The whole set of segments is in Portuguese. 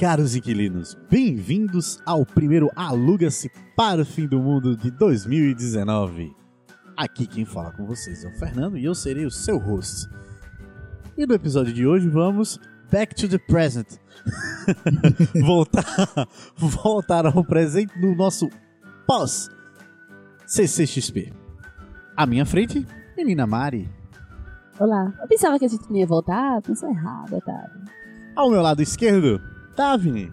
caros inquilinos, bem-vindos ao primeiro Aluga-se para o Fim do Mundo de 2019. Aqui quem fala com vocês é o Fernando e eu serei o seu host. E no episódio de hoje vamos back to the present. voltar, voltar ao presente no nosso pós CCXP. À minha frente, menina Mari. Olá. Eu pensava que a gente não ia voltar, pensou errado, Otávio. Ao meu lado esquerdo, Davine.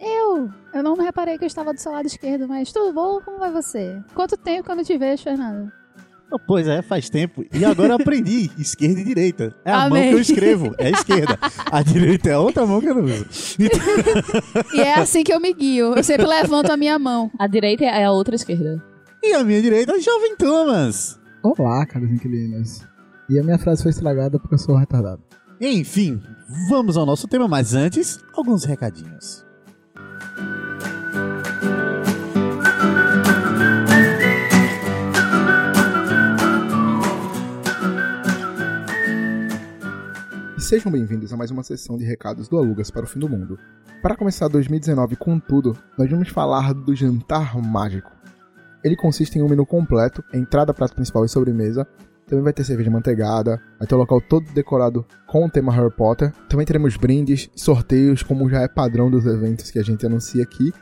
Eu? Eu não reparei que eu estava do seu lado esquerdo, mas tudo bom? Como vai você? Quanto tempo que eu não te vejo, Fernando? Oh, Pois é, faz tempo. E agora eu aprendi esquerda e direita. É a mão Amém. que eu escrevo, é a esquerda. A direita é a outra mão que eu não uso. E é assim que eu me guio. Eu sempre levanto a minha mão. A direita é a outra esquerda. e a minha direita é o Jovem Thomas. Olá, caros inquilinos. E a minha frase foi estragada porque eu sou retardado. Enfim, vamos ao nosso tema, mas antes, alguns recadinhos. Sejam bem-vindos a mais uma sessão de recados do Alugas para o Fim do Mundo. Para começar 2019 com tudo, nós vamos falar do Jantar Mágico. Ele consiste em um menu completo, entrada, prato principal e sobremesa. Também vai ter cerveja manteigada, vai ter o local todo decorado com o tema Harry Potter. Também teremos brindes, sorteios, como já é padrão dos eventos que a gente anuncia aqui.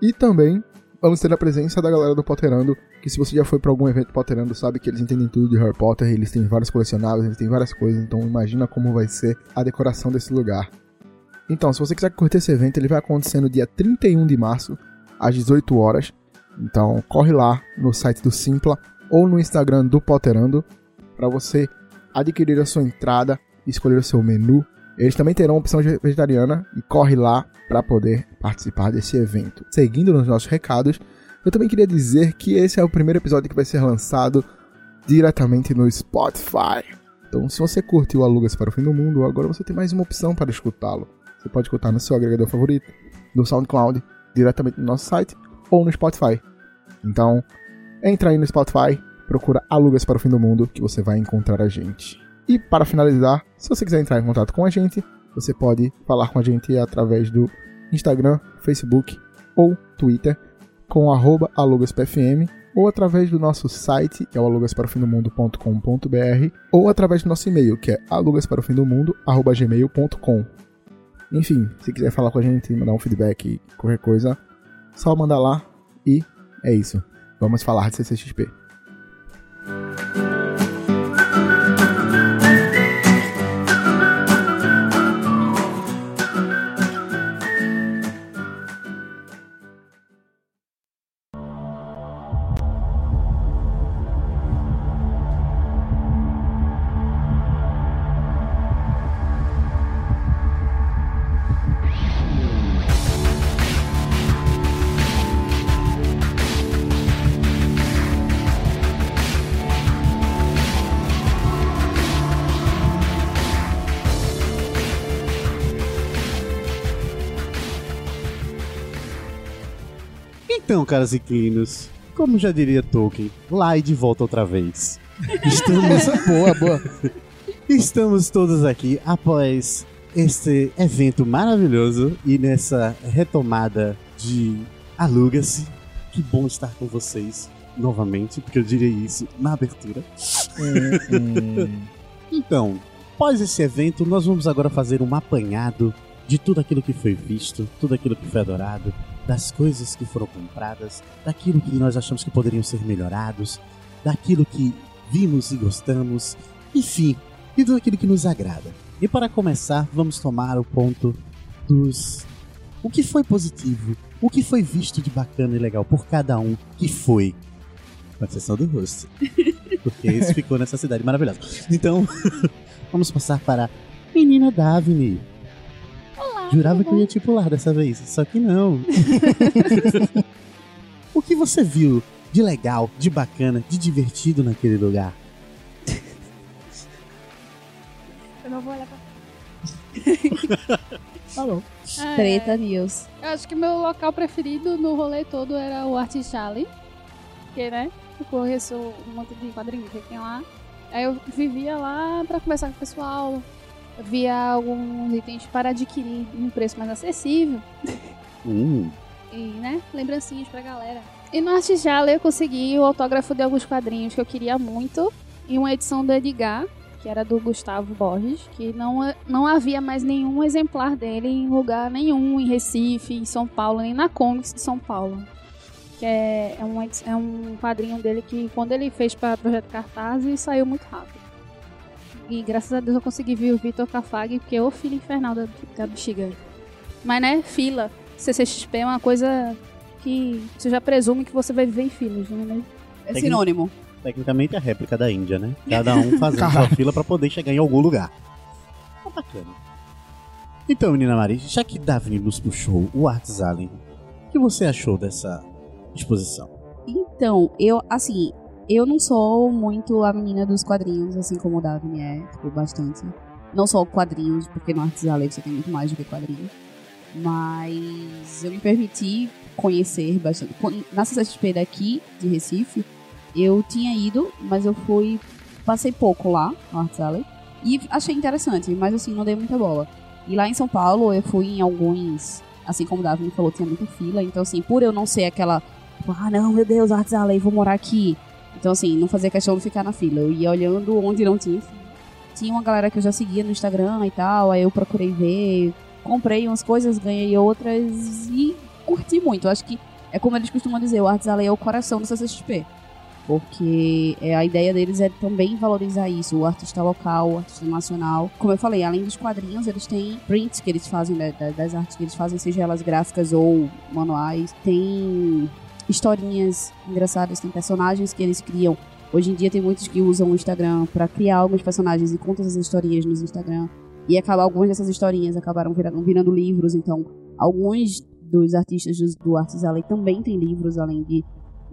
E também vamos ter a presença da galera do Potterando, que se você já foi para algum evento Potterando, sabe que eles entendem tudo de Harry Potter, eles têm vários colecionáveis, eles têm várias coisas, então imagina como vai ser a decoração desse lugar. Então, se você quiser curtir esse evento, ele vai acontecer no dia 31 de março, às 18 horas. Então, corre lá no site do Simpla ou no Instagram do Potterando para você adquirir a sua entrada e escolher o seu menu. Eles também terão opção vegetariana e corre lá para poder participar desse evento. Seguindo nos nossos recados, eu também queria dizer que esse é o primeiro episódio que vai ser lançado diretamente no Spotify. Então, se você curte o Alugas para o Fim do Mundo, agora você tem mais uma opção para escutá-lo. Você pode escutar no seu agregador favorito, no SoundCloud, diretamente no nosso site ou no Spotify. Então, entra aí no Spotify, procura Alugas para o Fim do Mundo, que você vai encontrar a gente. E para finalizar, se você quiser entrar em contato com a gente, você pode falar com a gente através do Instagram, Facebook ou Twitter com alugaspfm ou através do nosso site, que é o alugasparofimdomundo.com.br ou através do nosso e-mail, que é alugasparofimdomundo.gmail.com Enfim, se quiser falar com a gente, mandar um feedback, qualquer coisa, só mandar lá e é isso. Vamos falar de CCXP. Então, caros inquilinos, como já diria Tolkien, lá e de volta outra vez. Estamos, boa, boa. estamos todos aqui após este evento maravilhoso e nessa retomada de Aluga-se. Que bom estar com vocês novamente, porque eu diria isso na abertura. Então, após esse evento, nós vamos agora fazer um apanhado de tudo aquilo que foi visto, tudo aquilo que foi adorado, das coisas que foram compradas, daquilo que nós achamos que poderiam ser melhorados, daquilo que vimos e gostamos, enfim, de tudo aquilo que nos agrada. E para começar, vamos tomar o ponto dos. O que foi positivo, o que foi visto de bacana e legal por cada um que foi. Com exceção do rosto. Porque esse ficou nessa cidade maravilhosa. Então, vamos passar para a Menina Davine. Jurava que eu ia te pular dessa vez, só que não. o que você viu de legal, de bacana, de divertido naquele lugar? Eu não vou olhar pra Tá bom. Ah, Treta News. Eu acho que meu local preferido no rolê todo era o Art Alley. Porque, né? Eu conheço um monte de quadrinhos que tem lá. Aí eu vivia lá pra conversar com o pessoal, via alguns itens para adquirir em um preço mais acessível. Hum, E, né, lembrancinhas pra galera. E no Artijala eu consegui o autógrafo de alguns quadrinhos que eu queria muito. E uma edição do Edgar, que era do Gustavo Borges, que não, não havia mais nenhum exemplar dele em lugar nenhum, em Recife, em São Paulo, nem na Comics de São Paulo. Que é, é, um, é um quadrinho dele que, quando ele fez para Projeto Cartaz, saiu muito rápido. E graças a Deus eu consegui ver o Vitor Cafag, porque é o filho infernal da, da bexiga. Mas, né, fila. CCXP é uma coisa que você já presume que você vai viver em filas, né? É Tem- sinônimo. tecnicamente é a réplica da Índia, né? Cada um fazendo sua fila pra poder chegar em algum lugar. Tá bacana. Então, menina Mari, já que Daphne nos puxou o Arts Allen, o que você achou dessa exposição? Então, eu, assim, eu não sou muito a menina dos quadrinhos, assim como o Daphne é, tipo, bastante. Não só quadrinhos, porque no Artes Alley você tem muito mais do que quadrinhos. Mas eu me permiti conhecer bastante. Na CCXP daqui, de Recife, eu tinha ido, mas eu fui. Passei pouco lá, no Arts Alley. E achei interessante, mas assim, não dei muita bola. E lá em São Paulo, eu fui em alguns. Assim como o Daphne falou, tinha muita fila. Então, assim, por eu não ser aquela Tipo, ah, não, meu Deus, Artes Alley, vou morar aqui. Então, assim, não fazia questão de ficar na fila. Eu ia olhando onde não tinha. fila. Tinha uma galera que eu já seguia no Instagram e tal, aí eu procurei ver, comprei umas coisas, ganhei outras e curti muito. Eu acho que é como eles costumam dizer, o Artes Alley é o coração do CCXP. Porque é, a ideia deles é também valorizar isso, o artista local, o artista nacional. Como eu falei, além dos quadrinhos, eles têm prints que eles fazem, né, da- das artes que eles fazem, seja elas gráficas ou manuais. Tem historinhas engraçadas, tem personagens que eles criam. Hoje em dia tem muitos que usam o Instagram pra criar alguns personagens e contam essas historinhas nos Instagram. E acaba, algumas dessas historinhas acabaram virando, virando livros, então alguns dos artistas do, Arts Alley também tem livros, além de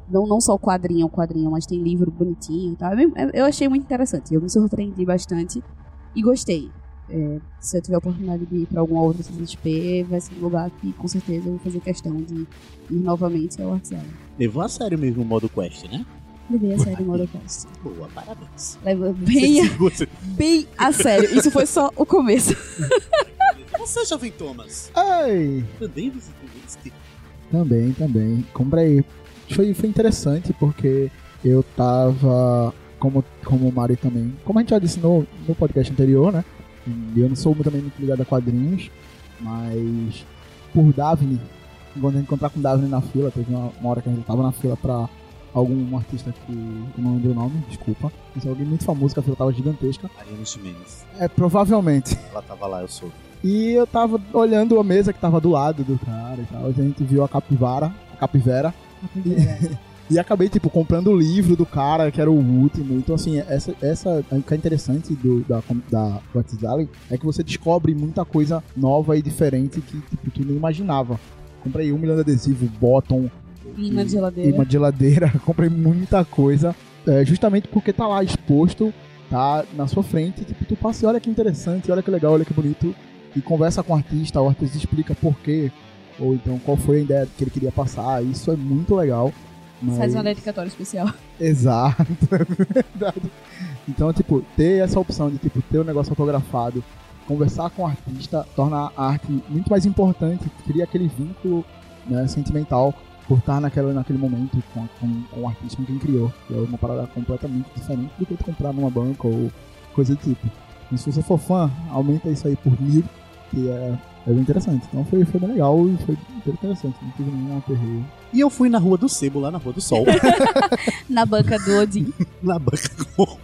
não, não só o quadrinho, o quadrinho, mas tem livro bonitinho e tal. Eu, eu achei muito interessante, eu me surpreendi bastante e gostei. É, se eu tiver a oportunidade de ir pra alguma outra CCXP, vai ser um lugar que com certeza eu vou fazer questão de ir novamente ao Alley. Levou a sério mesmo o modo quest, né? Levei a sério o Modocast. Boa, parabéns. Leva bem, a- Você, bem a sério. Isso foi só o começo. você jovem Thomas, Ei! também você tem isso? Também, também. Comprei. Foi, foi interessante porque eu tava. Como, como o Mari também. Como a gente já disse no, no podcast anterior, né? E Eu não sou também muito ligado a quadrinhos, mas por Daphne, quando a gente encontrar com Daphne na fila, teve uma, uma hora que a gente tava na fila pra algum artista que eu não lembro o nome, desculpa. Mas alguém muito famoso, que a fila tava gigantesca. Ariana Ximenes. É, provavelmente. Ela tava lá, eu sou. E eu tava olhando a mesa que tava do lado do cara e tal. A gente viu a capivara, a capivera. E, e acabei, tipo, comprando o livro do cara, que era o último. Então, assim, essa, essa o que é interessante do, da, da What's Alley é que você descobre muita coisa nova e diferente que, tipo, tu nem imaginava. Comprei um milhão de adesivo, bottom, Imã de geladeira. imã de geladeira, comprei muita coisa. é, justamente porque tá lá exposto, tá na sua frente. Tipo, tu passa e olha que interessante, olha que legal, olha que bonito. E conversa com o artista, o artista explica por quê. Ou então qual foi a ideia que ele queria passar. Isso é muito legal. Mas... Faz uma dedicatória especial. Exato, é verdade. Então, tipo, ter essa opção de tipo, ter o negócio fotografado, conversar com o artista, torna a arte muito mais importante, cria aquele vínculo né, sentimental por estar naquela, naquele momento com, com, com o artista com quem criou. Que é uma parada completamente diferente do que tu comprar numa banca ou coisa do tipo. E se você for fã, aumenta isso aí por mil, que é, é bem interessante. Então foi, foi bem legal e foi bem interessante. Não tive nenhum aperreio. E eu fui na Rua do Sebo, lá na Rua do Sol, Na banca do Odin. na banca. com-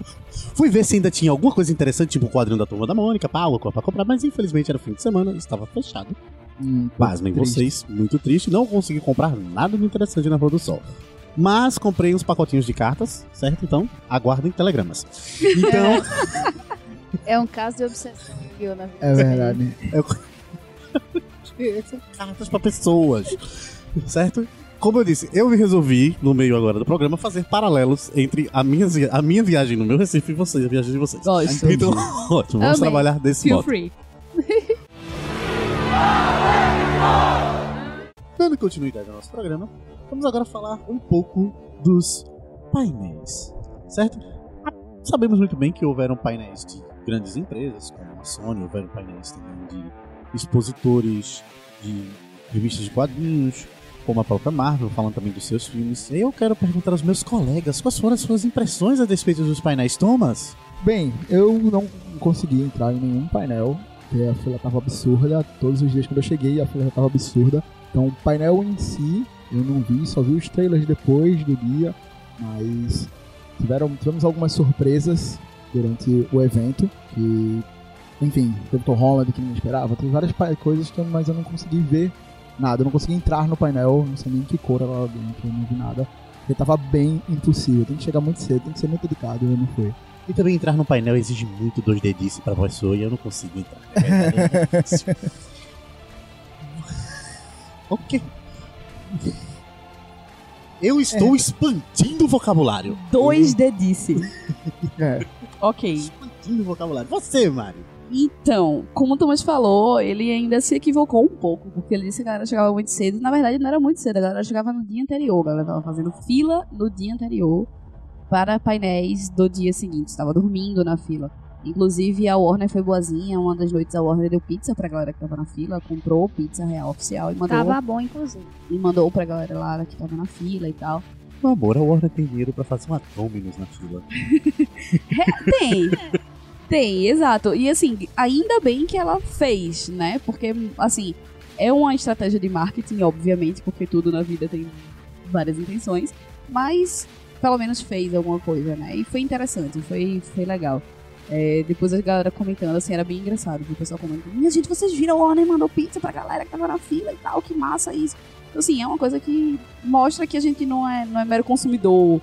Fui ver se ainda tinha alguma coisa interessante, tipo o quadrinho da Turma da Mônica, coisa pra comprar, mas infelizmente era fim de semana, estava fechado. Hum, Pasmem vocês, muito triste, não consegui comprar nada de interessante na Rua do Sol. Mas comprei uns pacotinhos de cartas, certo? Então, aguardem telegramas. Então, É um caso de obsessão, viu, na vida. É verdade. São cartas pra pessoas, certo? Como eu disse, eu me resolvi, no meio agora do programa, fazer paralelos entre a minha, a minha viagem no meu Recife e vocês, a viagem de vocês. Então, ótimo, vamos Amei. trabalhar desse Feel modo. free. Dando continuidade ao nosso programa, vamos agora falar um pouco dos painéis, certo? Ah, Sabemos muito bem que houveram painéis de grandes empresas, como a Sony, houveram painéis também de expositores de revistas de quadrinhos, como a própria Marvel, falando também dos seus filmes. Eu quero perguntar aos meus colegas quais foram as suas impressões a respeito dos painéis, Thomas? Bem, eu não consegui entrar em nenhum painel, porque a fila tava absurda. Todos os dias quando eu cheguei, a fila já tava absurda. Então, o painel em si, eu não vi, só vi os trailers depois do dia, mas tiveram, tivemos algumas surpresas durante o evento, que, enfim, teve Tom Holland que não esperava, teve várias coisas, que, eu- mas eu não consegui ver nada, eu não consegui entrar no painel, não sei nem que cor era lá dentro, eu não vi nada, porque tava bem impossível, tem que chegar muito cedo, tem que ser muito dedicado, e eu não fui. E também entrar no painel exige muito 2D pra pessoa e eu não consigo entrar. É é ok. Eu estou expandindo o vocabulário. Dois dedice. É, ok. Expandindo o vocabulário. Você, Mário. Então, como o Thomas falou, ele ainda se equivocou um pouco, porque ele disse que a galera chegava muito cedo. Na verdade, não era muito cedo, a galera chegava no dia anterior. A galera tava fazendo fila no dia anterior para painéis do dia seguinte. Estava dormindo na fila. Inclusive, a Warner foi boazinha. Uma das noites a Warner deu pizza pra galera que tava na fila, comprou pizza real oficial e mandou, Tava bom, inclusive. e mandou pra galera lá que tava na fila e tal. Meu amor, a Warner tem dinheiro pra fazer uma Dominus na fila. Tem. Tem, exato. E assim, ainda bem que ela fez, né? Porque, assim, é uma estratégia de marketing, obviamente, porque tudo na vida tem várias intenções. Mas, pelo menos fez alguma coisa, né? E foi interessante, foi, foi legal. É, depois a galera comentando, assim, era bem engraçado. O pessoal comentando, minha gente, vocês viram a Warner mandou pizza pra galera que tava na fila e tal, que massa isso. Então, assim, é uma coisa que mostra que a gente não é, não é mero consumidor.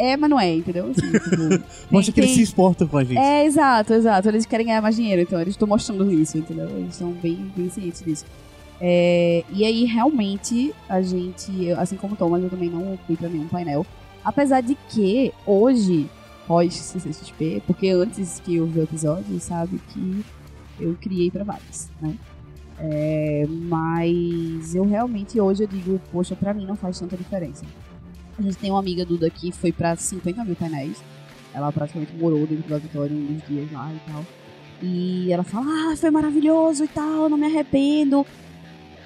É, mas não é, entendeu? Assim, tipo, Mostra que tem- eles se exportam com a gente. é, exato, exato. Eles querem ganhar mais dinheiro, então eles estão mostrando isso, entendeu? Eles estão bem, bem cientes disso. É, e aí, realmente, a gente, assim como o Thomas, eu também não fui pra nenhum painel. Apesar de que, hoje, pós CCXP, porque antes que eu vi o episódio, sabe que eu criei pra vários, né? É, mas eu realmente, hoje, eu digo, poxa, pra mim não faz tanta diferença. A gente tem uma amiga Duda que foi pra 50 mil painéis. Ela praticamente morou dentro do auditório dos dias lá e tal. E ela fala, ah, foi maravilhoso e tal, não me arrependo.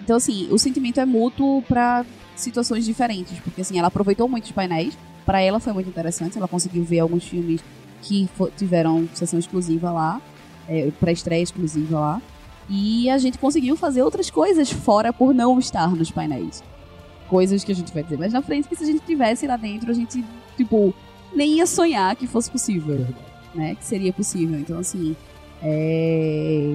Então, assim, o sentimento é mútuo pra situações diferentes. Porque, assim, ela aproveitou muito os painéis. Pra ela foi muito interessante. Ela conseguiu ver alguns filmes que tiveram sessão exclusiva lá. É, pré-estreia exclusiva lá. E a gente conseguiu fazer outras coisas fora por não estar nos painéis. Coisas que a gente vai dizer mais na frente, que se a gente tivesse lá dentro, a gente, tipo, nem ia sonhar que fosse possível, né? Que seria possível. Então, assim, é...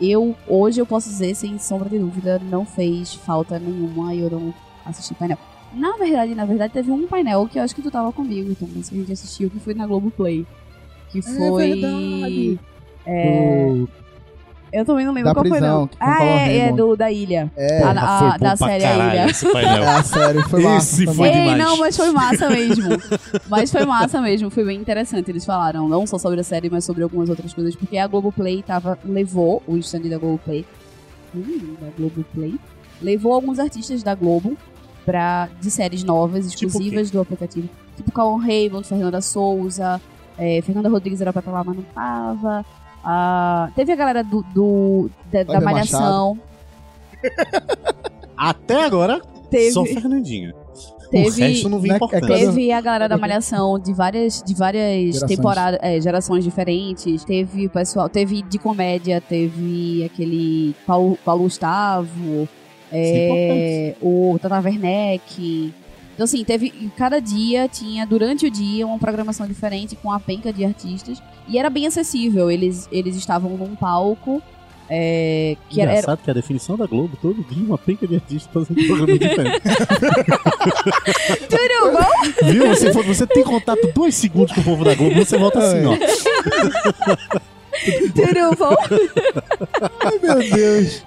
eu hoje eu posso dizer sem sombra de dúvida, não fez falta nenhuma e eu não assisti painel. Na verdade, na verdade, teve um painel que eu acho que tu tava comigo, então, mas que a gente assistiu, que foi na Globoplay. Que foi. verdade. É, Do- Eu também não lembro Da qual foi, prisão, não. que foi com Ah, é, é do da ilha. É, Ah, Porra, a- foi bom da série A caralho Ilha. esse painel. é, sério, foi massa Esse também. foi Ei, demais. não, mas foi massa mesmo. mas foi massa mesmo, foi bem interessante. Eles falaram não só sobre a série, mas sobre algumas outras coisas, porque a Globoplay tava, levou o stand da Globoplay. Hum, da Globoplay. Levou alguns artistas da Globo pra, de séries novas, Tipo exclusivas do aplicativo. Tipo Calvin Raymond, Fernanda Souza, é, Fernanda Rodrigues era pra estar lá, mas não tava. Ah, teve a galera do, do- da, da Malhação. Até agora, Teve, só Fernandinha. O teve, resto não né, é. Teve a galera da Malhação de várias, de várias Gerações. temporadas, é, gerações diferentes. Teve o pessoal, teve de comédia, teve aquele Paulo, Paulo Gustavo, é, o Tata Werneck. Então, assim, teve. Cada dia tinha, durante o dia, uma programação diferente com a penca de artistas. E era bem acessível. Eles, eles estavam num palco. É, que era, era- Engraçado que a definição da Globo, todo dia uma penca de artistas fazendo um programa diferente. Tudo bom? Viu? Você, você tem contato dois segundos com o povo da Globo, você volta assim, ó. Bom? Ai, meu Deus.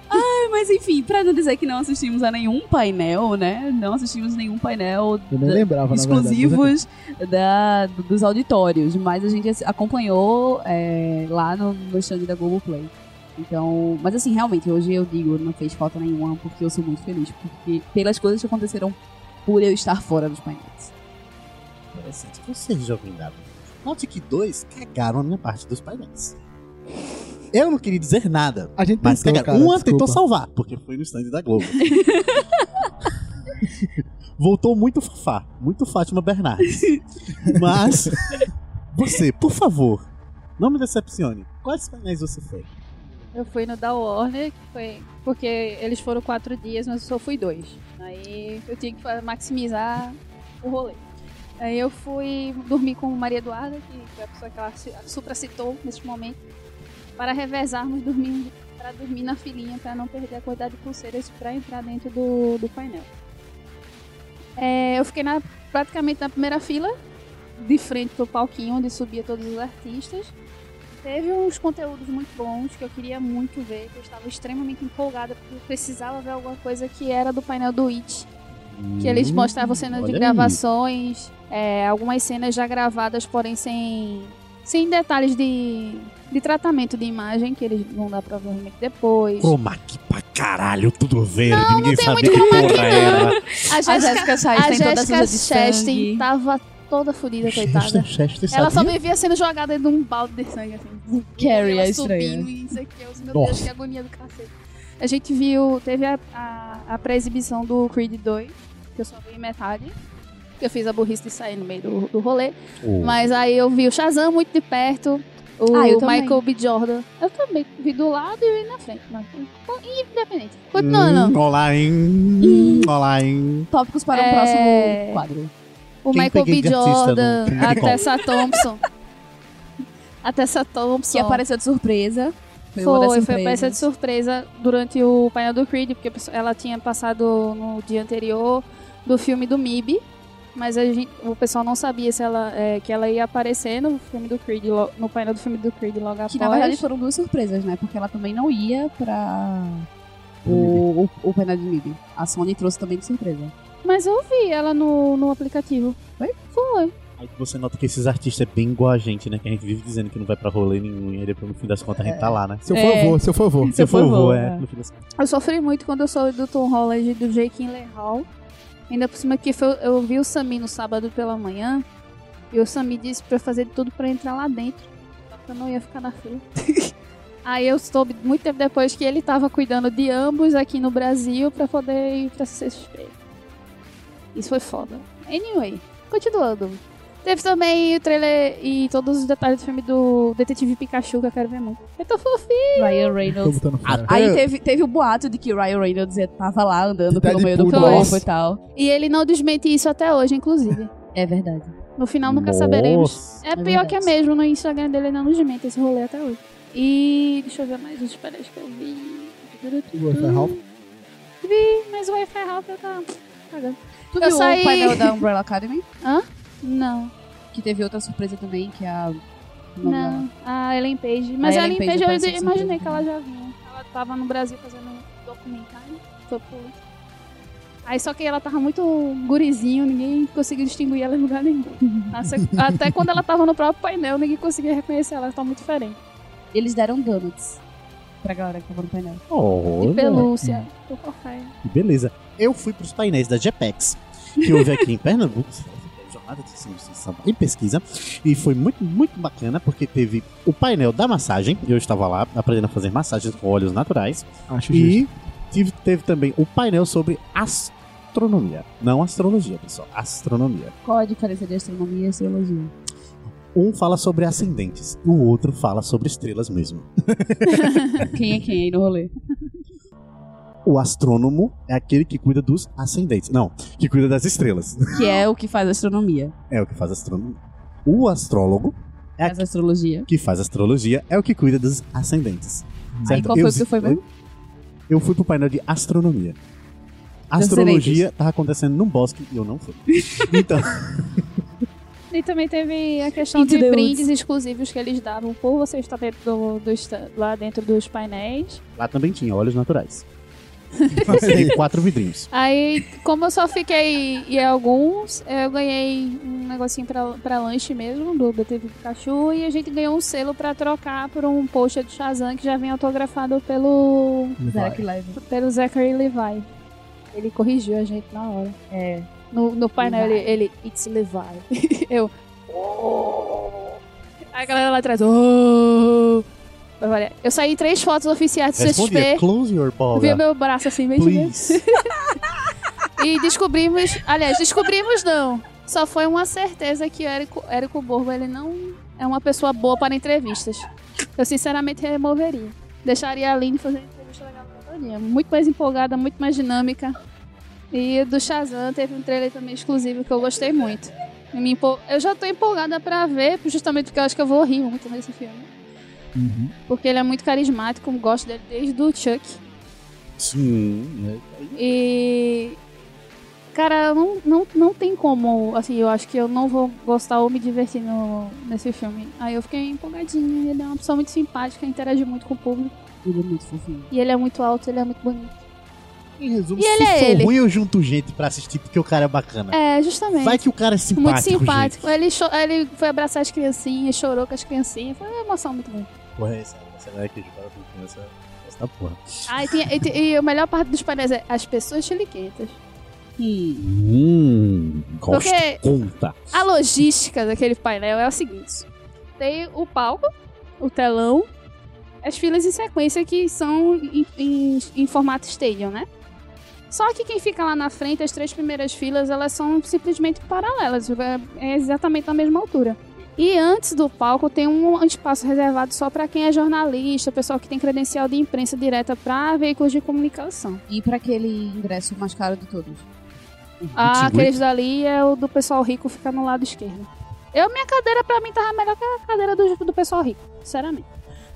Mas enfim, pra não dizer que não assistimos a nenhum painel, né? Não assistimos nenhum painel Eu nem da- lembrava, exclusivos da, do- dos auditórios, mas a gente acompanhou é, lá no, no stand da Globoplay. Então, mas assim, realmente, hoje eu digo, não fez falta nenhuma, porque eu sou muito feliz, porque pelas coisas que aconteceram por eu estar fora dos painéis. Interessante. Você, jovem dado. Note que dois cagaram a minha parte dos painéis. Eu não queria dizer nada, A gente mas tentou, cara, Uma desculpa. tentou salvar, porque foi no stand da Globo. Voltou muito Fafá, muito Fátima Bernardes. Mas, você, por favor, não me decepcione. Quais painéis você foi? Eu fui no da Warner, que foi porque eles foram quatro dias, mas eu só fui dois. Aí eu tinha que maximizar o rolê. Aí eu fui dormir com Maria Eduarda, que foi a pessoa que ela ci- supracitou nesse momento, para revezarmos dormir, para dormir na filinha, para não perder a quantidade de pulseiras para entrar dentro do, do painel. É, eu fiquei na- praticamente na primeira fila, de frente pro palquinho onde subia todos os artistas. Teve uns conteúdos muito bons que eu queria muito ver, que eu estava extremamente empolgada porque eu precisava ver alguma coisa que era do painel do It. Que eles Hum, mostravam cenas de gravações, é, algumas cenas já gravadas, porém sem, sem detalhes de, de tratamento de imagem, que eles vão dar provavelmente depois. Chroma key pra caralho, tudo verde, ninguém tem sabia muito que porra não. era. A Jéssica Chastain Chastain tava toda fodida, coitada. Chester, Chester, Ela só vivia sendo jogada dentro de um balde de sangue, assim. Carrie, é estranha. subindo e isso aqui. Eu, meu Nossa. Deus, que agonia do cacete. A gente viu, teve a, a, a pré-exibição do Creed 2, que eu só vi metade. Que eu fiz a burrice de sair no meio do, do rolê. Oh. Mas aí eu vi o Shazam muito de perto. O Ah, eu também. Michael B. Jordan. Eu também vi do lado e vi na frente. Mas, independente. Continuando. Hum, olá, hein? Olá, hein? Tópicos para o É. próximo quadro. o Quem Michael B. Jordan. no A? Tessa Thompson. a Tessa Thompson. Que apareceu de surpresa. Foi, Foi, foi, peça de surpresa durante o painel do Creed, porque ela tinha passado no dia anterior do filme do MIB, mas a gente- o pessoal não sabia se ela, é, que ela ia aparecer no filme do Creed, lo- no painel do filme do Creed logo após. Que na verdade foram duas surpresas, né? Porque ela também não ia pra o, o, o painel de MIB. A Sony trouxe também de surpresa. Mas eu vi ela no, no aplicativo. Foi? Foi. Aí você nota que esses artistas é bem igual a gente, né? Que a gente vive dizendo que não vai pra rolê nenhum. E aí depois, no fim das contas, a gente tá lá, né? Seu É. favor, seu favor. Se eu for, favor, é. é. No fim das contas. Eu sofri muito quando eu soube do Tom Holland e do Jake Hall. Ainda por cima que foi- eu vi o Sami no sábado pela manhã. E o Sami disse pra eu fazer de tudo pra entrar lá dentro. Só que eu não ia ficar na fila. Aí eu soube muito tempo depois que ele tava cuidando de ambos aqui no Brasil pra poder ir pra CCXP. Isso foi foda. Anyway, continuando. Teve também o trailer e todos os detalhes do filme do Detetive Pikachu que eu quero ver muito. Eu tô fofinho. Ryan Reynolds. Aí teve, teve o boato de que Ryan Reynolds tava lá andando pelo meio do nossa. e tal. E ele não desmente isso até hoje, inclusive. É verdade. No final nunca saberemos. Nossa. É, É pior que é mesmo, no Instagram dele ele não desmente esse rolê até hoje. E deixa eu ver mais os pares que eu vi. O Wi-Fi Ralph. Vi, mas o Wi-Fi Ralph eu tá cagando. Tu Eu viu saí- o painel da Umbrella Academy? Não, Que teve outra surpresa também, que é a... não. A Ellen Page. Mas A a Ellen Page Page, eu de imaginei que ela já vinha. Ela tava no Brasil fazendo um documentário sobre. Aí só que ela tava muito gurizinho, ninguém conseguiu distinguir ela em lugar nenhum. Até- quando ela tava no próprio painel, ninguém conseguia reconhecer ela, ela tá muito diferente. Eles deram donuts pra galera que tava no painel. Olha. De pelúcia. Que beleza. Eu fui pros painéis da GPEX, que houve aqui em Pernambuco. Jornada de Ciência e Pesquisa. E foi muito, muito bacana, porque teve o painel da massagem. Eu estava lá aprendendo a fazer massagens com óleos naturais. Acho. E tive, teve também o painel sobre astronomia. Não astrologia, pessoal. Astronomia. Qual a diferença de astronomia e astrologia? Um fala sobre ascendentes, o outro fala sobre estrelas mesmo. Quem é quem aí no rolê? O astrônomo é aquele que cuida dos ascendentes. Não, que cuida das estrelas. Que é o que faz astronomia. É o que faz astronomia. O astrólogo É Faz astrologia. que faz astrologia é o que cuida dos ascendentes. Aí qual foi o que tu foi mesmo? Eu fui pro painel de astronomia. Astrologia tava acontecendo num bosque e eu não fui. Então, E também teve a questão de brindes exclusivos que eles davam por você estar dentro do, do lá dentro dos painéis. lá também tinha óleos naturais. Tem quatro vidrinhos. Aí, como eu só fiquei em alguns, eu ganhei um negocinho pra, pra lanche mesmo, do BTV Pikachu, e a gente ganhou um selo pra trocar por um post do Shazam que já vem autografado pelo, Zarek Live. pelo Zachary Levi. Ele corrigiu a gente na hora. É. No, no painel Levi. ele, ele, it's Levi. eu, "Oh." a galera lá atrás. "Oh". Olha, Eu saí três fotos oficiais do Respondia, CXP. close your Vi meu braço assim, meio Please. E descobrimos. Aliás, descobrimos não. Só foi uma certeza que o Érico, Érico Borgo ele não é uma pessoa boa para entrevistas. Eu sinceramente removeria. Deixaria a Aline fazer entrevista legal pra todinha. Muito mais empolgada, muito mais dinâmica. E do Shazam teve um trailer também exclusivo que eu gostei muito. Eu já tô empolgada pra ver, justamente porque eu acho que eu vou rir muito nesse filme. Uhum. Porque ele é muito carismático, gosto dele desde o Chuck. Sim. né? E. Cara, não, não, não tem como. Assim, eu acho que eu não vou gostar ou me divertir no, nesse filme. Aí eu fiquei empolgadinha. Ele é uma pessoa muito simpática, interage muito com o público. Ele é muito fofinho. E ele é muito alto, ele é muito bonito. Em resumo, E se ele é for ele. ruim, eu junto gente pra assistir porque o cara é bacana. É, justamente. Vai que o cara é simpático, muito simpático. gente. Ele, ele foi abraçar as criancinhas, chorou com as criancinhas. Foi uma emoção muito grande. Porra, essa, essa galera que joga com criança, essa porra. Ah, e, tinha- e, ti- e a melhor parte dos painéis é as pessoas chiliquentas. Hum. Hum, gosto. Porque- Conta. A logística daquele painel é o seguinte: tem o palco, o telão, as filas em sequência que são em, em- em formato stadium, né? Só que quem fica lá na frente, as três primeiras filas, elas são simplesmente paralelas, é- é exatamente na mesma altura. E antes do palco tem um espaço reservado só para quem é jornalista, pessoal que tem credencial de imprensa direta para veículos de comunicação. E pra aquele ingresso mais caro de todos? Ah, 28? aqueles dali é o do pessoal rico ficar no lado esquerdo. Eu, minha cadeira pra mim tava melhor que a cadeira do, do pessoal rico, sinceramente.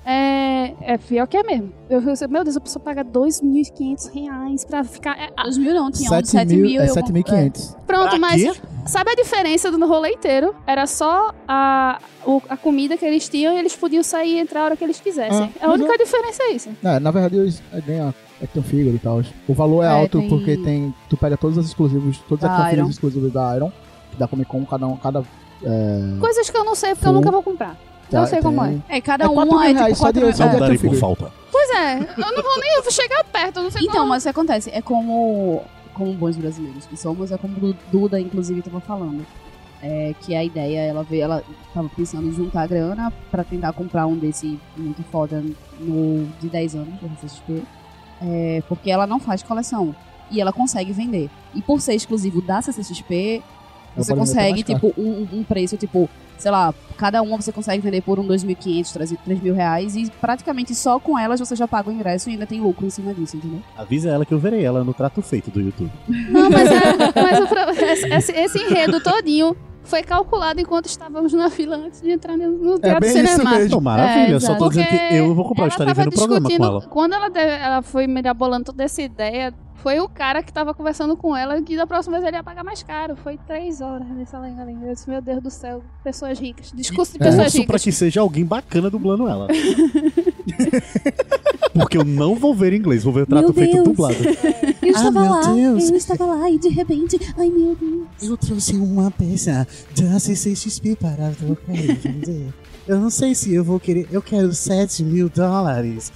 É, é pior que é mesmo. Eu, eu- meu Deus, a pessoa paga 2.500 reais pra ficar. é, ah, 2 mil não, tinha um de 7 7 mil, mil. é e eu- 7.500. pronto, Pra mas quê? sabe a diferença do rolê inteiro? Era só a, o- a comida que eles tinham e eles podiam sair e entrar a hora que eles quisessem. Ah, a única diferença é isso. É, na verdade, eles é, nem a- é que tem um fígado e tal. O valor é, É, alto tem- porque tem. Tu pega todos os exclusivos, todas Da as Iron. exclusivas da Iron, da Comic Con, cada um, cada. É, Coisas que eu não sei porque eu Full. nunca vou comprar. Eu sei como é. É, cada É um mil é tipo reais só de- 4 só de- Não darei por falta. Pois é, eu não vou nem eu vou chegar perto, eu não sei Então, como. mas o que acontece? É como, como bons brasileiros que somos, é como o Duda, inclusive, estava falando. É que a ideia, ela veio, ela tava pensando em juntar grana pra tentar comprar um desse muito foda no, de 10 anos, da CCXP. É, porque ela não faz coleção. E ela consegue vender. E por ser exclusivo da CCXP, você consegue, tipo, um, um preço, tipo, sei lá, cada uma você consegue vender por um 2.500, 3 mil reais. E praticamente só com elas você já paga o ingresso e ainda tem lucro em cima disso, entendeu? Avisa ela que eu verei ela no trato feito do YouTube. Não, mas, é, mas o esse- esse enredo todinho foi calculado enquanto estávamos na fila antes de entrar no, no teatro mesmo. Não, maravilha, É, só tô Porque dizendo que eu vou comprar, eu vendo o programa com discutindo- ela. Quando ela, teve- ela foi mirabolando toda essa ideia, foi o cara que tava conversando com ela que da próxima vez ele ia pagar mais caro. Foi três horas nessa lenga-lenga. Eu disse, meu Deus do céu, pessoas ricas. Discurso de É. pessoas pra ricas. que seja alguém bacana dublando ela. Porque eu não vou ver em inglês, vou ver o trato feito dublado. Eu Ah, meu Deus. estava lá e de repente, ai meu Deus. Eu trouxe uma peça da CCXP para vender. Eu não sei se eu vou querer. Eu quero 7 mil dólares.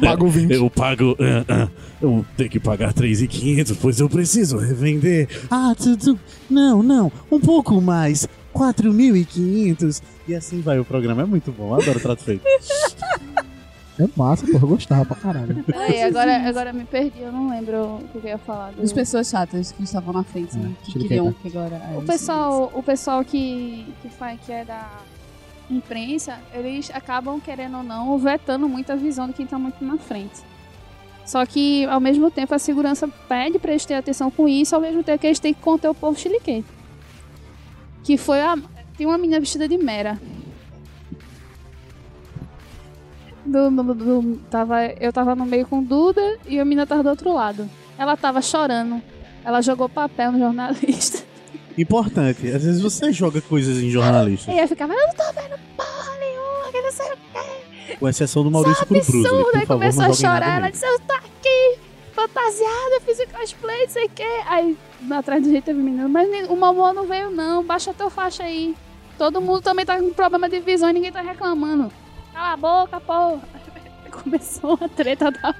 Pago 20. Eu pago. ah, ah, eu tenho que pagar 3,500, pois eu preciso revender. Ah, tudo. Não, não. Um pouco mais. 4.500. E assim vai o programa. É muito bom. Eu adoro o trato feito. É massa, porra, eu gostava pra caralho. Peraí, agora, agora me perdi, eu não lembro o que eu ia falar. do- As pessoas chatas que estavam na frente, né? Que queriam que agora. é, O pessoal, o pessoal que, que, faz, que é da imprensa, eles acabam, querendo ou não, vetando muito a visão de quem tá muito na frente. Só que, ao mesmo tempo, a segurança pede pra eles terem atenção com isso, ao mesmo tempo que eles têm que conter o povo chiliquento. Que foi a... Tem uma menina vestida de mera. Do, do- do- tava, eu tava no meio com Duda e a menina tava do outro lado. Ela tava chorando. Ela jogou papel no jornalista. Importante. Às vezes você joga coisas em jornalista. E aí eu ficava, eu não tô vendo porra nenhuma, que não sei o quê. Com exceção do Maurício Cruz. Aí começou a chorar. Ela disse, eu tô aqui, fantasiada, fiz o cosplay, não sei o quê. Aí, atrás do jeito teve menino, mas o Momô não veio não, baixa teu faixa aí. Todo mundo também tá com problema de visão e ninguém tá reclamando. Cala a boca, porra. Começou a treta da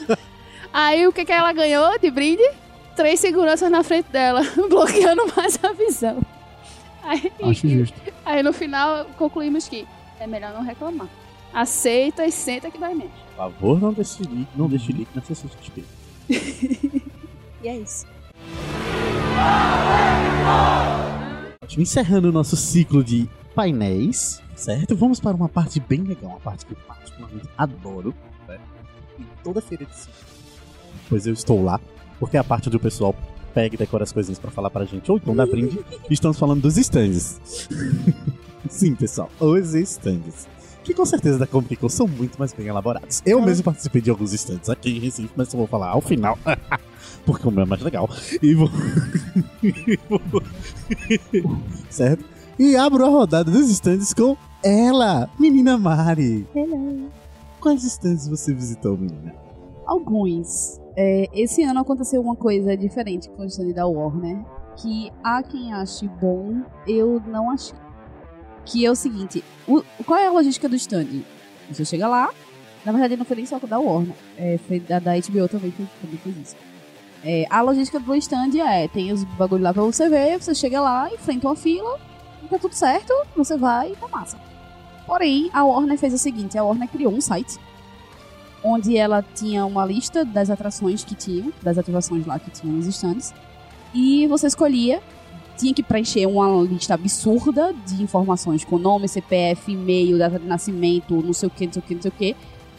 Aí o que que ela ganhou de brinde? Três seguranças na frente dela, bloqueando mais a visão. Aí, Acho justo. Aí no final concluímos que é melhor não reclamar. Aceita e senta que vai menos. Por favor, não deixe link, não deixe link na CCXP. E é isso. Encerrando o nosso ciclo de painéis, certo? Vamos para uma parte bem legal, uma parte que eu particularmente adoro, certo? E toda feira de ciclo, pois eu estou lá, porque é a parte do pessoal pega e decora as coisinhas pra falar pra gente, ou então dá brinde, estamos falando dos stands. Sim, pessoal, os stands. Que com certeza da Comic Con são muito mais bem elaborados. Eu mesmo participei de alguns stands aqui em Recife, mas eu vou falar ao final. porque o meu é mais legal. E e vou- certo? E abro a rodada dos stands com ela, menina Mari. Hello. Quais stands você visitou, menina? Alguns. É, esse ano aconteceu uma coisa diferente com o stand da Warner, que há quem ache bom, eu não achei. Que é o seguinte, o- qual é a logística do stand? Você chega lá, na verdade não foi nem só da Warner, é, foi da, da HBO também que também fez isso. É, a logística do stand é, tem os bagulho lá pra você ver, você chega lá, enfrenta uma fila, tá tudo certo, você vai e tá massa. Porém, a Warner fez o seguinte, a Warner criou um site onde ela tinha uma lista das atrações que tinham, das ativações lá que tinham nos stands, e você escolhia, tinha que preencher uma lista absurda de informações com nome, CPF, e-mail, data de nascimento, não sei o que, não sei o que, não sei o que,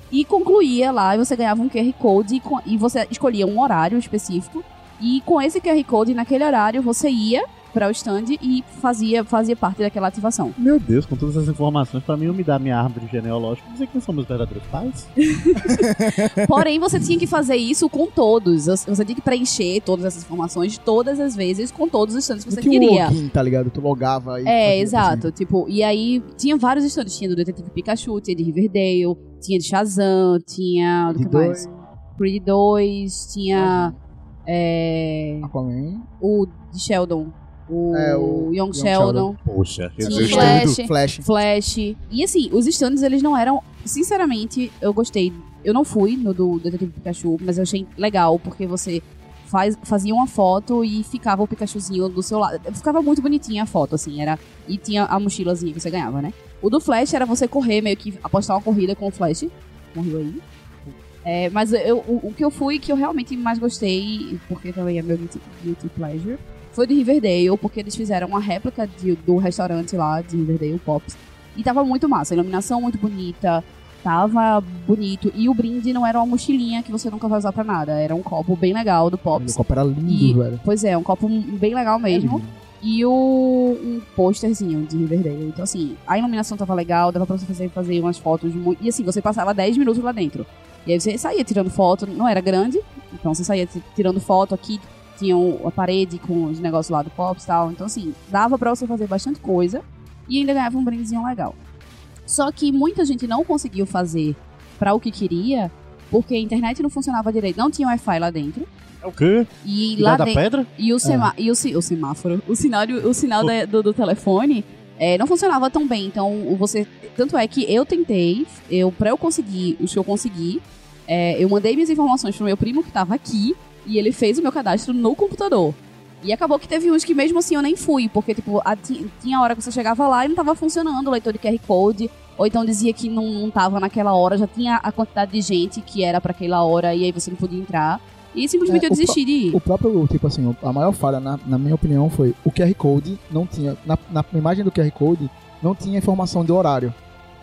e concluía lá, e você ganhava um QR Code, e, e você escolhia um horário específico, e com esse QR Code, naquele horário, você ia para o stand e fazia, fazia parte daquela ativação. Meu Deus, com todas essas informações, pra mim eu me dar minha árvore genealógica e dizer que nós somos verdadeiros pais. Porém, você tinha que fazer isso com todos. Você tinha que preencher todas essas informações todas as vezes com todos os stands que você que um queria. login, tá ligado? Tu logava aí. É, exato. Tipo, e aí tinha vários stands. Tinha do Detetive Pikachu, tinha de Riverdale, tinha de Shazam, tinha. Do que mais? Creed 2, tinha. É, assim. Aquaman. o de Sheldon. O, É, o Young, Young Sheldon. Poxa, Tinha eu Flash. Flash. Flash. Flash. E assim, os stands, eles não eram. Sinceramente, eu gostei. Eu não fui no do Detetive Pikachu, mas eu achei legal, porque você faz, fazia uma foto e ficava o Pikachuzinho do seu lado. Ficava muito bonitinha a foto, assim, era. E tinha a mochilazinha que você ganhava, né? O do Flash era você correr, meio que apostar uma corrida com o Flash. Morreu aí. É, mas eu, o, o que eu fui, que eu realmente mais gostei, porque também é meu guilty pleasure, foi de Riverdale, porque eles fizeram uma réplica de- do restaurante lá de Riverdale, Pops. E tava muito massa, a iluminação muito bonita, tava bonito. E o brinde não era uma mochilinha que você nunca vai usar pra nada, era um copo bem legal do O Pops. copo era lindo, E- velho. Pois é, um copo bem legal mesmo. E o, um pôsterzinho de Riverdale. Então, assim, a iluminação tava legal, dava pra você fazer, fazer umas fotos muito. E assim, você passava 10 minutos lá dentro. E aí você saía tirando foto, não era grande, então você saía ti- tirando foto aqui, tinha o- a parede com os negócios lá do Pops e tal. Então, assim, dava pra você fazer bastante coisa e ainda ganhava um brindezinho legal. Só que muita gente não conseguiu fazer pra o que queria, porque a internet não funcionava direito, não tinha Wi-Fi lá dentro. É o quê? E Lá lá da dentro. pedra? E o, sema e o, si- o semáforo, o sinal, de- o sinal da- do, do telefone é, não funcionava tão bem. Então, o- você. Tanto é que eu tentei, eu, pra eu conseguir os que eu consegui, é, eu mandei minhas informações pro meu primo que tava aqui e ele fez o meu cadastro no computador. E acabou que teve uns que mesmo assim eu nem fui, porque, tipo, a- ti- tinha hora que você chegava lá e não tava funcionando o leitor de QR Code, ou então dizia que não, não tava naquela hora, já tinha a quantidade de gente que era pra aquela hora e aí você não podia entrar. E simplesmente É, eu desisti de ir. O próprio, tipo assim, a maior falha, na, na minha opinião, foi o QR Code não tinha. Na, na imagem do QR Code não tinha informação de horário.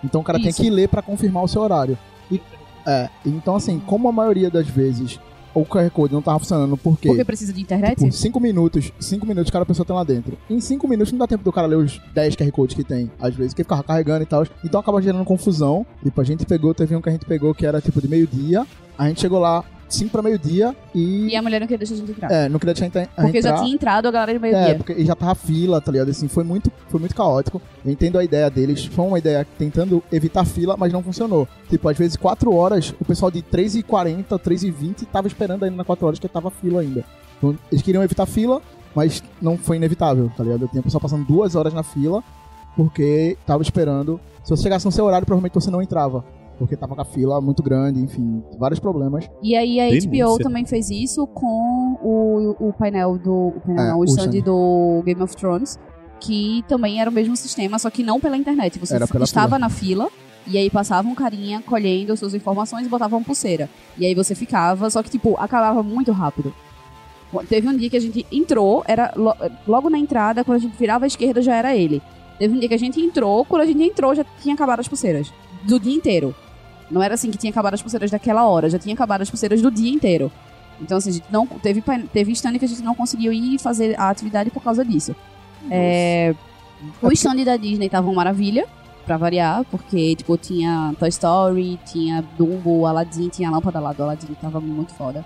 Então o cara Isso. tem que ler pra confirmar o seu horário. E, é, então assim, como a maioria das vezes o QR Code não tava funcionando porque. Porque precisa de internet? Por 5 minutos, 5 minutos cada pessoa tá lá dentro. Em 5 minutos não dá tempo do cara ler os 10 QR Codes que tem, às vezes, que ficava carregando e tal. Então acaba gerando confusão. Tipo, a gente pegou, teve um que a gente pegou que era tipo de meio-dia. A gente chegou lá 5 pra meio-dia e. E a mulher não queria deixar a gente entrar. É, não queria deixar a gente a porque entrar. já tinha entrado a galera de É, meio-dia. porque e já tava fila, tá ligado? Assim, foi muito, foi muito caótico. Eu entendo a ideia deles. Foi uma ideia tentando evitar fila, mas não funcionou. Tipo, às vezes 4 horas, o pessoal de 3h40, 3h20 tava esperando ainda na 4 horas que tava fila ainda. Então, eles queriam evitar fila, mas não foi inevitável, tá ligado? Eu tinha pessoal passando duas horas na fila, porque tava esperando. Se você chegasse no seu horário, provavelmente você não entrava. Porque tava com a fila muito grande, enfim, vários problemas. E aí a Denúncia. HBO também fez isso com o, o painel do. O painel É, não, o o stand stand. do Game of Thrones. que também era o mesmo sistema, só que não pela internet. Você Era pela estava fila. na fila e aí passava um carinha colhendo suas informações e botava uma pulseira. E aí você ficava, só que tipo, acabava muito rápido. Teve um dia que a gente entrou, era lo- logo na entrada, quando a gente virava à esquerda já era ele. Teve um dia que a gente entrou, quando a gente entrou já tinha acabado as pulseiras. Do dia inteiro. Não era assim que tinha acabado as pulseiras daquela hora, já tinha acabado as pulseiras do dia inteiro. Então, assim, a gente não. Teve, teve stand que a gente não conseguiu ir fazer a atividade por causa disso. É, o stand da Disney tava uma maravilha, pra variar, porque, tipo, tinha Toy Story, tinha Dumbo, Aladdin, tinha a lâmpada lá do Aladdin, tava muito foda.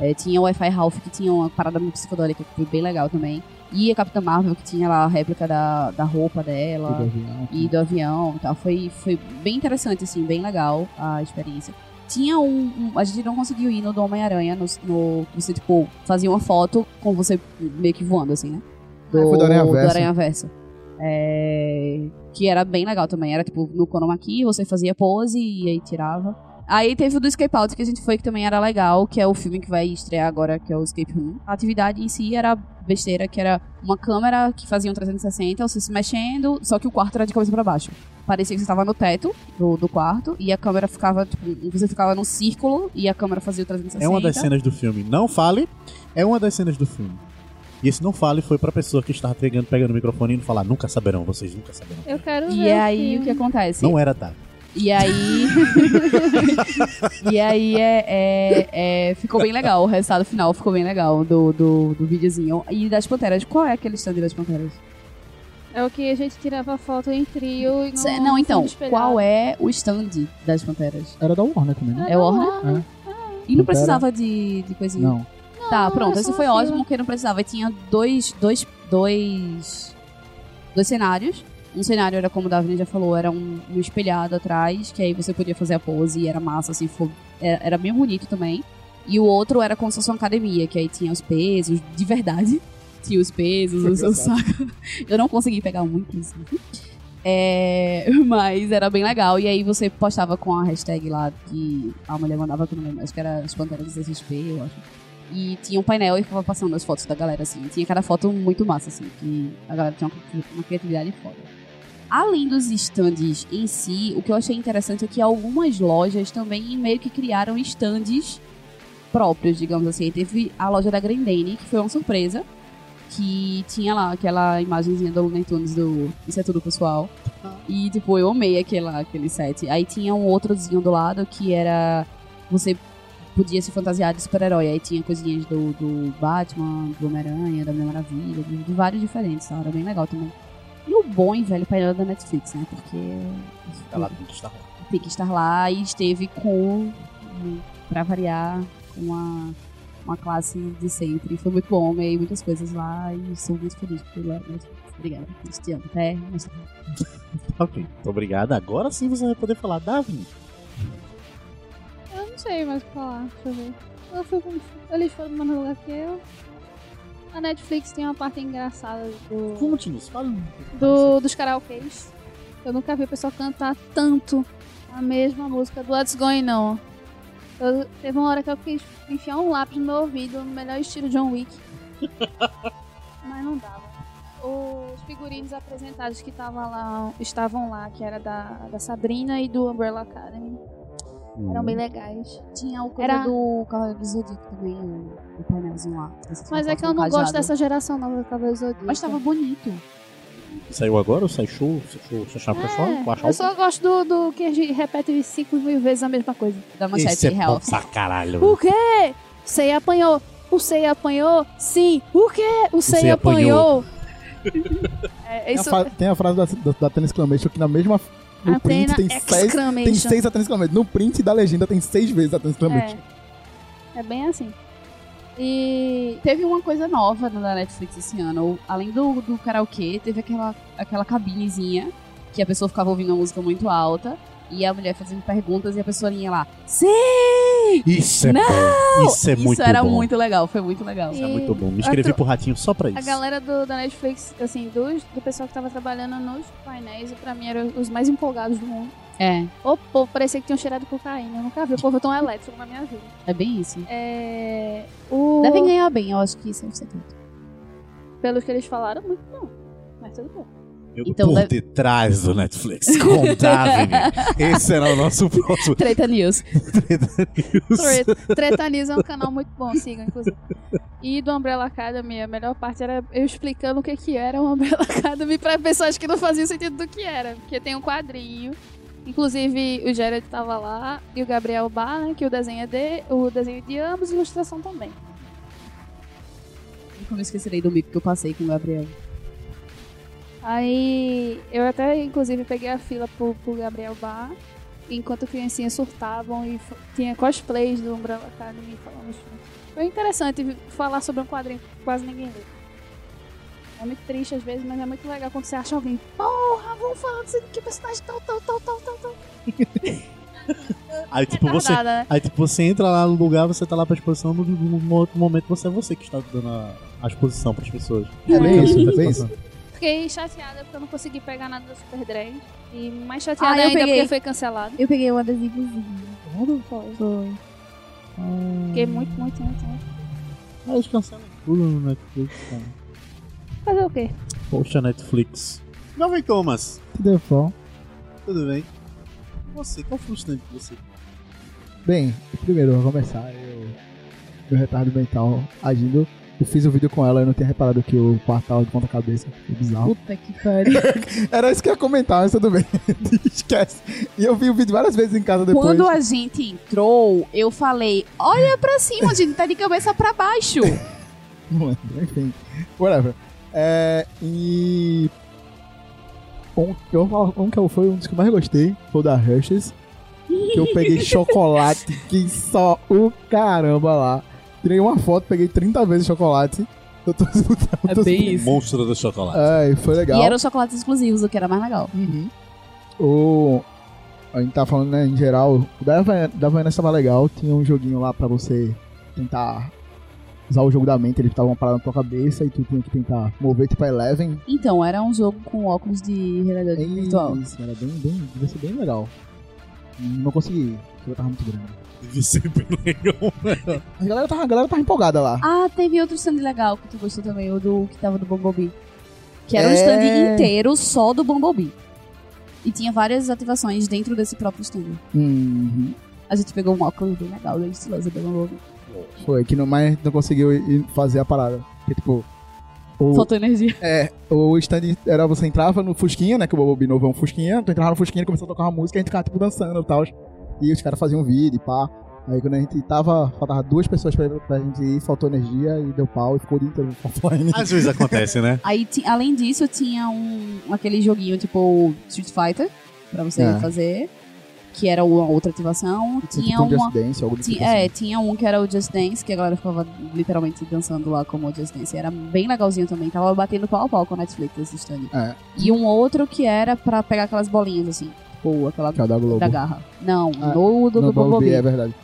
É, tinha o Wi-Fi Ralph, que tinha uma parada muito psicodélica, que foi bem legal também. E a Capitã Marvel, que tinha lá a réplica da, da roupa dela Do avião. e do avião e tal. Foi, foi bem interessante, assim, bem legal a experiência. Tinha um, um- A gente não conseguiu ir no do Homem-Aranha, no, no. Você, tipo, fazia uma foto com você meio que voando, assim, né? Ah, foi do Aranhaverso. Aranhaverso. É, que era bem legal também. Era tipo no Chroma Key, você fazia pose e aí tirava. Aí teve o do Escape Out que a gente foi que também era legal, que é o filme que vai estrear agora, que é o Escape Room. A atividade em si era besteira, que era uma câmera que fazia um 360, você se mexendo, só que o quarto era de cabeça pra baixo. Parecia que você estava no teto do, do quarto e a câmera ficava, tipo, você ficava num círculo e a câmera fazia o 360. É uma das cenas do filme. Não fale, é uma das cenas do filme. E esse não fale foi pra pessoa que estava pegando, pegando o microfone e não falar, nunca saberão, vocês nunca saberão. Eu quero ver. E o aí filme. o que acontece? Não era Davi. E aí. e aí é, é- é- ficou bem legal. O resultado final ficou bem legal do, do, do videozinho. E das panteras, qual é aquele stand das panteras? É o que a gente tirava foto em trio e Cê- no não, então, qual é o stand das panteras? Era da Warner também, né? É Warner? É. E não Pantera? precisava de, de coisinha? Não. Tá, Não, pronto. Esse só foi a fila. ótimo, porque não precisava. E tinha dois, dois, dois, dois cenários. Um cenário era, como o Davi já falou, era um, um espelhado atrás, que aí você podia fazer a pose e era massa, assim, foi, era, era bem bonito também. E o outro era como se fosse uma academia, que aí tinha os pesos, de verdade. Tinha os pesos, o seu saco. Eu não consegui pegar um, inclusive. É, mas era bem legal. E aí você postava com a hashtag lá que a mulher mandava, que eu não lembro, acho que era as panteras do eu acho. E tinha um painel e ficava passando as fotos da galera, assim. Tinha cada foto muito massa, assim, que a galera tinha uma, uma criatividade foda. Além dos stands em si, o que eu achei interessante é que algumas lojas também meio que criaram stands próprios, digamos assim. Teve a loja da Grendene, que foi uma surpresa, que tinha lá aquela imagenzinha do Looney Tunes do Isso é Tudo Pessoal. E, tipo, eu amei aquela, aquele set. Aí tinha um outrozinho do lado que era... Você podia se fantasiar de super-herói. Aí tinha coisinhas do, do Batman, do Homem-Aranha, da Mulher Maravilha, de, de vários diferentes? Era bem legal também. E o bom e velho painel da Netflix, né? Porque Ela tem que estar lá. tem que estar lá e esteve com, pra variar, com uma, uma classe de sempre. Foi muito bom, ganhei muitas coisas lá e sou muito feliz por lá. Obrigada, amo. Até mais tarde. Ok, muito obrigado. Agora sim você vai poder falar, Davi. Eu não sei mais o que falar, deixa eu ver. Eu fui com... Eles foram no mesmo lugar que eu. A Netflix tem uma parte engraçada do... Conte-nos, fala do, dos karaokês. Eu nunca vi o pessoal cantar tanto a mesma música do What's Going On. Eu- teve uma hora que eu quis enfiar um lápis no meu ouvido, no melhor estilo John Wick. Mas não dava. Os figurinos apresentados que tava lá, estavam lá, que era da, da Sabrina e do Umbrella Academy, eram bem legais. Tinha o coisa Era- do Cavaleiro do Zodíaco também, o, o painelzinho lá. Mas é que eu não gosto dessa geração nova do Cavaleiro Zodíaco. Mas tava bonito. Saiu agora ou sai show? Sai show? Sai show? Sai show? É, eu o- só gosto do, do que a gente repete cinco mil vezes a mesma coisa. Da manchete é bom real. pra caralho. O quê? Sei apanhou. O Sei apanhou? Sim. O quê? O Sei Sei apanhou. é, Tem, isso. a, fa- tem a frase da, da, da Tennis Exclamation que na mesma. No print tem seis, tem seis Atenas Exclamation. No print da legenda tem seis vezes Atenas Exclamation. É. É bem assim. E teve uma coisa nova na Netflix esse ano. Além do, do karaokê, teve aquela, aquela cabinezinha que a pessoa ficava ouvindo uma música muito alta e a mulher fazendo perguntas e a pessoa ia lá, sim! Isso é Não! bom. Isso é Isso muito era bom. muito legal, foi muito legal. Isso é muito bom. Me inscrevi a tro- pro Ratinho só pra A isso. galera do, da Netflix, assim, dos, do pessoal que tava trabalhando nos painéis, pra mim eram os mais empolgados do mundo. É, O povo parecia que tinham cheirado cocaína. Eu nunca vi o povo tão elétrico na minha vida. é bem isso. É. O... Devem ganhar bem, eu acho que isso é o segredo. Pelos que eles falaram, muito não. Mas tudo bem. Eu Então por deve- detrás do Netflix Davine. Esse era o nosso próximo Treta News. Treta News. Tre- Treta News é um canal muito bom, sigam, inclusive. E do Umbrella Academy, a melhor parte era eu explicando o que, que era o Umbrella Academy pra pessoas que não faziam sentido do que era. Porque tem um quadrinho. Inclusive, o Jared tava lá e o Gabriel Bar, né, que o desenho é de, o desenho de ambos e ilustração também. Nunca me esquecerei do mico que eu passei com o Gabriel. Aí eu até, inclusive, peguei a fila pro, pro Gabriel Bar, enquanto criancinhas surtavam e tinha cosplays do Umbrella Academy falando junto. Foi interessante falar sobre um quadrinho que quase ninguém lê. É muito triste às vezes, mas é muito legal quando você acha alguém. Porra, vamos falar desse que personagem tal, tal, tal, tal, tal, tal. Aí tipo, você, Retardada, né? aí tipo, você entra lá no lugar, você tá lá pra exposição, no, no outro momento você é você que está dando a, a exposição pras pessoas. É bem isso, é Tá bem isso. Fiquei chateada porque eu não consegui pegar nada do Super Dread. E mais chateada Ah, eu ainda peguei. porque foi cancelado. Eu peguei um adesivozinho. Foi. Foi. Fiquei muito, muito, muito, muito. Aí eles cancelam tudo no Netflix, cara. Fazer o quê? Poxa, Netflix. Jovem Thomas, Tudo bom. tudo bem? E Você, qual foi o stand de você? Bem, primeiro, vou começar. Eu, meu retardo mental agindo. Eu fiz o vídeo com ela e não tinha reparado que o quarto tava de ponta cabeça. Foi bizarro. Puta que pariu. Era isso que eu ia comentar, mas tudo bem. Esquece. E eu vi o vídeo várias vezes em casa depois. Quando a gente entrou, eu falei: olha pra cima, a gente tá de cabeça pra baixo. Não lembro, enfim. Whatever. É, e. Um, um que eu- foi um dos que eu mais gostei foi o da Hershey's. Que eu peguei chocolate, que só o caramba lá. Tirei uma foto, peguei 30 vezes chocolate. Eu tô É bem isso. Monstro do chocolate. Ai, foi legal. E eram chocolates exclusivos, o que era mais legal. Uhum. O. A gente tá falando, né, em geral. O da Havaiana- Havaiana estava legal. Tinha um joguinho lá pra você tentar usar o jogo da mente. Ele tava uma parada na tua cabeça e tu tinha que tentar mover tipo a Eleven. Então, era um jogo com óculos de realidade virtual. Isso, era bem, bem, devia ser bem legal. Não consegui, porque eu tava muito grande. Devia ser bem legal. A galera tava, a galera tava empolgada lá. Ah, teve outro stand legal que tu gostou também, o do que tava do Bumblebee. Que era um É. stand inteiro só do Bumblebee. E tinha várias ativações dentro desse próprio stand. Uhum. A gente pegou um óculos bem legal, bem estiloso do Bumblebee. Foi, que não mais não conseguiu fazer a parada. Porque, tipo. O, Faltou energia. É, o stand era você entrava no Fusquinha, né? Que o Bobo novo é um Fusquinha. Tu entrava no Fusquinha e começou a tocar uma música e a gente ficava, tipo, dançando e tal. E os caras faziam vídeo e pá. Aí quando a gente tava, faltava duas pessoas pra, pra gente ir, faltou energia e deu pau e ficou o dia inteiro offline. Às vezes acontece, né? Aí, além disso, tinha um aquele joguinho tipo Street Fighter pra você É. fazer, que era uma outra ativação. Tinha tipo um uma. Just Dance, algo do ti- tipo é, assim. tinha um que era o Just Dance, que a galera ficava literalmente dançando lá como o Just Dance. Era bem legalzinho também. Tava batendo pau a pau com a Netflix esse stand. É, E um outro que era pra pegar aquelas bolinhas assim. Tipo, aquela que é da Globo. da garra. Não, Ah, no do, No do Bumblebee, é verdade.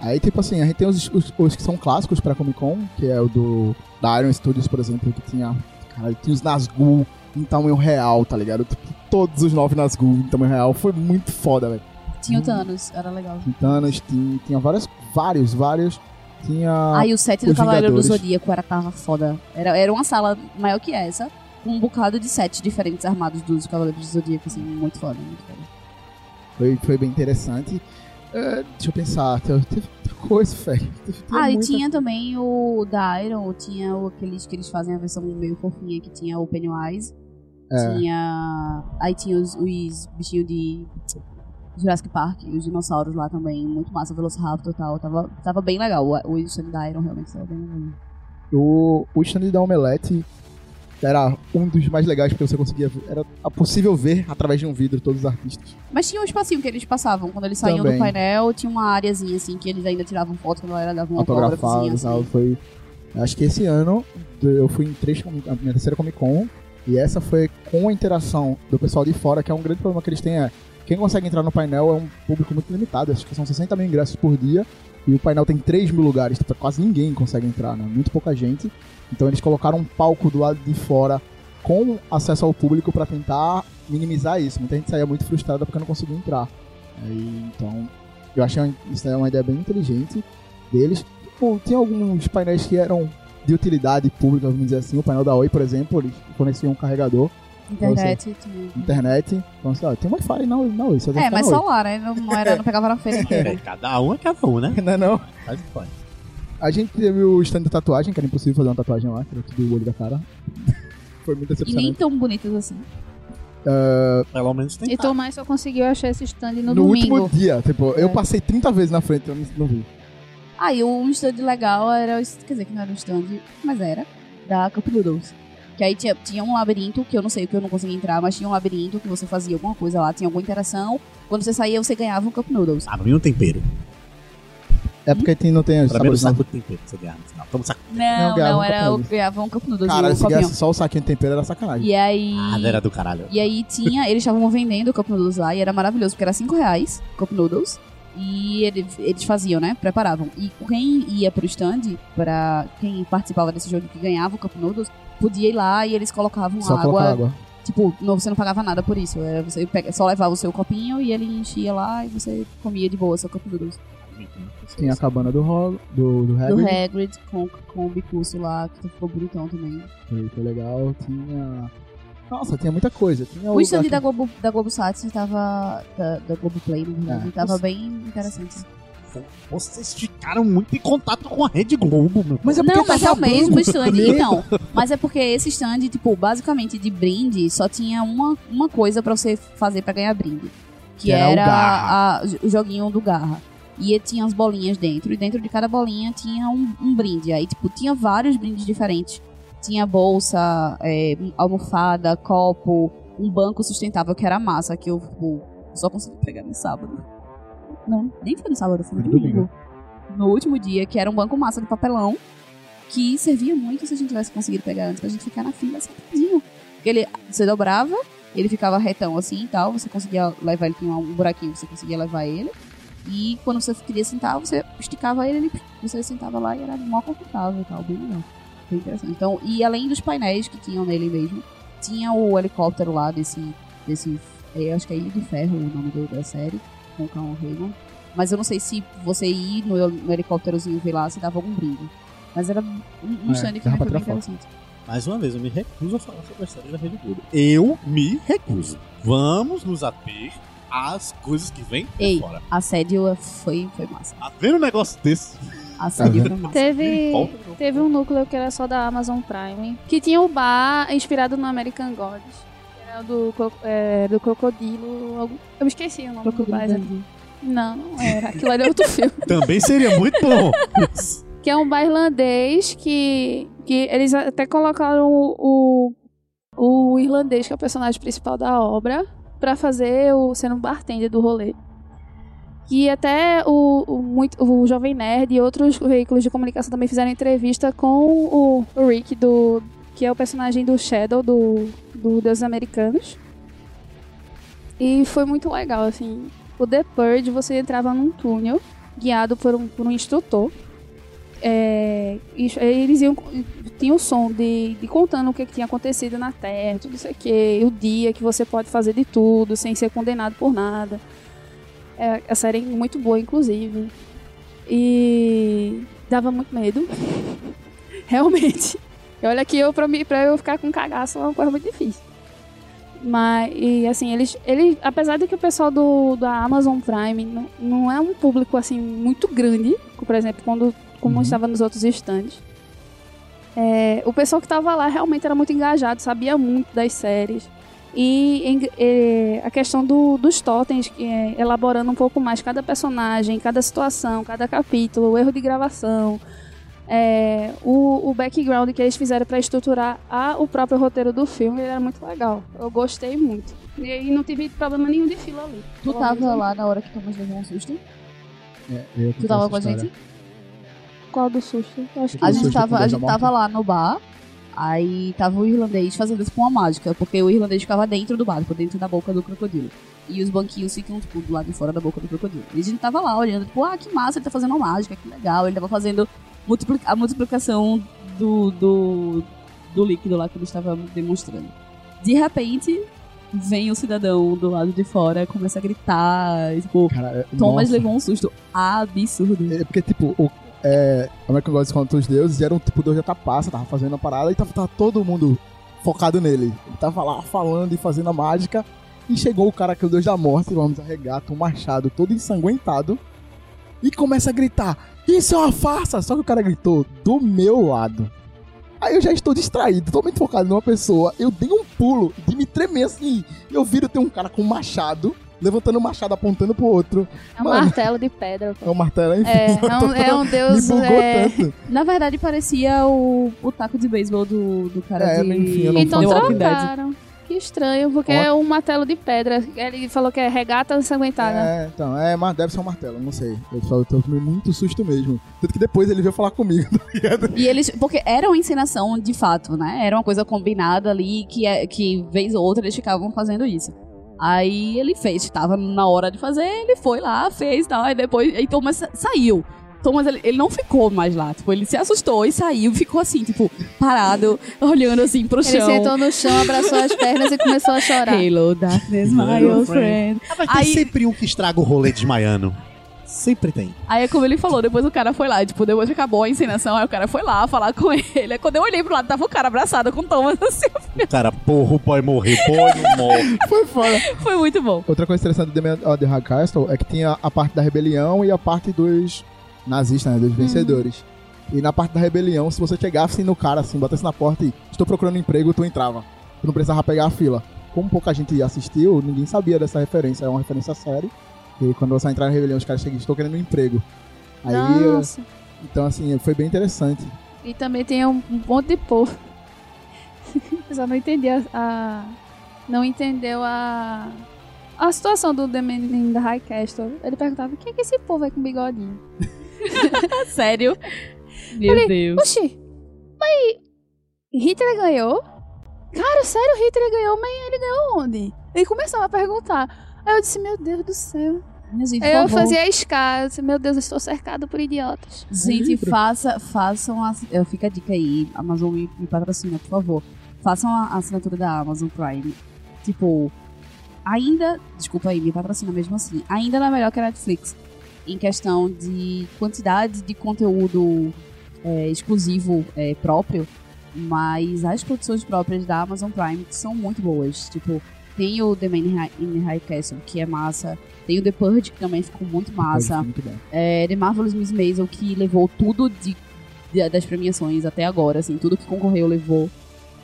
Aí, tipo assim, a gente tem os, os, os que são clássicos pra Comic Con, que é o do da Iron Studios, por exemplo, que tinha. Cara, tinha os Nazgûl em tamanho real, tá ligado? Tipo, todos os nove Nazgûl em tamanho real. Foi muito foda, velho. Tinha o Thanos, era legal. Thanos, tinha, tinha vários, vários, vários. Tinha. Aí o set do Cavaleiro do. Zodíaco era tava foda. Era, era uma sala maior que essa, com um bocado de sets diferentes armados dos Cavaleiros do Zodíaco, assim, muito foda, muito foda. Foi, foi bem interessante. É, deixa eu pensar, teve, muita coisa, velho. Ah, e muita- tinha também o da Iron, tinha o, aqueles que eles fazem a versão meio fofinha, que tinha o Pennywise. É. Tinha. Aí tinha os, os bichinhos de Jurassic Park, os dinossauros lá também, muito massa, Velociraptor e tal. Tava, tava bem legal. O, o stand da Iron realmente tava bem legal. O, o stand da Omelete era um dos mais legais porque você conseguia ver. Era possível ver através de um vidro todos os artistas. Mas tinha um espacinho que eles passavam. Quando eles saíam Também. do painel, tinha uma areazinha assim que eles ainda tiravam foto quando a galera dava um autógrafo. autografado e tal. Assim. Foi. Acho que esse ano eu fui em três a minha terceira Comic Con. E essa foi com a interação do pessoal de fora, que é um grande problema que eles têm é. Quem consegue entrar no painel é um público muito limitado, acho que são 60 mil ingressos por dia. E o painel tem 3 mil lugares, tipo, quase ninguém consegue entrar, né? Muito pouca gente. Então eles colocaram um palco do lado de fora com acesso ao público pra tentar minimizar isso. Muita gente saía muito frustrada porque não conseguia entrar. Aí, então, eu achei isso é uma ideia bem inteligente deles. Bom, tinha alguns painéis que eram de utilidade pública, vamos dizer assim. O painel da Oi, por exemplo, eles forneciam um carregador, Internet internet. Então, assim, ó, tem Wi-Fi na, na Oi, É, mas só lá, né? Não, não era, não pegava na feira inteira. É, cada um é cada um, né? Não, é não. Faz o que pode. A gente teve o stand da tatuagem, que era impossível fazer uma tatuagem lá, que era tudo o olho da cara. Foi muito E nem tão bonitas assim. Pelo menos tem. E Tomás só conseguiu achar esse stand no, No, domingo. último dia, tipo, eu É. passei 30 vezes na frente, eu não, não vi. Ah, e um stand legal era, o- quer dizer, que não era um stand, mas era, da Cup Noodles. Que aí tinha, tinha um labirinto, que eu não sei, que eu não conseguia entrar, mas tinha um labirinto que você fazia alguma coisa lá, tinha alguma interação. Quando você saía, você ganhava um Cup Noodles. Ah, pra mim um tempero. É porque tem, não tem as Pra mim era o não. saco de tempero que você ganhava no final. Toma um saco. Não, Não, não, ganhava um era, eu Noodles. ganhava um Cup Noodles, Cara, o se ganhasse só o saquinho de tempero era sacanagem. E aí... Ah, era do caralho. E aí tinha, eles estavam vendendo o Cup Noodles lá e era maravilhoso, porque era 5 reais Cup Noodles. E ele- eles faziam, né? Preparavam. E quem ia pro stand, pra quem participava desse jogo que ganhava o Cup Noodles, podia ir lá e eles colocavam Só água. colocar água. Tipo, não, você não pagava nada por isso. Era você pega- só levava o seu copinho e ele enchia lá e você comia de boa seu Cup Noodles. Tinha a cabana do Rolo, do, do Do Hagrid. Hagrid com, com o bicurso lá, que ficou bonitão também. Foi, foi legal. Tinha... Nossa, tinha muita coisa. Tinha O stand da Globo, da Globo Sat tava. Da, da Globo Play, na verdade, É. tava bem interessante. Vocês ficaram muito em contato com a Rede Globo, meu. Mas é porque Não, mas é o mesmo stand. Então, mas é porque esse stand, tipo, basicamente de brinde, só tinha uma, uma coisa pra você fazer pra ganhar brinde. Que, Que era o era, Garra. a- o joguinho do Garra. E tinha as bolinhas dentro, e dentro de cada bolinha tinha um, um brinde. Aí, tipo, tinha vários brindes diferentes. Tinha bolsa, é, almofada, copo, um banco sustentável que era massa, que eu tipo, só consegui pegar no sábado. Não, nem foi no sábado, foi no domingo. No último dia, que era um banco massa de papelão, que servia muito se a gente tivesse conseguido pegar antes, pra gente ficar na fila sentadinho. Porque ele, você dobrava, ele ficava retão assim e tal, você conseguia levar ele, tinha um buraquinho, você conseguia levar ele. E quando você queria sentar, você esticava ele, ele você sentava lá e era mó confortável e tal, bem legal. Bem interessante. Então, e além dos painéis que tinham nele mesmo, tinha o helicóptero lá desse. desse eu acho que é Ilha de Ferro o nome do- da série, com o Carl Raymond. Mas eu não sei se você ir no, no helicópterozinho ver lá, se dava algum brinde. Mas era um, um É, stand que foi bem foto. interessante. Mais uma vez, eu me recuso a falar sobre a história da Rede Globo. Eu me recuso. Vamos nos ater às coisas que vêm de Ei. fora. Assédio foi, foi massa. Tá vendo um negócio desse? Assédio Tá foi massa. Teve, teve um núcleo que era só da Amazon Prime, que tinha o bar inspirado no American Gods. que Era do, é, do crocodilo. algum- Eu esqueci o nome do Crocodilo bar. Dundee. Não, não era. Aquilo era outro filme. Também seria muito bom. Que é um bar irlandês que, que eles até colocaram o, o, o irlandês, que é o personagem principal da obra, pra fazer o sendo um bartender do rolê. E até o, o, muito, o Jovem Nerd e outros veículos de comunicação também fizeram entrevista com o, o Rick, do, que é o personagem do Shadow, do, do Deuses Americanos. E foi muito legal, assim. O The Purge, você entrava num túnel, guiado por um, por um instrutor. É, eles iam tinha o som de, de contando o que, tinha acontecido na Terra, tudo isso aqui, o dia que você pode fazer de tudo sem ser condenado por nada. É, a série é muito boa, inclusive. E dava muito medo. Realmente. Olha que eu, pra, mim, pra eu ficar com cagaço é uma coisa muito difícil. Mas, e assim, eles, eles apesar de que o pessoal do, da Amazon Prime não, não é um público, assim, muito grande, por exemplo, quando, como Uhum. estava nos outros stands, é, o pessoal que estava lá realmente era muito engajado, sabia muito das séries. E em- é, a questão do, dos totens, que é, elaborando um pouco mais cada personagem, cada situação, cada capítulo, o erro de gravação, é, o, o background que eles fizeram para estruturar a- o próprio roteiro do filme era muito legal. Eu gostei muito. E, e não tive problema nenhum de fila ali. Tu Pelo tava menos. lá na hora que Thomas levou um susto? É, eu Tu tava essa com a gente? Qual do susto? Acho que A gente, susto tava, a gente tava lá no bar, aí tava o irlandês fazendo isso com uma mágica, porque o irlandês ficava dentro do bar, tipo, dentro da boca do crocodilo. E os banquinhos ficam, tipo, do lado de fora da boca do crocodilo. E a gente tava lá olhando, tipo, ah, que massa, ele tá fazendo uma mágica, que legal. Ele tava fazendo a multiplicação do, do, do líquido lá que ele estava demonstrando. De repente, vem o cidadão do lado de fora, começa a gritar, tipo, Cara, Thomas nossa. levou um susto absurdo. É porque, tipo, o- é, American Gods contra os deuses, e era um tipo Deus da tapaça, tava fazendo a parada, e tava, tava todo mundo focado nele. Ele tava lá falando e fazendo a mágica, e chegou o cara que é o Deus da Morte, vamos arregata, um machado todo ensanguentado, e começa a gritar, isso é uma farsa! Só que o cara gritou do meu lado. Aí eu já estou distraído, totalmente focado numa pessoa. Eu dei um pulo de me tremer assim. Eu viro ter um cara com um machado, levantando o machado, apontando pro outro. É um Mano. martelo de pedra. É o martelo, enfim. É, é um, é um Me deus. bugou É... tanto. Na verdade, parecia o, o taco de beisebol do, do cara É, de enfim, eu não Então The Walking Dead. trocaram. Que estranho, porque é um martelo de pedra. Ele falou que é regata ensanguentada. É, então, é, mas deve ser um martelo, não sei. Eu só eu tomei muito susto mesmo. Tanto que depois ele veio falar comigo, tá ligado? E eles, porque era uma encenação de fato, né? Era uma coisa combinada ali que, é- que vez ou outra eles ficavam fazendo isso. Aí ele fez, tava na hora de fazer, ele foi lá, fez e tal, aí depois, aí Thomas sa- saiu. Thomas, ele, ele não ficou mais lá, tipo, ele se assustou e saiu, ficou assim, tipo, parado, olhando assim pro Ele chão. sentou no chão, abraçou as pernas e começou a chorar. Hello, darkness, my old friend. Ah, mas tem Aí- sempre um que estraga o rolê desmaiando. Sempre tem. Aí é como ele falou, depois o cara foi lá, tipo, depois que acabou a encenação, aí o cara foi lá falar com ele. Aí quando eu olhei pro lado, tava o cara abraçado com o Thomas, assim, O cara, porra, o boy morreu, boy não morre. Foi foda. foi muito bom. Outra coisa interessante do The, The High Castle é que tinha a parte da rebelião e a parte dos nazistas, né, dos vencedores. E na parte da rebelião, se você chegasse no cara assim, batesse na porta e estou procurando emprego, tu entrava. Tu não precisava pegar a fila. Como pouca gente assistiu, ninguém sabia dessa referência. É uma referência séria. E quando você entrar na rebelião, os caras chegam, estou querendo um emprego. Aí, Nossa. então assim, foi bem interessante. E também tem um, monte de povo. Eu só não entendi a, a- Não entendeu a. A situação do The Man the High Castle. Ele perguntava: quem é que esse povo aí com bigodinho? Sério? Meu Deus. Oxi, mas Hitler ganhou? Cara, sério, Hitler ganhou, mas ele ganhou onde? Ele começava a perguntar. Aí eu disse, meu Deus do céu. Minha gente, eu favor. fazia a escala, eu disse, meu Deus, eu estou cercado por idiotas. Gente, faça, façam a, eu fica a dica aí, Amazon me, me patrocina, por favor. Façam a, a assinatura da Amazon Prime. Tipo, ainda, desculpa aí, me patrocina mesmo assim. Ainda não é melhor que a Netflix em questão de quantidade de conteúdo é, exclusivo é, próprio, mas as produções próprias da Amazon Prime são muito boas. Tipo, tem o The Man in High- in High Castle, que é massa. Tem o The Purge, que também ficou muito massa. Muito. É, The Marvelous Miss Maisel, que levou tudo de, de- das premiações até agora, assim, tudo que concorreu levou.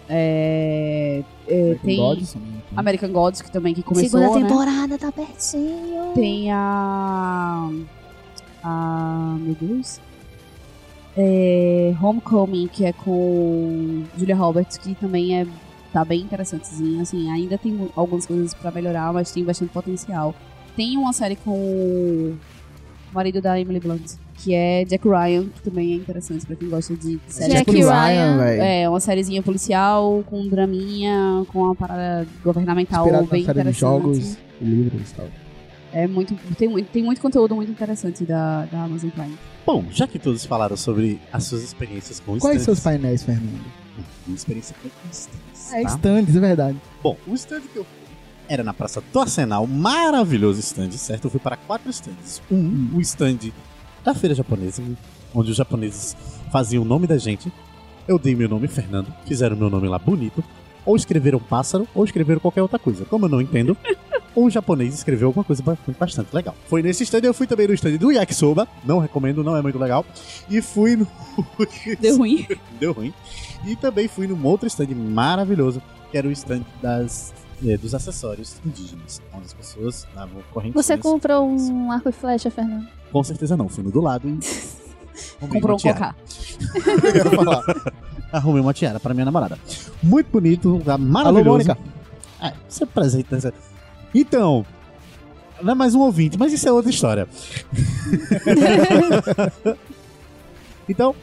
É, é, American tem Gods, também. American Gods, que também que começou, Segunda né? temporada tá pertinho. Tem a... a... meu Deus... É, Homecoming, que é com Julia Roberts, que também é tá bem interessantezinha, assim, ainda tem algumas coisas pra melhorar, mas tem bastante potencial. Tem uma série com o marido da Emily Blunt, que é Jack Ryan, que também é interessante pra quem gosta de de série. Jack Ryan, Ryan, velho. É, uma sériezinha policial, com um draminha, com uma parada governamental Inspirado bem série de interessante. jogos livros e tal. É muito, tem, muito- tem muito conteúdo muito interessante da, da Amazon Prime. Bom, já que todos falaram sobre as suas experiências com Quais seus painéis, Fernando? Minha experiência com stands, É, tá? stands, é verdade. Bom, o stand que eu fui era na Praça do Arsenal, maravilhoso stand, certo? Eu fui para quatro stands. Um, o stand da feira japonesa, onde os japoneses faziam o nome da gente. Eu dei meu nome Fernando, fizeram meu nome lá bonito. Ou escreveram pássaro, ou escreveram qualquer outra coisa. Como eu não entendo, um japonês escreveu alguma coisa ba- bastante legal. Foi nesse stand, eu fui também no stand do Yakisoba. Não recomendo, não é muito legal. E fui no. Deu ruim. Deu ruim. E também fui num outro stand maravilhoso, que era o stand das, eh, dos acessórios indígenas, onde as pessoas davam correntes. Você comprou um arco e flecha, Fernando? Com certeza não, fui no do lado e. Comprou um cocá. Eu ia falar. Arrumei uma tiara para minha namorada. Muito bonito, lugar Alô, maravilhoso. Mônica. É, você apresenta. essa- Então, não é mais um ouvinte, mas isso é outra história. então,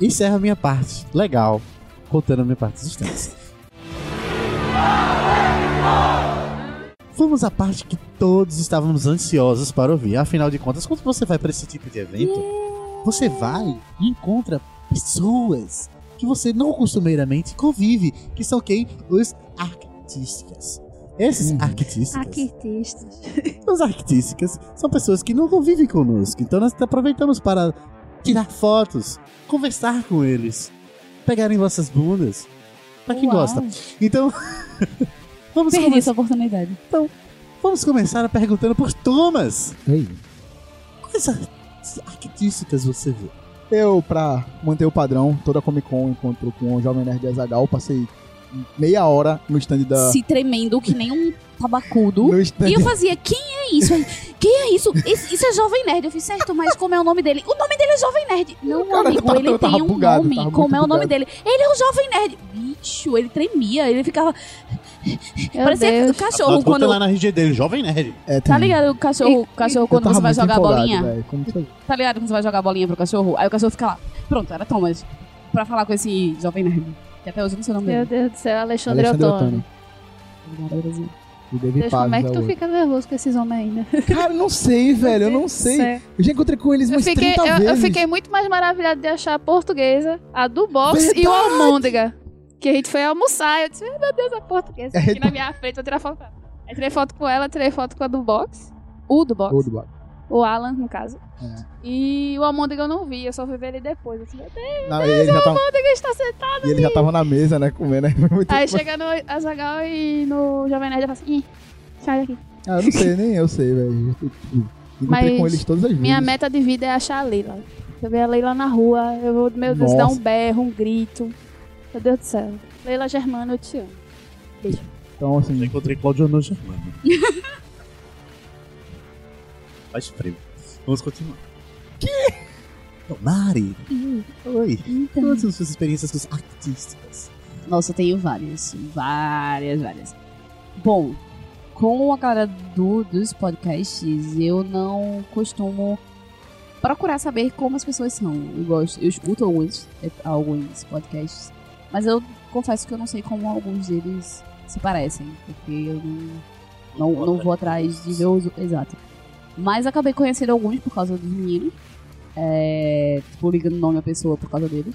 encerra a minha parte. Legal. Contando a minha parte dos stands. Vamos à parte que todos estávamos ansiosos para ouvir. Afinal de contas, quando você vai para esse tipo de evento, você vai e encontra pessoas que você não costumeiramente convive, que são quem? Os artistas. Esses Uhum. artistas, Arquistas. os artistas são pessoas que não convivem conosco. Então nós aproveitamos para tirar fotos, conversar com eles, pegarem vossas bundas. Pra quem Uau. gosta. Então, vamos, Perdi come- essa oportunidade. vamos começar perguntando por Thomas. Ei. Quais ar- artísticas você vê? Eu, pra manter o padrão, toda Comic Con encontro com o Jovem Nerd Azagal, passei meia hora no stand da. Se tremendo que nem um tabacudo. E eu fazia, quem é isso? Aí, Quem é isso? Esse- isso é Jovem Nerd. Eu fiz, certo, mas como é o nome dele? O nome dele é Jovem Nerd. Não, Cara, amigo, tava- ele tem um bugado, nome. Como é o nome dele? Ele é o Jovem Nerd. Bicho, ele tremia. Ele ficava... Meu parecia Deus. o cachorro quando... lá na RG dele, Jovem Nerd. É, Tá ligado o cachorro, o cachorro Eu quando você vai jogar a bolinha? você- Tá ligado quando você vai jogar a bolinha pro cachorro? Aí o cachorro fica lá. Pronto, era Thomas. Pra falar com esse Jovem Nerd. Que até hoje eu não sei o nome Meu dele. Deus do céu, Alexandre, Alexandre Ottoni. Ottoni. E David Deus, como é que tu o fica nervoso com esses homens ainda? outro. Cara, eu não sei, velho, eu não sei. Sério. Eu já encontrei com eles Eu umas fiquei, 30 eu, vezes. eu fiquei muito mais maravilhada de achar a portuguesa, a do box e o Verdade! almôndega. Que a gente foi almoçar. Eu disse, meu Deus, a portuguesa. É, Aqui na minha frente, vou tirar foto com ela. Aí tirei foto com ela, tirei foto com a do box. O do box. Ô, do Bob. O Alan, no caso. É. E o almôndega eu não vi, eu só fui ver ele depois. Eu disse, meu Deus, Não, tava, o almôndega está sentado. e ele já tava na mesa, né, comendo. Aí foi muito Aí chega no Azagal e no Jovem Nerd eu falo assim, sai daqui. Ah, eu não sei, nem eu sei, velho. Eu, tipo, Mas com eles todas as vezes. Minha meta de vida é achar a Leila. Se eu ver a Leila na rua, eu vou, meu Deus, Nossa. dar um berro, um grito. Meu Deus do céu. Leila Germano, eu te amo. Então, assim, Já encontrei Claudio no Germano. Faz frio. Vamos continuar. Que? Mari, oi. Então. Quais são suas experiências com os artísticas? Nossa, eu tenho várias. Várias, várias. Bom, com a cara do, dos podcasts, eu não costumo procurar saber como as pessoas são. Eu gosto, eu escuto alguns, alguns podcasts, mas eu confesso que eu não sei como alguns deles se parecem, porque eu não, não, não vou atrás de ver os. Exato. Mas acabei conhecendo alguns por causa dos meninos. É, tipo, ligando o nome à pessoa por causa deles.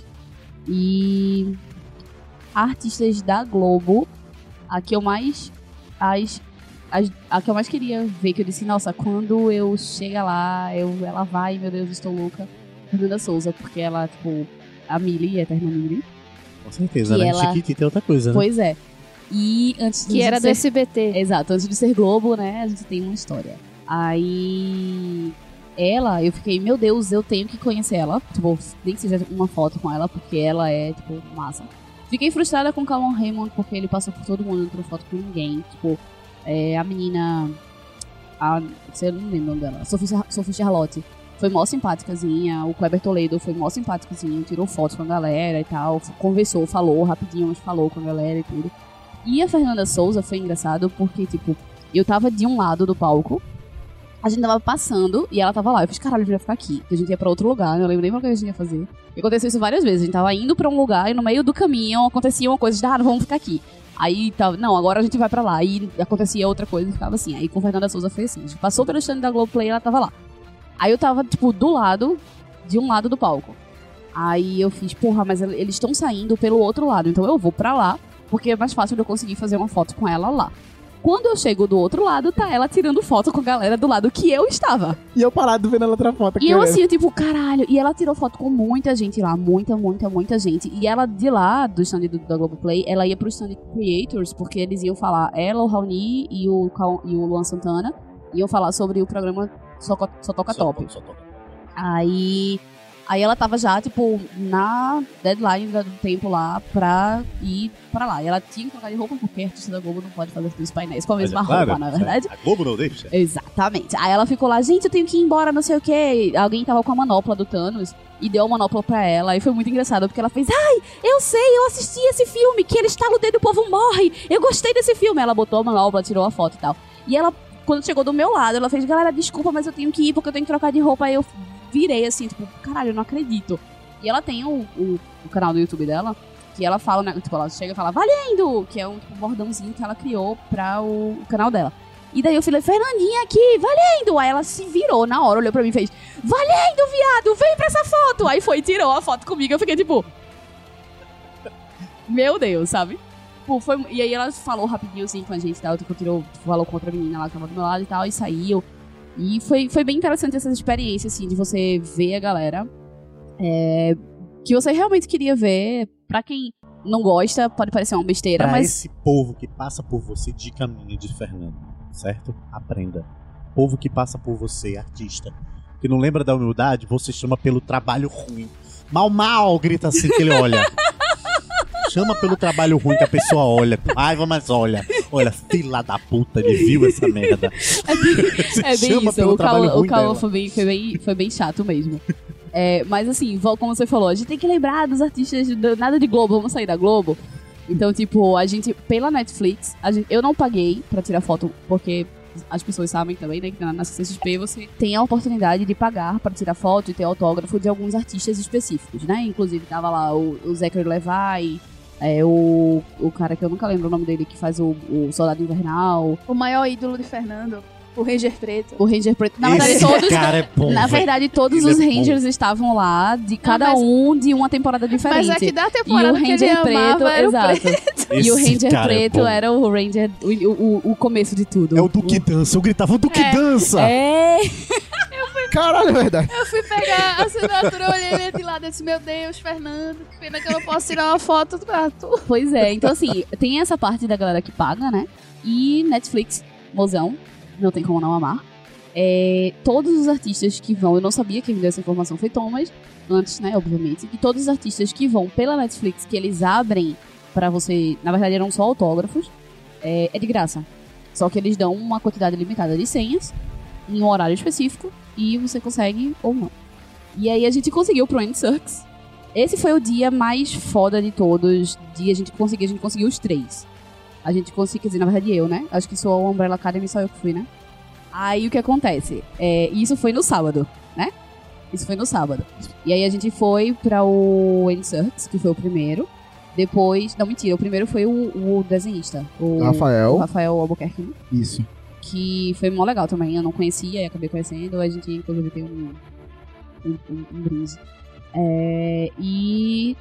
E artistas da Globo, a que eu mais. As, as- a que eu mais queria ver, que eu disse, nossa, quando eu chega lá, eu, ela vai, meu Deus, estou louca. Fernanda Souza, porque ela, tipo, a Millie, a eterna Millie. Com certeza, né? ela- Chiquitita é outra coisa, né? Pois é. E antes Que era do ser- SBT. Exato, antes de ser Globo, né, a gente tem uma história. Aí ela, eu fiquei, meu Deus, eu tenho que conhecer ela. Tipo, nem que seja uma foto com ela, porque ela é, tipo, massa. Fiquei frustrada com o Calum Raymond, porque ele passou por todo mundo, não tirou foto com ninguém. Tipo, é, a menina. A, eu não lembro o nome dela. Sophie, Sophie Charlotte. Foi mó simpáticazinha. O Kleber Toledo foi mó simpáticozinho. Tirou fotos com a galera e tal. Conversou, falou rapidinho, mas falou com a galera e tudo. E a Fernanda Souza foi engraçado porque, tipo, eu tava de um lado do palco, a gente tava passando e ela tava lá. Eu fiz, caralho, a gente vai ficar aqui. A gente ia pra outro lugar, né? lembro nem pra que a gente ia fazer. E aconteceu isso várias vezes. A gente tava indo pra um lugar e no meio do caminho acontecia uma coisa ah, não vamos ficar aqui. Aí tava, não, agora a gente vai pra lá. E acontecia outra coisa e ficava assim. Aí com Fernanda Souza foi assim. A gente passou pelo stand da Globoplay e ela tava lá. Aí eu tava, tipo, do lado, de um lado do palco. Aí eu fiz, porra, mas eles estão saindo pelo outro lado, então eu vou pra lá, porque é mais fácil de eu conseguir fazer uma foto com ela lá. Quando eu chego do outro lado, tá ela tirando foto com a galera do lado que eu estava. E eu parado vendo ela outra foto. E eu querendo. assim, eu, tipo, caralho. E ela tirou foto com muita gente lá, muita, muita, muita gente. E ela, de lá, do stand do, da Globoplay, ela ia pro stand Creators, porque eles iam falar, ela, o Raoni e o, e o Luan Santana, iam falar sobre o programa Só, Só Toca Só Top. to- só toca. Aí, aí ela tava já, tipo, na deadline do tempo lá pra ir pra lá. E ela tinha que trocar de roupa, porque a artista da Globo não pode fazer os painéis com a mesma é claro, roupa, na verdade. A Globo não deixa. Exatamente. Aí ela ficou lá, gente, eu tenho que ir embora, não sei o quê. Alguém tava com a manopla do Thanos e deu a manopla pra ela. E foi muito engraçado, porque ela fez, ai, eu sei, eu assisti esse filme, que ele estala o dedo e o povo morre. Eu gostei desse filme. Ela botou a manopla, tirou a foto e tal. E ela, quando chegou do meu lado, ela fez, galera, desculpa, mas eu tenho que ir porque eu tenho que trocar de roupa. Aí eu virei assim, tipo, caralho, eu não acredito. E ela tem o, o, o canal do YouTube dela, que ela fala, né, tipo, ela chega e fala, valendo! Que é um tipo, bordãozinho que ela criou pra o, o canal dela. E daí eu falei, Fernandinha aqui, valendo! Aí ela se virou na hora, olhou pra mim e fez, valendo, viado, vem pra essa foto! Aí foi tirou a foto comigo, eu fiquei tipo... Meu Deus, sabe? Tipo, foi... E aí ela falou rapidinho assim com a gente e tal, tipo, tirou, falou com outra menina lá que tava do meu lado e tal, e saiu. E foi, foi bem interessante essa experiência, assim, de você ver a galera. é, que você realmente queria ver. Pra quem não gosta, pode parecer uma besteira, Pra mas esse povo que passa por você, dica minha de Fernando, certo? Aprenda. Povo que passa por você, artista, que não lembra da humildade, você chama pelo trabalho ruim. Mal, mal, grita assim que ele olha. Chama pelo trabalho ruim que a pessoa olha. Raiva, mas olha. Olha, fila da puta, ele viu essa merda. é bem Chama isso. pelo O Cauã foi bem, foi, bem, foi bem chato mesmo. É, mas assim, como você falou, a gente tem que lembrar dos artistas, do- nada de Globo, vamos sair da Globo. Então, tipo, a gente, pela Netflix, gente- eu não paguei pra tirar foto, porque as pessoas sabem também, né, que na, na CCXP você tem a oportunidade de pagar pra tirar foto e ter autógrafo de alguns artistas específicos, né? Inclusive, tava lá o, o Zachary Levi, é, o, o cara que eu nunca lembro o nome dele, que faz o, o Soldado Invernal, O maior ídolo de Fernando, o Ranger Preto. o Ranger Preto. Na verdade, Esse todos, cara é bom. na verdade, todos os é bom. Rangers estavam lá, de cada mas- um de uma temporada diferente. Mas é que da e o temporada que ele Ranger Preto, amava era o exato. preto. E o Ranger é Preto bom. era o Ranger, o, o, o começo de tudo. É o Duque Dança. Eu gritava, o Duque É. Dança! É, Caralho, é verdade. Eu fui pegar a assinatura, eu olhei ele de lado e disse, meu Deus, Fernando, que pena que eu não posso tirar uma foto pra tu. pois é. Então, assim, tem essa parte da galera que paga, né? E Netflix, mozão, não tem como não amar. É, todos os artistas que vão, eu não sabia quem me deu essa informação foi Thomas, antes, né, obviamente, que todos os artistas que vão pela Netflix, que eles abrem pra você, na verdade eram só autógrafos, é, é de graça. Só que eles dão uma quantidade limitada de senhas, em um horário específico, e você consegue ou não. E aí a gente conseguiu pro End Circus. Esse foi o dia mais foda de todos, de a gente conseguir, a gente conseguiu os três. A gente conseguiu, quer dizer, na verdade eu, né? Acho que só o Umbrella Academy só eu que fui, né? Aí o que acontece? É, isso foi no sábado, né? Isso foi no sábado. E aí a gente foi pra o Circus, que foi o primeiro. Depois, não mentira, o primeiro foi o, o desenhista, o Rafael. o Rafael Albuquerque, né? Isso. Que foi mó legal também. Eu não conhecia e acabei conhecendo. A gente, inclusive, tem um, um, um, um brinde. É, e.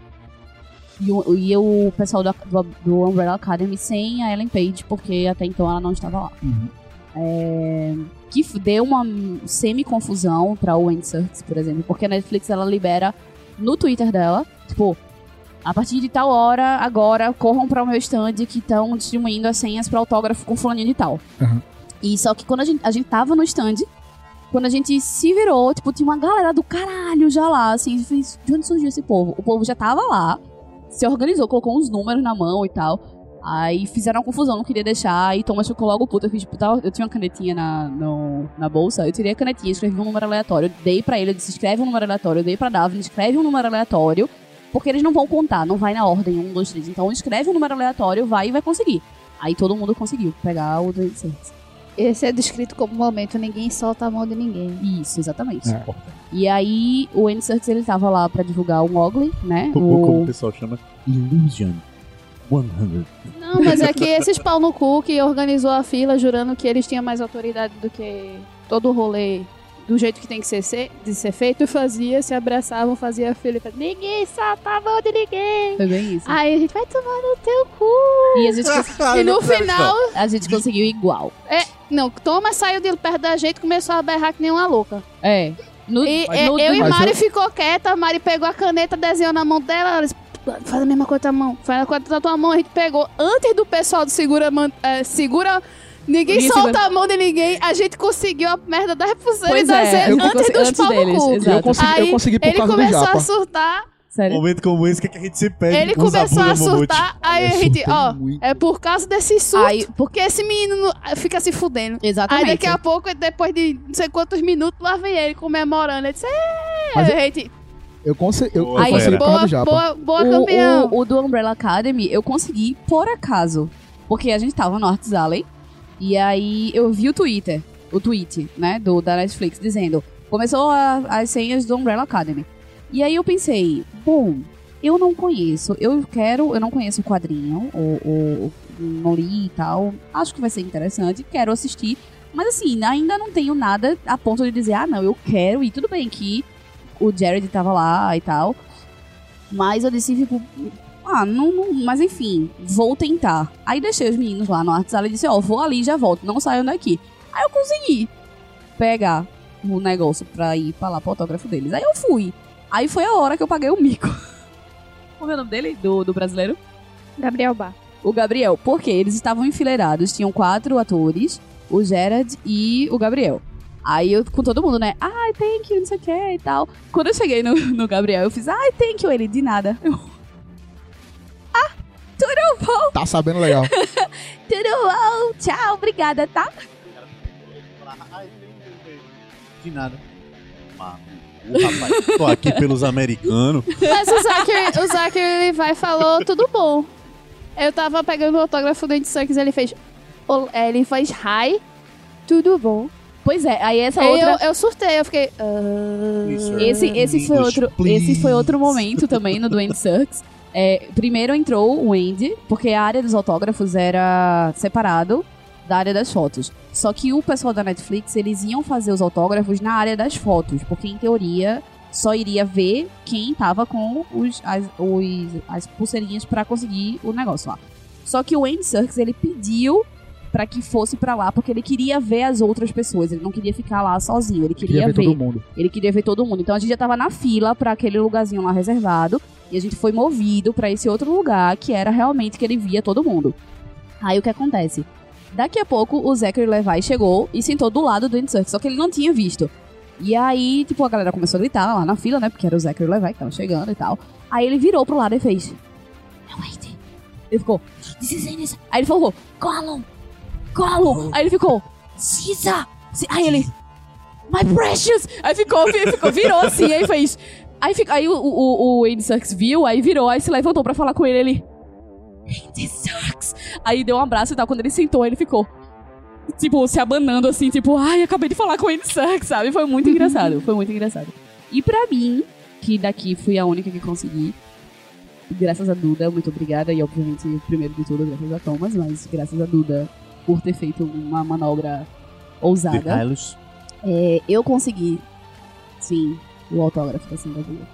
E o, e o pessoal do, do, do Umbrella Academy sem a Ellen Page, porque até então ela não estava lá. Uhum. É, que deu uma semi-confusão pra o End Circus, por exemplo, porque a Netflix ela libera no Twitter dela, tipo, a partir de tal hora, agora, corram pra o meu stand que estão distribuindo as senhas pra autógrafo com fulaninho de tal. Uhum. E só que quando a gente, a gente tava no stand, quando a gente se virou, tipo, tinha uma galera do caralho já lá, assim, de onde surgiu esse povo? O povo já tava lá, se organizou, colocou uns números na mão e tal. Aí fizeram uma confusão, não queria deixar. Aí Thomas ficou logo puto. Eu, fiz, tipo, tava- eu tinha uma canetinha na, no- na bolsa. Eu tirei a canetinha, escrevi um número aleatório. Dei pra ele, eu disse: escreve um número aleatório. Eu dei pra Daphne, escreve um número aleatório. Porque eles não vão contar, não vai na ordem, um, dois, três. Então escreve um número aleatório, vai e vai conseguir. Aí todo mundo conseguiu pegar o do Incense. Esse é descrito como momento, ninguém solta a mão de ninguém. Isso, exatamente. É. E aí o Inserts ele tava lá pra divulgar o Mogli, né? Como, como o O... pessoal chama? Illusion 100. Não, mas é que esses pau no cu que organizou a fila jurando que eles tinham mais autoridade do que todo o rolê do jeito que tem que ser, ser- de ser feito, fazia, se abraçavam, fazia falava, ninguém solta a mão de ninguém. Foi bem isso. Aí a gente vai tomar no teu cu. E a gente, e no final, a gente conseguiu igual. não, Thomas saiu de perto da gente e começou a berrar que nem uma louca. É. No, E no- e- eu e Mari eu- ficou quieta, a Mari pegou a caneta, desenhou na mão dela, ela disse, faz a mesma coisa com a mão, faz a coisa da tua mão, a gente pegou, antes do pessoal do segura, man- é, segura, ninguém Ninguém solta a mão de ninguém, a gente conseguiu a merda da pulseira Pois e da é, antes dos antes deles, exato. Eu consegui, eu Aí, consegui por Ele causa do começou Japa. a surtar, Sério. Momento como esse que, é que a gente se pede. ele começou a surtar, aí a Eu gente, ó, muito. é por causa desse surto, Aí- porque esse menino fica se fudendo. Exatamente. Aí daqui a pouco, depois de não sei quantos minutos, lá vem ele comemorando. Ele disse, é, Mas a gente, Eu, conse eu, eu Aí, consegui por causa boa, do Japa. boa, boa o, campeão. o, o do Umbrella Academy eu consegui por acaso. Porque a gente tava no Arts Alley. E aí eu vi o Twitter, o tweet, né, do, da Netflix, dizendo: começou a- as senhas do Umbrella Academy. E aí eu pensei, bom, eu não conheço, eu quero, eu não conheço o quadrinho, o, o, não li e tal. Acho que vai ser interessante, quero assistir. Mas assim, ainda não tenho nada a ponto de dizer, ah, não, eu quero ir. Tudo bem que o Jared tava lá e tal. Mas eu disse, tipo, ah, não, não- mas enfim, vou tentar. Aí deixei os meninos lá no Arts Alley e disse, ó, vou ali e já volto, não saiam daqui. Aí eu consegui pegar o negócio pra ir pra lá pro autógrafo deles. Aí eu fui. Aí foi a hora que eu paguei o mico. Como é o nome dele? Do, do brasileiro? Gabriel Bar. O Gabriel. Porque eles estavam enfileirados, tinham quatro atores, o Gerard e o Gabriel. Aí eu, com todo mundo, né? Ai, thank you, não sei o que e tal. Quando eu cheguei no, no Gabriel, eu fiz, ai, thank you, ele, de nada. Eu, ah, tudo bom, Tá sabendo legal. tudo bom, tchau, obrigada, tá? De nada. Maluco, rapaz. Tô aqui pelos americanos. Mas o Zachary, o Zachary ele vai e falou tudo bom. Eu tava pegando o autógrafo do Andy Serkis ele fez. é, Ele faz hi, tudo bom. Pois é, aí essa Aí outra... eu, eu surtei, eu fiquei. Sir. Esse, esse, foi outro, esse foi outro momento também no do Andy Serkis. É, primeiro entrou o Andy, porque a área dos autógrafos era separado da área das fotos. Só que o pessoal da Netflix, eles iam fazer os autógrafos na área das fotos, porque em teoria só iria ver quem tava com os, as, os- as pulseirinhas pra conseguir o negócio lá. Só que o Andy Serkis, ele pediu pra que fosse pra lá, porque ele queria ver as outras pessoas, ele não queria ficar lá sozinho, ele queria, Queria ver todo mundo. ele queria ver todo mundo. Então a gente já tava na fila pra aquele lugarzinho lá reservado. E a gente foi movido pra esse outro lugar que era realmente que ele via todo mundo. Aí o que acontece? Daqui a pouco o Zachary Levi chegou e sentou do lado do Serkis, só que ele não tinha visto. E aí, tipo, a galera começou a gritar lá na fila, né? Porque era o Zachary Levi que tava chegando e tal. Aí ele virou pro lado e fez. "É o Andy." Ele ficou. This is. Aí ele falou, Gollum! Gollum! Aí ele ficou, Caesar! Aí ele, My precious! Aí ficou, ficou virou assim, aí fez. Aí, fica, aí o, o, o Andy Serkis viu, aí virou, aí se levantou pra falar com ele, ele. Andy Serkis! Aí deu um abraço e tal. Quando ele sentou, ele ficou. Tipo, se abanando assim, tipo, ai, acabei de falar com o Andy Serkis, sabe? Foi muito engraçado, foi muito engraçado. E pra mim, que daqui fui a única que consegui, graças a Duda, muito obrigada, e obviamente, primeiro de tudo, graças a Thomas, mas graças a Duda por ter feito uma manobra ousada. É, eu consegui, sim, o autógrafo da Sandra Bullock.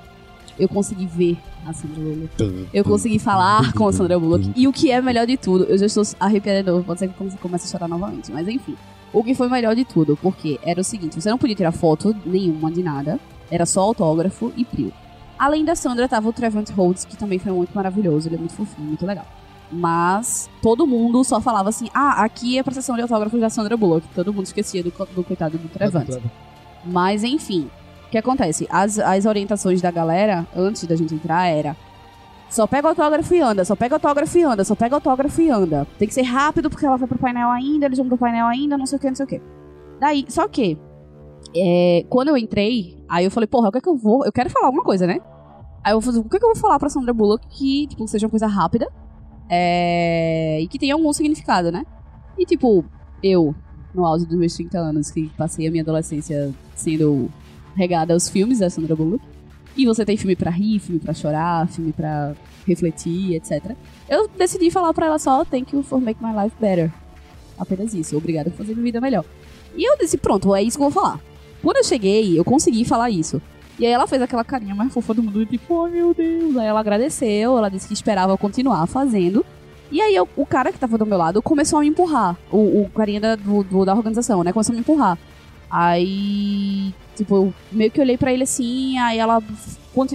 Eu consegui ver a Sandra Bullock. Eu consegui falar com a Sandra Bullock. E o que é melhor de tudo, eu já estou arrepiada de novo, pode ser que comece a chorar novamente, mas enfim. O que foi melhor de tudo, porque era o seguinte, você não podia tirar foto nenhuma de nada, era só autógrafo e prio. Além da Sandra, tava o Trevant Rhodes, que também foi muito maravilhoso, ele é muito fofinho, muito legal. Mas todo mundo só falava assim, ah, aqui é a sessão de autógrafos da Sandra Bullock. Todo mundo esquecia do, do coitado do Trevant. Mas enfim, o que acontece? As, as orientações da galera, antes da gente entrar, era só pega autógrafo e anda, só pega autógrafo e anda, só pega autógrafo e anda. Tem que ser rápido porque ela vai pro painel ainda, eles vão pro painel ainda, não sei o que, não sei o que. Daí, só que, é, quando eu entrei, aí eu falei, porra, o que é que eu vou? Eu quero falar alguma coisa, né? Aí eu fazer, o que é que eu vou falar pra Sandra Bullock que, tipo, seja uma coisa rápida é, e que tenha algum significado, né? E, tipo, eu, no auge dos meus 30 anos, que passei a minha adolescência sendo regada aos filmes da Sandra Bullock. E você tem filme pra rir, filme pra chorar, filme pra refletir, etc. Eu decidi falar pra ela só Thank you for making my life better. Apenas isso. Obrigada por fazer minha vida melhor. E eu disse, pronto, é isso que eu vou falar. Quando eu cheguei, eu consegui falar isso. E aí ela fez aquela carinha mais fofa do mundo, tipo, oh meu Deus. Aí ela agradeceu, ela disse que esperava continuar fazendo. E aí eu- o cara que tava do meu lado começou a me empurrar. O, o carinha da, do, do- da organização, né? Começou a me empurrar. Aí, tipo, eu meio que olhei pra ele assim, aí ela,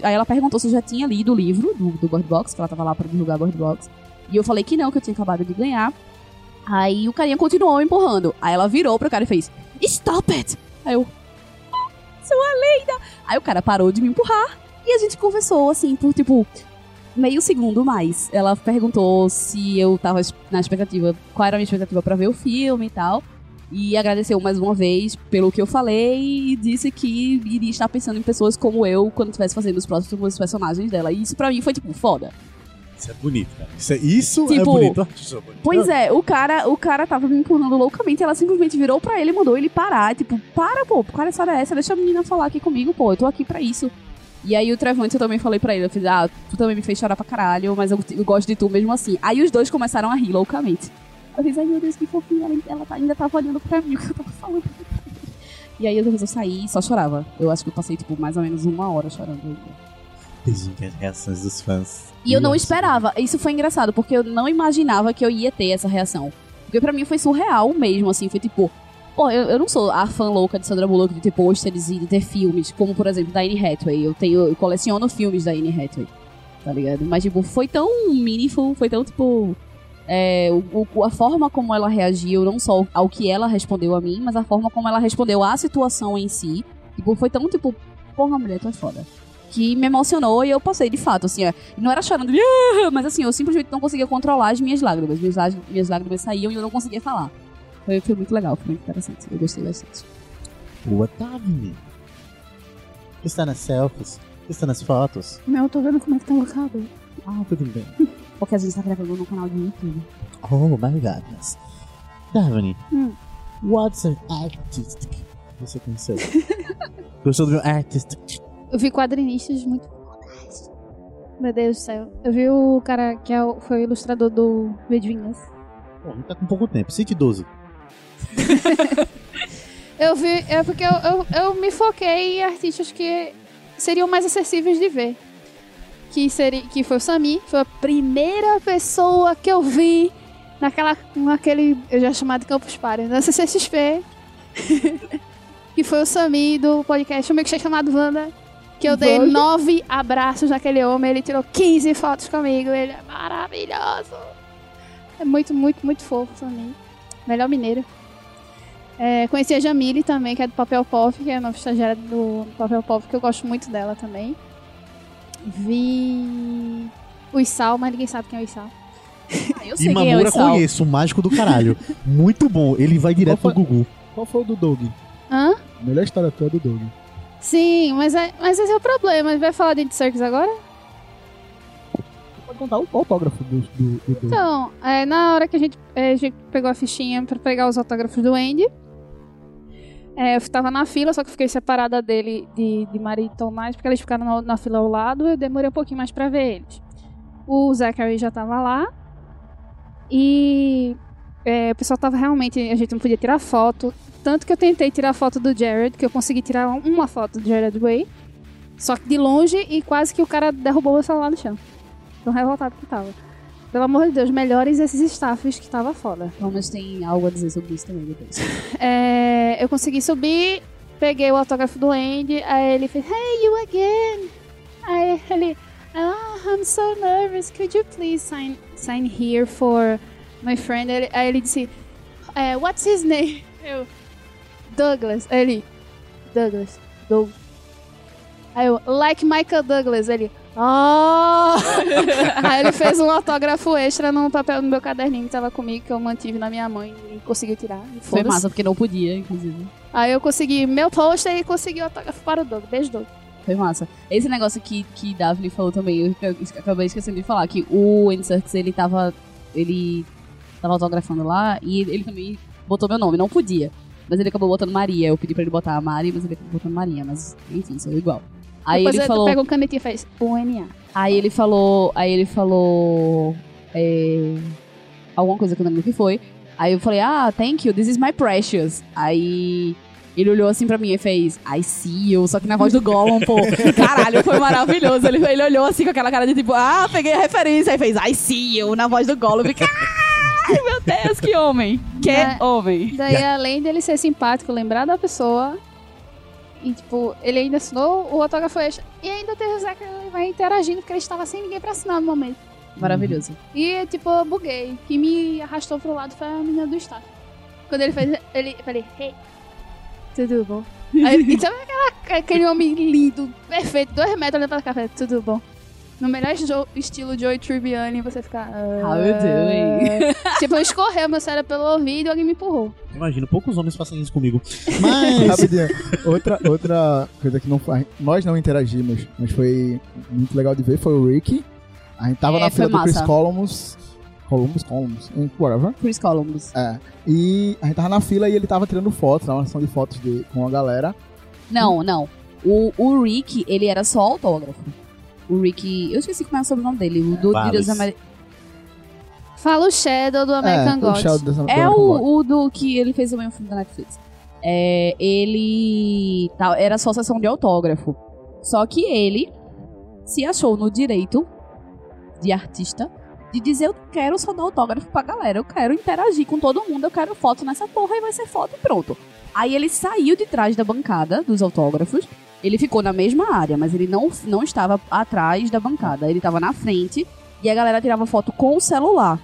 aí ela perguntou se eu já tinha lido o livro do, do Bird Box, que ela tava lá pra divulgar Bird Box. E eu falei que não, que eu tinha acabado de ganhar. Aí o carinha continuou me empurrando. Aí ela virou pro cara e fez, Stop it! Aí eu, "Ah, sua lenda! Aí o cara parou de me empurrar e a gente conversou, assim, por tipo, meio segundo mais. Ela perguntou se eu tava na expectativa, qual era a minha expectativa pra ver o filme e tal. E agradeceu mais uma vez pelo que eu falei e disse que iria estar pensando em pessoas como eu quando estivesse fazendo os próximos personagens dela. E isso pra mim foi, tipo, foda. Isso é bonito, cara. Isso é, isso é Tipo, bonito. Isso é bonito. Pois é, o cara, o cara tava me empurrando loucamente, ela simplesmente virou pra ele e mandou ele parar. Tipo, para, pô, cara, essa hora é essa, deixa a menina falar aqui comigo, pô, eu tô aqui pra isso. E aí o Trevante eu também falei pra ele, eu fiz, ah, tu também me fez chorar pra caralho, mas eu, eu gosto de tu mesmo assim. Aí os dois começaram a rir loucamente. Eu fiz, ai meu Deus, que fofinha, ela, ela tá- ainda tava olhando pra mim o que eu tava falando. E aí depois eu saí e só chorava. Eu acho que eu passei, tipo, mais ou menos uma hora chorando. Tem as reações dos fãs. E eu não esperava. Isso foi engraçado, porque eu não imaginava que eu ia ter essa reação. Porque pra mim foi surreal mesmo, assim. Foi tipo, Pô, eu, eu não sou a fã louca de Sandra Bullock de ter pôsteres e de ter filmes, como por exemplo da Anne Hathaway. Eu tenho, eu coleciono filmes da Anne Hathaway, tá ligado? Mas tipo, foi tão meaningful, foi tão tipo é, o, o- a forma como ela reagiu, não só ao que ela respondeu a mim, mas a forma como ela respondeu à situação em si. Tipo, foi tão tipo, porra, mulher, tu é foda. Que me emocionou e eu passei de fato, assim, ó. Não era chorando, "Ah", mas assim, eu simplesmente não conseguia controlar as minhas lágrimas. Minhas, minhas lágrimas saíam e eu não conseguia falar. Foi, foi muito legal, foi muito interessante. Eu gostei bastante. Boa tarde. Está nas selfies? Está nas fotos? Não, eu tô vendo como é que tá o cabelo. Ah, tudo bem. Porque a gente tá gravando no canal do YouTube. Oh my goodness. Daphne, Hum. what's an artistic? Você conheceu? Gostou do meu artistic? Eu vi quadrinistas muito. Meu Deus do céu. Eu vi o cara que é o- foi o ilustrador do V de Vingança. Pô, não tá com pouco tempo. Cite 12. Eu vi, é porque eu, eu, eu me foquei em artistas que seriam mais acessíveis de ver. Que, seria, que foi o Sami, foi a primeira pessoa que eu vi naquela, naquele, eu já chamado de Campus Party, na CCXP. que foi o Sami do podcast O Milkshake chamado Wanda. Que eu dei nove abraços naquele homem, ele tirou 15 fotos comigo, ele é maravilhoso. É muito, muito, muito fofo Sami. Melhor mineiro. É, conheci a Jamile também, que é do Papel Pop, que é a nova estagiária do Papel Pop, que eu gosto muito dela também. Vi o Isal, mas ninguém sabe quem é o Isal. Ah, eu sei quem é o Imamura Isal. conheço, o mágico do caralho. Muito bom. Ele vai direto Qual pro Gugu. Qual foi o do Doug? Hã? A melhor história tua é do Doug. Sim, mas, é, mas esse é o problema. Vai falar de Andy Serkis agora? Pode contar o autógrafo do, do, do. Então, é, na hora que a gente, é, a gente pegou a fichinha pra pegar os autógrafos do Andy, é, eu tava na fila, só que fiquei separada dele, de, de Maria e Tomás, porque eles ficaram na, na fila ao lado, eu demorei um pouquinho mais pra ver eles. O Zachary já tava lá, e é, o pessoal tava realmente, a gente não podia tirar foto, tanto que eu tentei tirar foto do Jared, que eu consegui tirar uma foto do Jared Way, só que de longe, e quase que o cara derrubou meu celular no chão. Tão revoltado que tava. Pelo amor de Deus, melhores esses staffs que tava foda. Pelo menos tem algo a dizer sobre isso também depois. É, eu consegui subir, peguei o autógrafo do Andy, aí ele fez, Hey, you again! Aí ele, Oh, I'm so nervous, could you please sign, sign here for my friend? Aí ele disse, é, What's his name? Eu, Douglas. Aí ele, Douglas, Doug. Aí eu, Like Michael Douglas. Ele, Oh! aí ele fez um autógrafo extra no papel no meu caderninho que tava comigo, que eu mantive na minha mãe e conseguiu tirar. E Foi massa, porque não podia, inclusive. Aí eu consegui meu pôster e consegui o autógrafo para o Doug. Beijo, Doug. Foi massa. Esse negócio que, que Daphne falou também, eu ac- acabei esquecendo de falar, que o Andy Serkis, ele tava. Ele tava autografando lá e ele também botou meu nome. Não podia. Mas ele acabou botando Maria. Eu pedi pra ele botar a Mari, mas ele acabou botando Maria. Mas, enfim, sou igual. Aí Depois ele falou. pega um canetinho e faz UNA. Aí ele falou. Aí ele falou. é, alguma coisa que eu não lembro o que foi. Aí eu falei, ah, thank you, this is my precious. Aí ele olhou assim pra mim e fez, I see you, só que na voz do Gollum, pô. Caralho, foi maravilhoso. Ele, ele olhou assim com aquela cara de tipo, ah, peguei a referência. Aí fez, I see you, na voz do Gollum. Fiquei, ai, meu Deus, que homem. Que Né? homem. Daí, além dele ser simpático, lembrar da pessoa. E, tipo, ele ainda assinou o autógrafo extra. E ainda teve o Zachary vai interagindo, porque ele estava sem ninguém pra assinar no momento. Maravilhoso. E, tipo, eu buguei. Que me arrastou pro lado foi a menina do staff. Quando ele fez, ele, eu falei, hey, tudo bom? Aí, e sabe aquela, aquele homem lindo, perfeito, dois metros olhando pra cá, falei, tudo bom. No melhor estilo Joey Tribbiani, você ficar... How you doing? tipo, escorreu meu cérebro pelo ouvido e alguém me empurrou. Imagino, poucos homens fazem isso comigo. Mas. Rapidinho. Outra, outra coisa que não faz. Nós não interagimos, mas foi muito legal de ver foi o Ricky. A gente tava É, na fila do Chris. Columbus. Columbus, Columbus, whatever. Chris Columbus. É. E a gente tava na fila e ele tava tirando fotos, uma sessão de fotos de, com a galera. Não, não. O, o Rick, ele era só autógrafo. O Rick. Eu esqueci como é o sobrenome dele. O do Wallace. Deus Ameri- Fala o Shadow do American é, o do É o, o do que ele fez também um filme da Netflix. É, ele. tá, era só sessão de autógrafo. Só que ele se achou no direito de artista de dizer eu quero só dar autógrafo pra galera, eu quero interagir com todo mundo, eu quero foto nessa porra e vai ser foto e pronto. Aí ele saiu de trás da bancada dos autógrafos, ele ficou na mesma área, mas ele não, não estava atrás da bancada, ele estava na frente e a galera tirava foto com o celular.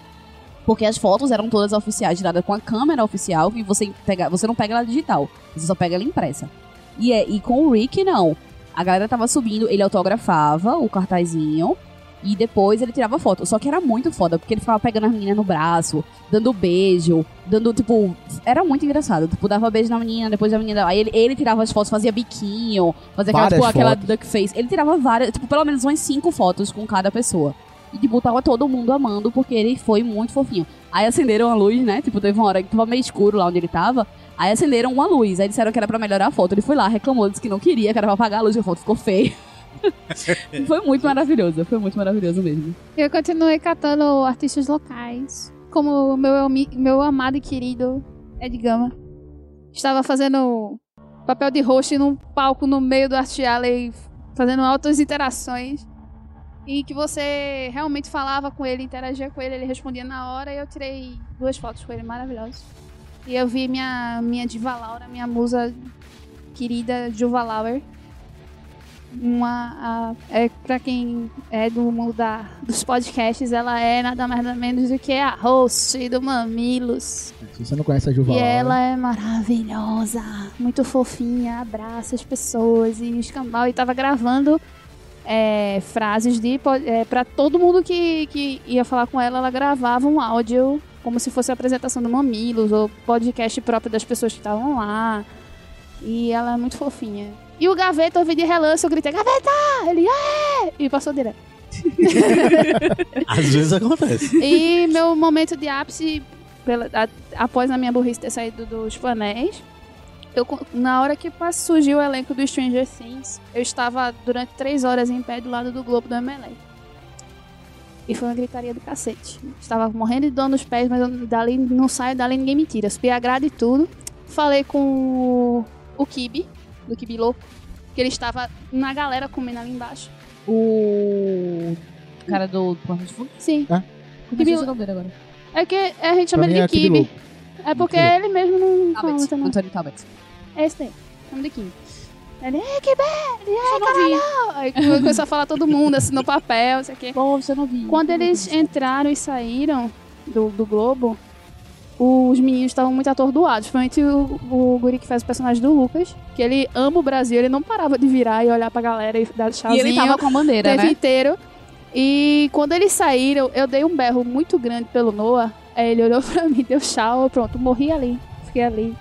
Porque as fotos eram todas oficiais, tiradas com a câmera oficial, e você, pega, você não pega ela digital, você só pega ela impressa. E, é, e com o Rick, não. A galera tava subindo, ele autografava o cartazinho, e depois ele tirava foto. Só que era muito foda, porque ele ficava pegando as meninas no braço, dando beijo, dando, tipo. Era muito engraçado. Tipo, dava beijo na menina, depois a menina. Aí ele, ele tirava as fotos, fazia biquinho, fazia aquela, tipo, aquela duck face. Ele tirava várias, tipo, pelo menos umas cinco fotos com cada pessoa. E, tipo, tava todo mundo amando, porque ele foi muito fofinho. Aí acenderam a luz, né? Tipo, teve uma hora que tava meio escuro lá onde ele tava. Aí acenderam uma luz. Aí disseram que era pra melhorar a foto. Ele foi lá, reclamou, disse que não queria, que era pra apagar a luz, e a foto ficou feia. foi muito maravilhoso, foi muito maravilhoso mesmo. Eu continuei catando artistas locais, como o meu, meu amado e querido Ed Gama. Estava fazendo papel de host num palco no meio do Art Alley, fazendo altas interações. E que você realmente falava com ele, interagia com ele, ele respondia na hora e eu tirei duas fotos com ele maravilhosas. E eu vi minha, minha diva Laura, minha musa querida Juva Lauer. Uma, a, é, pra quem é do mundo da, dos podcasts, ela é nada mais nada menos do que a host do Mamilos. Se você não conhece a Juva E ela é maravilhosa, muito fofinha, abraça as pessoas e escambau. E tava gravando é, frases de é, para todo mundo que, que ia falar com ela, ela gravava um áudio como se fosse a apresentação do Mamilos ou podcast próprio das pessoas que estavam lá. E ela é muito fofinha. E o Gaveta, eu vi de relance, eu gritei, Gaveta! Ele, é! E passou direto. Às vezes acontece. E meu momento de ápice, pela- a- após a minha burrice ter saído dos painéis, eu, na hora que surgiu o elenco do Stranger Things, eu estava durante três horas em pé do lado do Globo do MLA. E foi uma gritaria do cacete. Estava morrendo de dor nos pés, mas eu, dali não saio, dali ninguém me tira. Subi a grade e tudo. Falei com o, o Kibi, do Kibi Louco, que ele estava na galera comendo ali embaixo. O cara do Porta de Fogo? Sim. Ah. Como é que Kibi- é o nome dele agora? É que a gente chama Pra ele mim de é Kibi. É porque ele mesmo não Talbot. não. Antônio Talbot. É esse daí. Chama de Kibi. Ele, é Kibi, é caralho. Aí começou a falar todo mundo, assim, no papel, não sei o quê. Pô, você não viu. Quando eles entraram e saíram do, do Globo, os meninos estavam muito atordoados. Principalmente o, o guri que faz o personagem do Lucas, que ele ama o Brasil, ele não parava de virar e olhar pra galera e dar E tchauzinho ele tava com a o bandeira, tempo né? inteiro. E quando eles saíram, eu dei um berro muito grande pelo Noah. Aí ele olhou pra mim, deu tchau, pronto, morri ali. Fiquei ali.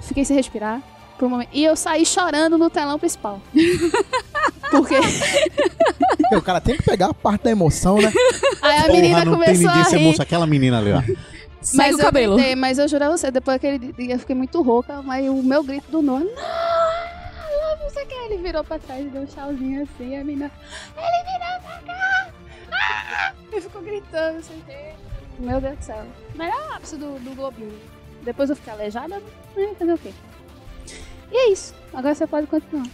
Fiquei sem respirar por um momento. E eu saí chorando no telão principal. Porque o cara tem que pegar a parte da emoção, né? aí a Porra, menina não tem começou ninguém a rir. emoção. Aquela menina ali, ó. Segue Mas o cabelo. Eu gritei, mas eu juro a você, depois daquele dia eu fiquei muito rouca, mas o meu grito do Noah, não, não sei o que. Ele virou pra trás e deu um tchauzinho assim, a menina, ele virou pra cá! Ah! E ficou gritando, não sei o que. Meu Deus do céu. Melhor ápice do, do Globinho. Depois eu fiquei aleijada, né? Fazer o quê? E é isso. Agora você pode continuar.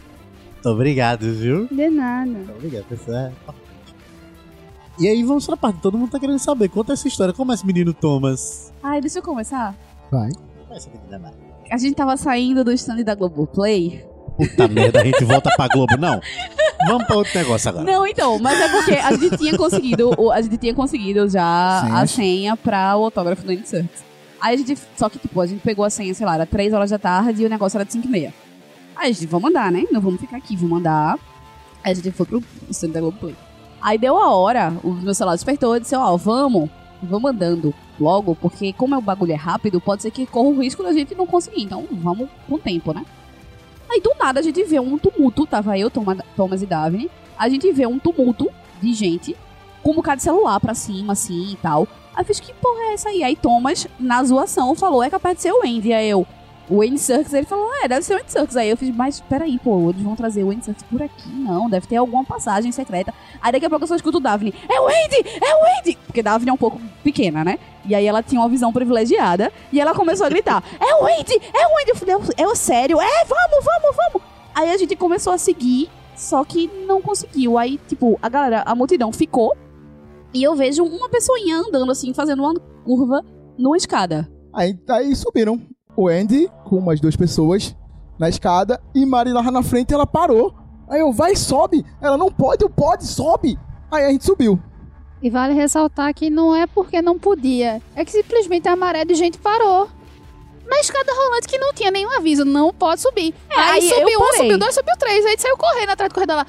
Obrigado, viu? De nada. Obrigado, pessoal. E aí, vamos pra parte. Todo mundo tá querendo saber. Conta essa história. Como é esse menino Thomas? Ai, deixa eu começar. Vai. Menina? A gente tava saindo do stand da Globoplay. Puta merda, a gente volta pra Globo. Não. Vamos pra outro negócio agora. Não, então, mas é porque a gente tinha conseguido, a gente tinha conseguido já a Senhas. senha pra o autógrafo do Insert. Aí a gente, só que tipo, a gente pegou a senha, sei lá, era 3 horas da tarde e o negócio era de 5 e meia. Aí a gente, vamos andar, né? Não vamos ficar aqui, vamos andar. Aí a gente foi pro stand da Globoplay. Aí deu a hora, o meu celular despertou e disse, ó, vamos, vamos andando logo, porque como o bagulho é rápido, pode ser que corra o risco da gente não conseguir. Então vamos com tempo, né? Aí do nada a gente vê um tumulto, tava eu, Thomas e Daphne. A gente vê um tumulto de gente com um bocado de celular pra cima, assim e tal. Aí eu fiz, que porra é essa aí? Aí Thomas, na zoação, falou, é capaz de ser o Andy. Aí eu, o Andy Serkis, ele falou, é, deve ser o Andy Serkis. Aí eu fiz, mas peraí, pô, eles vão trazer o Andy Serkis por aqui? Não, deve ter alguma passagem secreta. Aí daqui a pouco eu só escuto o Daphne, é o Andy, é o Andy! Porque Daphne é um pouco pequena, né? E aí ela tinha uma visão privilegiada e ela começou a gritar, é o Andy, é o Andy! Eu falei, é o sério? É, vamos, vamos, vamos! Aí a gente começou a seguir, só que não conseguiu. Aí, tipo, a galera, a multidão ficou E eu vejo uma pessoinha andando assim, fazendo uma curva numa escada. Aí, aí subiram o Andy com umas duas pessoas na escada e Mari lá na frente ela parou. Aí eu, vai, sobe. Ela, não pode, eu pode, sobe. Aí a gente subiu. E vale ressaltar que não é porque não podia, é que simplesmente a maré de gente parou. Na escada rolante que não tinha nenhum aviso, não pode subir. É, aí, aí eu subiu um, subiu dois, subiu três. Aí a gente saiu correndo atrás do corredor lá.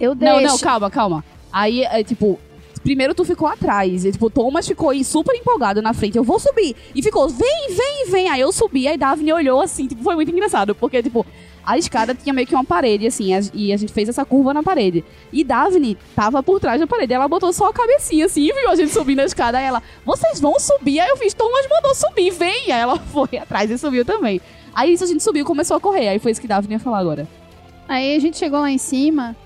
Eu deixo. Não, não, calma, calma. Aí, é, tipo, primeiro tu ficou atrás. E, tipo, Thomas ficou aí super empolgado na frente. Eu vou subir. E ficou, vem, vem, vem. Aí eu subi, aí Daphne olhou assim, tipo, foi muito engraçado. Porque, tipo, a escada tinha meio que uma parede, assim, e a gente fez essa curva na parede. E Daphne tava por trás da parede. Ela botou só a cabecinha, assim, e viu a gente subindo a escada. Aí ela, vocês vão subir? Aí eu fiz, Thomas mandou subir, vem. Aí ela foi atrás e subiu também. Aí isso a gente subiu e começou a correr. Aí foi isso que Daphne ia falar agora. Aí a gente chegou lá em cima,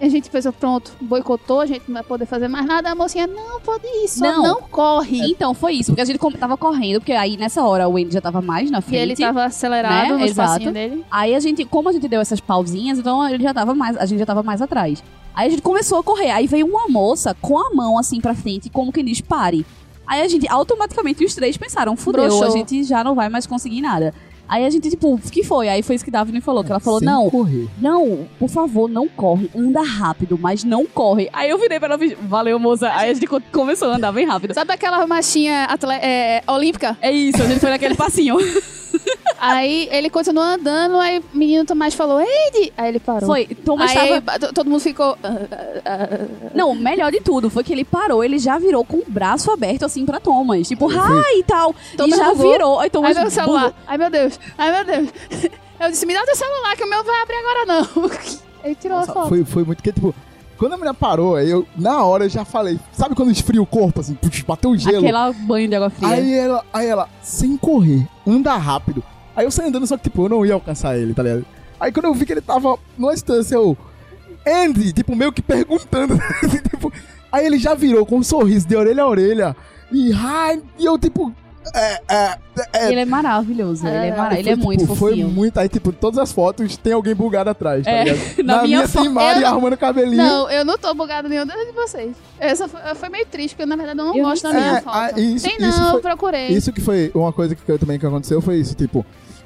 a gente pensou, pronto, boicotou, a gente não vai poder fazer mais nada. A mocinha, não, pode ir, só Não. não, corre. Então, foi isso, porque a gente tava correndo, porque aí nessa hora o Andy já tava mais na E frente. ele tava acelerado né? no Exato. dele. Aí a gente, como a gente deu essas pausinhas, então ele já tava mais, a gente já tava mais atrás. Aí a gente começou a correr, aí veio uma moça com a mão assim pra frente, como quem diz, pare. Aí a gente, automaticamente, os três pensaram, fudeu, Broxou. a gente já não vai mais conseguir nada. Aí a gente, tipo, o que foi? Aí foi isso que Daphne falou, que ela falou, Sem não, correr. não, por favor, não corre, anda rápido, mas não corre. Aí eu virei pra ela e valeu, moça. Aí a gente co- começou a andar bem rápido. Sabe aquela machinha atle- é, olímpica? É isso, a gente foi naquele passinho. Aí ele continuou andando, aí o menino Tomás falou, Eide! Aí ele parou. Foi, Thomas Aí tava... to- todo mundo ficou. "Ah, ah, ah, Não, o melhor de tudo foi que ele parou, ele já virou com o braço aberto assim pra Thomas. Tipo, ai e tal. Thomas e já bugou. virou. Aí Ai, Thomas meu celular. bugou. Ai, meu Deus. Ai, meu Deus. Eu disse, me dá teu celular, que o meu vai abrir agora não. Ele tirou a foto. Foi, foi muito que, tipo, quando a mulher parou, aí eu, na hora, eu já falei. Sabe quando esfria o corpo, assim, putz, bateu o gelo? Aquela banho de água fria. Aí ela, aí ela, sem correr, anda rápido. Aí eu saí andando, só que, tipo, eu não ia alcançar ele, tá ligado? Aí quando eu vi que ele tava numa distância, eu. Andy, tipo, meio que perguntando. assim, tipo, aí ele já virou com um sorriso de orelha a orelha. E, ai, e eu, tipo. É, é, é, Ele é maravilhoso. ele é, É, mara... ele foi, é muito tipo, Foi fofinho. muito. Aí, tipo, todas as fotos tem alguém bugado atrás, tá É, ligado? na minha minha tem Mari eu- arrumando cabelinho. Não, eu não tô bugado nenhum de vocês. Essa foi, foi meio triste, porque na verdade eu não Eu gosto da minha foto. É, ah, isso- Tem não, isso foi- eu procurei. Isso que foi uma coisa que eu, também que aconteceu foi isso, tipo.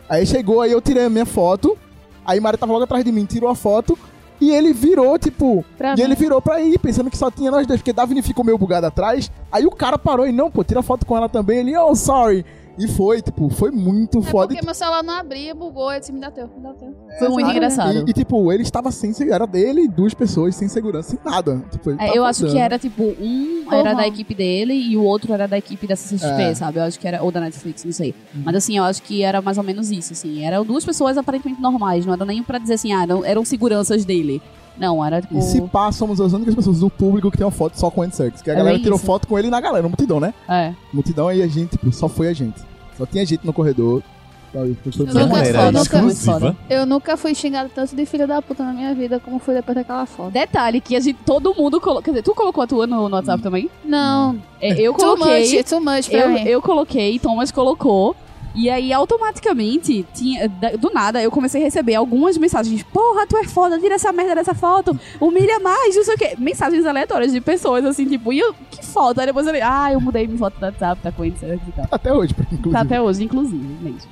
Aí chegou, aí eu tirei a minha foto, aí Mari tava logo atrás de mim, tirou a foto, e ele virou, tipo. Pra e mim. ele virou pra ir, pensando que só tinha nós dois, porque Daphne ficou meio bugado atrás. Aí o cara parou e, não, pô, tira foto com ela também. Ele, oh, sorry. E foi, tipo, foi muito É foda. porque meu celular não abria, bugou, eu disse, me dá teu, me dá teu. Foi muito Sabe? engraçado. E, e, tipo, ele estava sem segurança. Era dele e duas pessoas sem segurança, sem nada. Tipo, ele É, eu acho que era tipo, um Normal. era da equipe dele e o outro era da equipe da CCXP, É. sabe? Eu acho que era, ou da Netflix, não sei. Mas assim, eu acho que era mais ou menos isso, assim. Eram duas pessoas aparentemente normais, não era nem pra dizer assim, ah, não, eram seguranças dele. Não, era tipo. E se pá, somos as únicas pessoas do público que tem uma foto só com o Andy Serkis. Que a É galera tirou isso. foto com ele na galera, no multidão, né? É. Multidão aí a gente, tipo, só foi a gente. Só tinha gente no corredor. Foi- foi- Eu nunca é nunca- exclusiva. Eu nunca fui xingado tanto de filho da puta na minha vida como fui depois daquela foto. Detalhe que a gente, todo mundo colocou. Quer dizer, tu colocou a tua no, no WhatsApp também? Não, É, eu too coloquei. much, too much Eu, eu coloquei, Thomas colocou. E aí, automaticamente, tinha, do nada, eu comecei a receber algumas mensagens. Porra, tu é foda, tira essa merda dessa foto, humilha mais, não sei o quê. Mensagens aleatórias de pessoas, assim, tipo, e eu, que foto? Aí depois eu falei, ah, eu mudei minha foto do WhatsApp, tá com ele e tal. Até hoje, inclusive. Tá até hoje, inclusive, mesmo.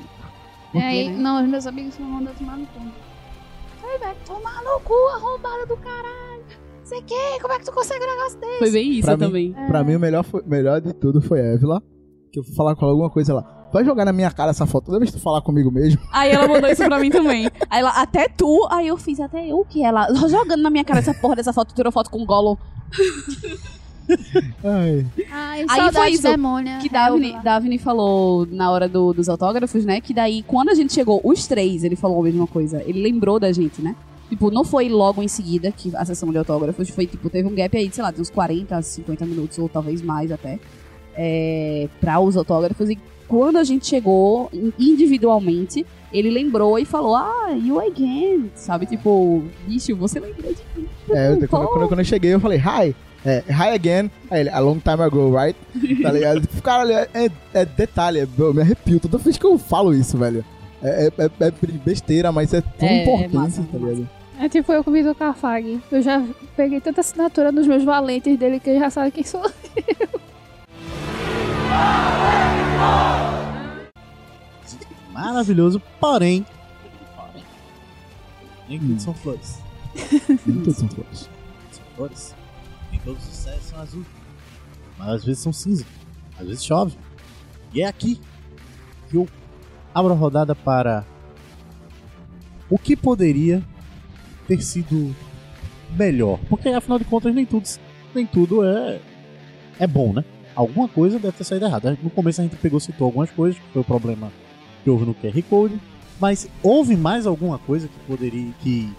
E aí, né? não, os meus amigos não mandam tomar no cu. Ai, velho, tomar no cu, arrombada do caralho. Você quer? Como é que tu consegue um negócio desse? Foi bem isso Pra mim- também. Pra mim, o melhor, foi- melhor de tudo foi a Évila. Que eu fui falar com ela alguma coisa lá. Vai jogar na minha cara essa foto toda vez que tu falar comigo mesmo. Aí ela mandou isso pra mim também. Aí ela, até tu, aí eu fiz até eu que ela, jogando na minha cara essa porra dessa foto, tirou foto com o Gollum. Ai. Ai, Aí foi isso demônia. Que Daphne, Elva. Daphne falou na hora do- dos autógrafos, né? Que daí, quando a gente chegou, os três, ele falou a mesma coisa. Ele lembrou da gente, né? Tipo, não foi logo em seguida que a sessão de autógrafos foi, tipo, teve um gap aí, de, sei lá, de uns 40, 50 minutos, ou talvez mais até, é, pra os autógrafos. E quando a gente chegou in- individualmente, ele lembrou e falou, ah, you again, sabe? Tipo, bicho, você lembrou de mim. É, eu- quando, quando- quando eu cheguei, eu falei, hi. É, hi again. Aí ele, a long time ago, right? Tá ligado? Tipo, Cara, é, é- é detalhe, é- eu me arrepio toda vez que eu falo isso, velho. É, é- é- é besteira, mas é tão importante, massa, tá massa. ligado? É tipo eu com o Vitor Carfag. Eu já peguei tanta assinatura nos meus valentes dele que ele já sabe quem sou. Maravilhoso, porém. Nem tudo são flores. Nem todos são flores. São flores. Nem todos os céus são azul. Mas às vezes são cinza. Às vezes chove. E é aqui que eu abro a rodada para o que poderia ter sido melhor. Porque afinal de contas nem tudo, nem tudo é, é bom, né? Alguma coisa deve ter saído errada. No começo a gente pegou citou algumas coisas, que foi o problema que houve no QR Code. Mas houve mais alguma coisa que poderia. que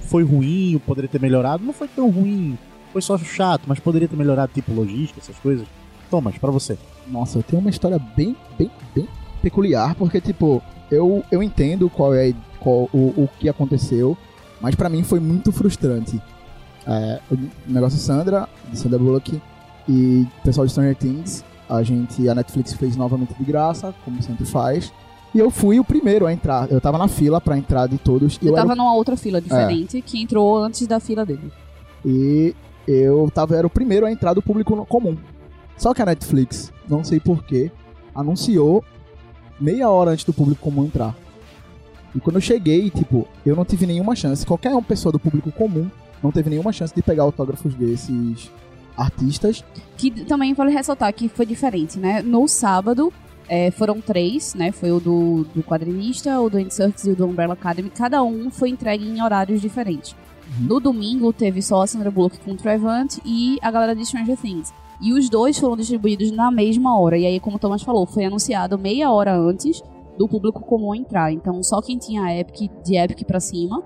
foi ruim, poderia ter melhorado? Não foi tão ruim, foi só chato, mas poderia ter melhorado tipo logística, essas coisas. Thomas, pra você. Nossa, eu tenho uma história bem, bem, bem peculiar, porque, tipo, eu, eu entendo qual é qual, o, o que aconteceu, mas pra mim foi muito frustrante. É, o negócio Sandra, de Sandra Bullock e pessoal de Stranger Things, a gente, a Netflix fez novamente de graça, como sempre faz. E eu fui o primeiro a entrar. Eu tava na fila pra entrar de todos. Eu eu tava numa outra fila diferente que entrou antes da fila dele. E eu tava, era o primeiro a entrar do público comum. Só que a Netflix, não sei porquê, anunciou meia hora antes do público comum entrar. E quando eu cheguei, tipo, eu não tive nenhuma chance. Qualquer uma pessoa do público comum não teve nenhuma chance de pegar autógrafos desses artistas. Que também vale ressaltar que foi diferente, né? No sábado é, foram três, né? Foi o do, do quadrinista, o do Inserts e o do Umbrella Academy. Cada um foi entregue em horários diferentes. No domingo teve só a Sandra Bullock com o Trevant e a galera de Stranger Things. E os dois foram distribuídos na mesma hora. E aí, como o Thomas falou, foi anunciado meia hora antes do público comum entrar. Então, só quem tinha Epic, de Epic pra cima,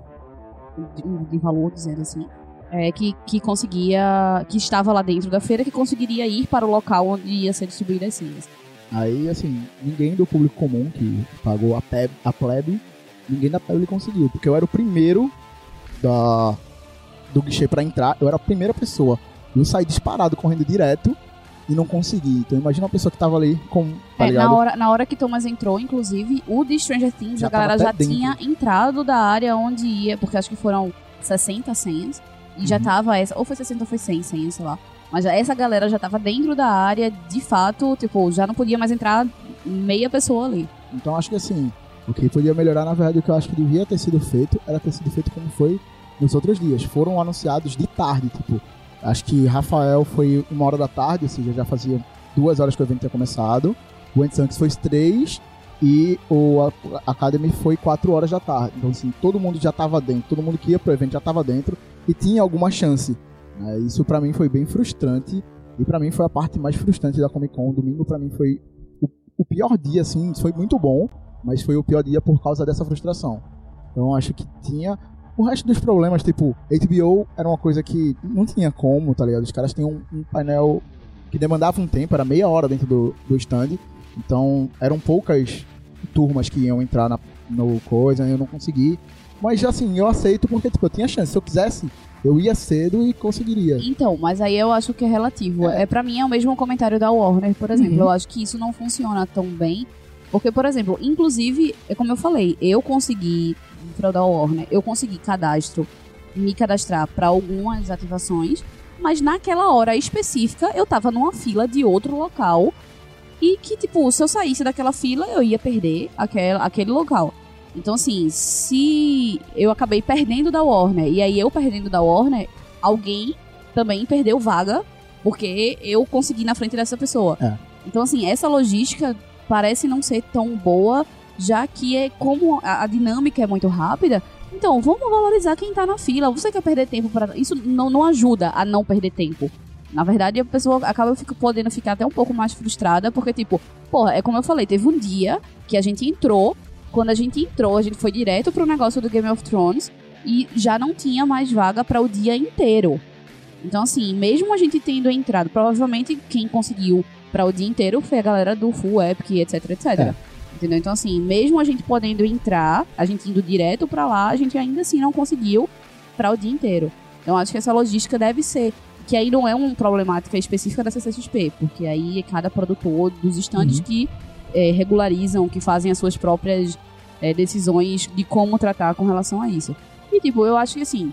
de, de valor, dizendo assim, é, que, que conseguia, que estava lá dentro da feira, que conseguiria ir para o local onde ia ser distribuída as senhas. Aí, assim, ninguém do público comum que pagou a, peb, a plebe, ninguém da plebe conseguiu. Porque eu era o primeiro da, do guichê pra entrar, eu era a primeira pessoa. Eu saí disparado, correndo direto e não consegui. Então imagina uma pessoa que tava ali com. Tá É, na, hora, na hora que Thomas entrou, inclusive, o de Stranger Things, Já a galera já dentro. tinha entrado da área onde ia, porque acho que foram 60 senhas, e já Uhum. tava essa, ou foi 60 ou foi 100 senhas, sei lá. Mas já- essa galera já tava dentro da área, de fato, tipo, já não podia mais entrar meia pessoa ali. Então acho que assim, o que podia melhorar, na verdade, o que eu acho que devia ter sido feito, era ter sido feito como foi nos outros dias. Foram anunciados de tarde, tipo, acho que Rafael foi uma hora da tarde, ou seja, já fazia duas horas que o evento tinha começado. O Antes foi três e o Academy foi quatro horas da tarde. Então, assim, todo mundo já tava dentro, todo mundo que ia pro evento já tava dentro e tinha alguma chance. né? Isso pra mim foi bem frustrante e pra mim foi a parte mais frustrante da Comic Con. Domingo pra mim foi o, o pior dia, assim, foi muito bom, mas foi o pior dia por causa dessa frustração. Então acho que tinha o resto dos problemas, tipo, HBO era uma coisa que não tinha como, tá ligado? Os caras tinham um, um painel que demandava um tempo, era meia hora dentro do, do stand, então eram poucas turmas que iam entrar na, no coisa, eu não consegui. Mas assim, eu aceito porque tipo, eu tinha chance. Se eu quisesse, eu ia cedo e conseguiria. Então, mas aí eu acho que é relativo. É, pra mim é o mesmo comentário da Warner, por exemplo. Uhum. Eu acho que isso não funciona tão bem. Porque, por exemplo, inclusive, é como eu falei, eu consegui, para da Warner, eu consegui cadastro, me cadastrar pra algumas ativações, mas naquela hora específica eu tava numa fila de outro local e que, tipo, se eu saísse daquela fila, eu ia perder aquela, aquele local. Então, assim, se eu acabei perdendo da Warner, e aí eu perdendo da Warner, alguém também perdeu vaga, porque eu consegui na frente dessa pessoa. É. Então, assim, essa logística parece não ser tão boa, já que é como a, a dinâmica é muito rápida. Então, vamos valorizar quem tá na fila. Você quer perder tempo para Isso não, não ajuda a não perder tempo. Na verdade, a pessoa acaba fica, podendo ficar até um pouco mais frustrada, porque, tipo, porra, é como eu falei, teve um dia que a gente entrou, quando a gente entrou, a gente foi direto pro negócio do Game of Thrones e já não tinha mais vaga para o dia inteiro. Então, assim, mesmo a gente tendo entrado, provavelmente quem conseguiu para o dia inteiro foi a galera do Full Epic, etc, etc. É. Entendeu? Então, assim, mesmo a gente podendo entrar, a gente indo direto para lá, a gente ainda assim não conseguiu para o dia inteiro. Então, acho que essa logística deve ser. Que aí não é uma problemática específica da CCXP, porque aí é cada produtor dos estandes Uhum. que eh, regularizam, que fazem as suas próprias eh, decisões de como tratar com relação a isso. E, tipo, eu acho que assim,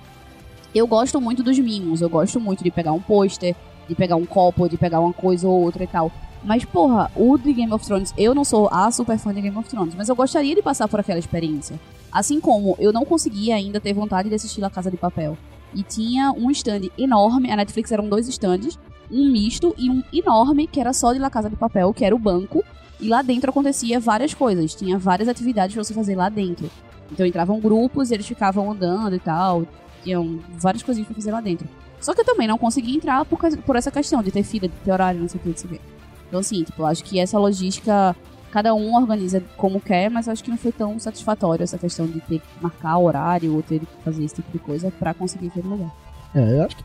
eu gosto muito dos mimos, eu gosto muito de pegar um pôster, de pegar um copo, de pegar uma coisa ou outra e tal. Mas, porra, o de Game of Thrones, eu não sou a super fã de Game of Thrones, mas eu gostaria de passar por aquela experiência. Assim como eu não conseguia ainda ter vontade de assistir La Casa de Papel. E tinha um stand enorme, a Netflix eram dois stands, um misto e um enorme que era só de La Casa de Papel, que era o banco. E lá dentro acontecia várias coisas, tinha várias atividades pra você fazer lá dentro. Então entravam grupos, eles ficavam andando e tal, tinham várias coisinhas pra fazer lá dentro. Só que eu também não consegui entrar por, causa- por essa questão de ter fila, de ter horário, não sei o que, não sei o que. Então assim, tipo, acho que essa logística, cada um organiza como quer, mas acho que não foi tão satisfatório essa questão de ter que marcar horário ou ter que fazer esse tipo de coisa pra conseguir aquele lugar. É, eu acho que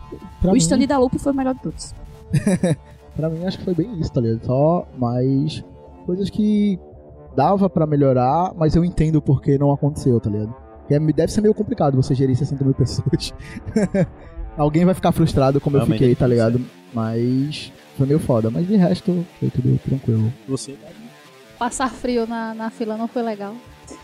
o mim, stand da Lupe foi o melhor de todos. pra mim acho que foi bem isso, tá ligado? Só mais coisas que dava pra melhorar, mas eu entendo por que não aconteceu, tá ligado? Porque é- deve ser meio complicado você gerir 60 mil pessoas. Alguém vai ficar frustrado como Realmente eu fiquei, é tá ligado? Mas foi meio foda. Mas de resto, foi tudo tranquilo. Você Passar frio na, na fila não foi legal. Aí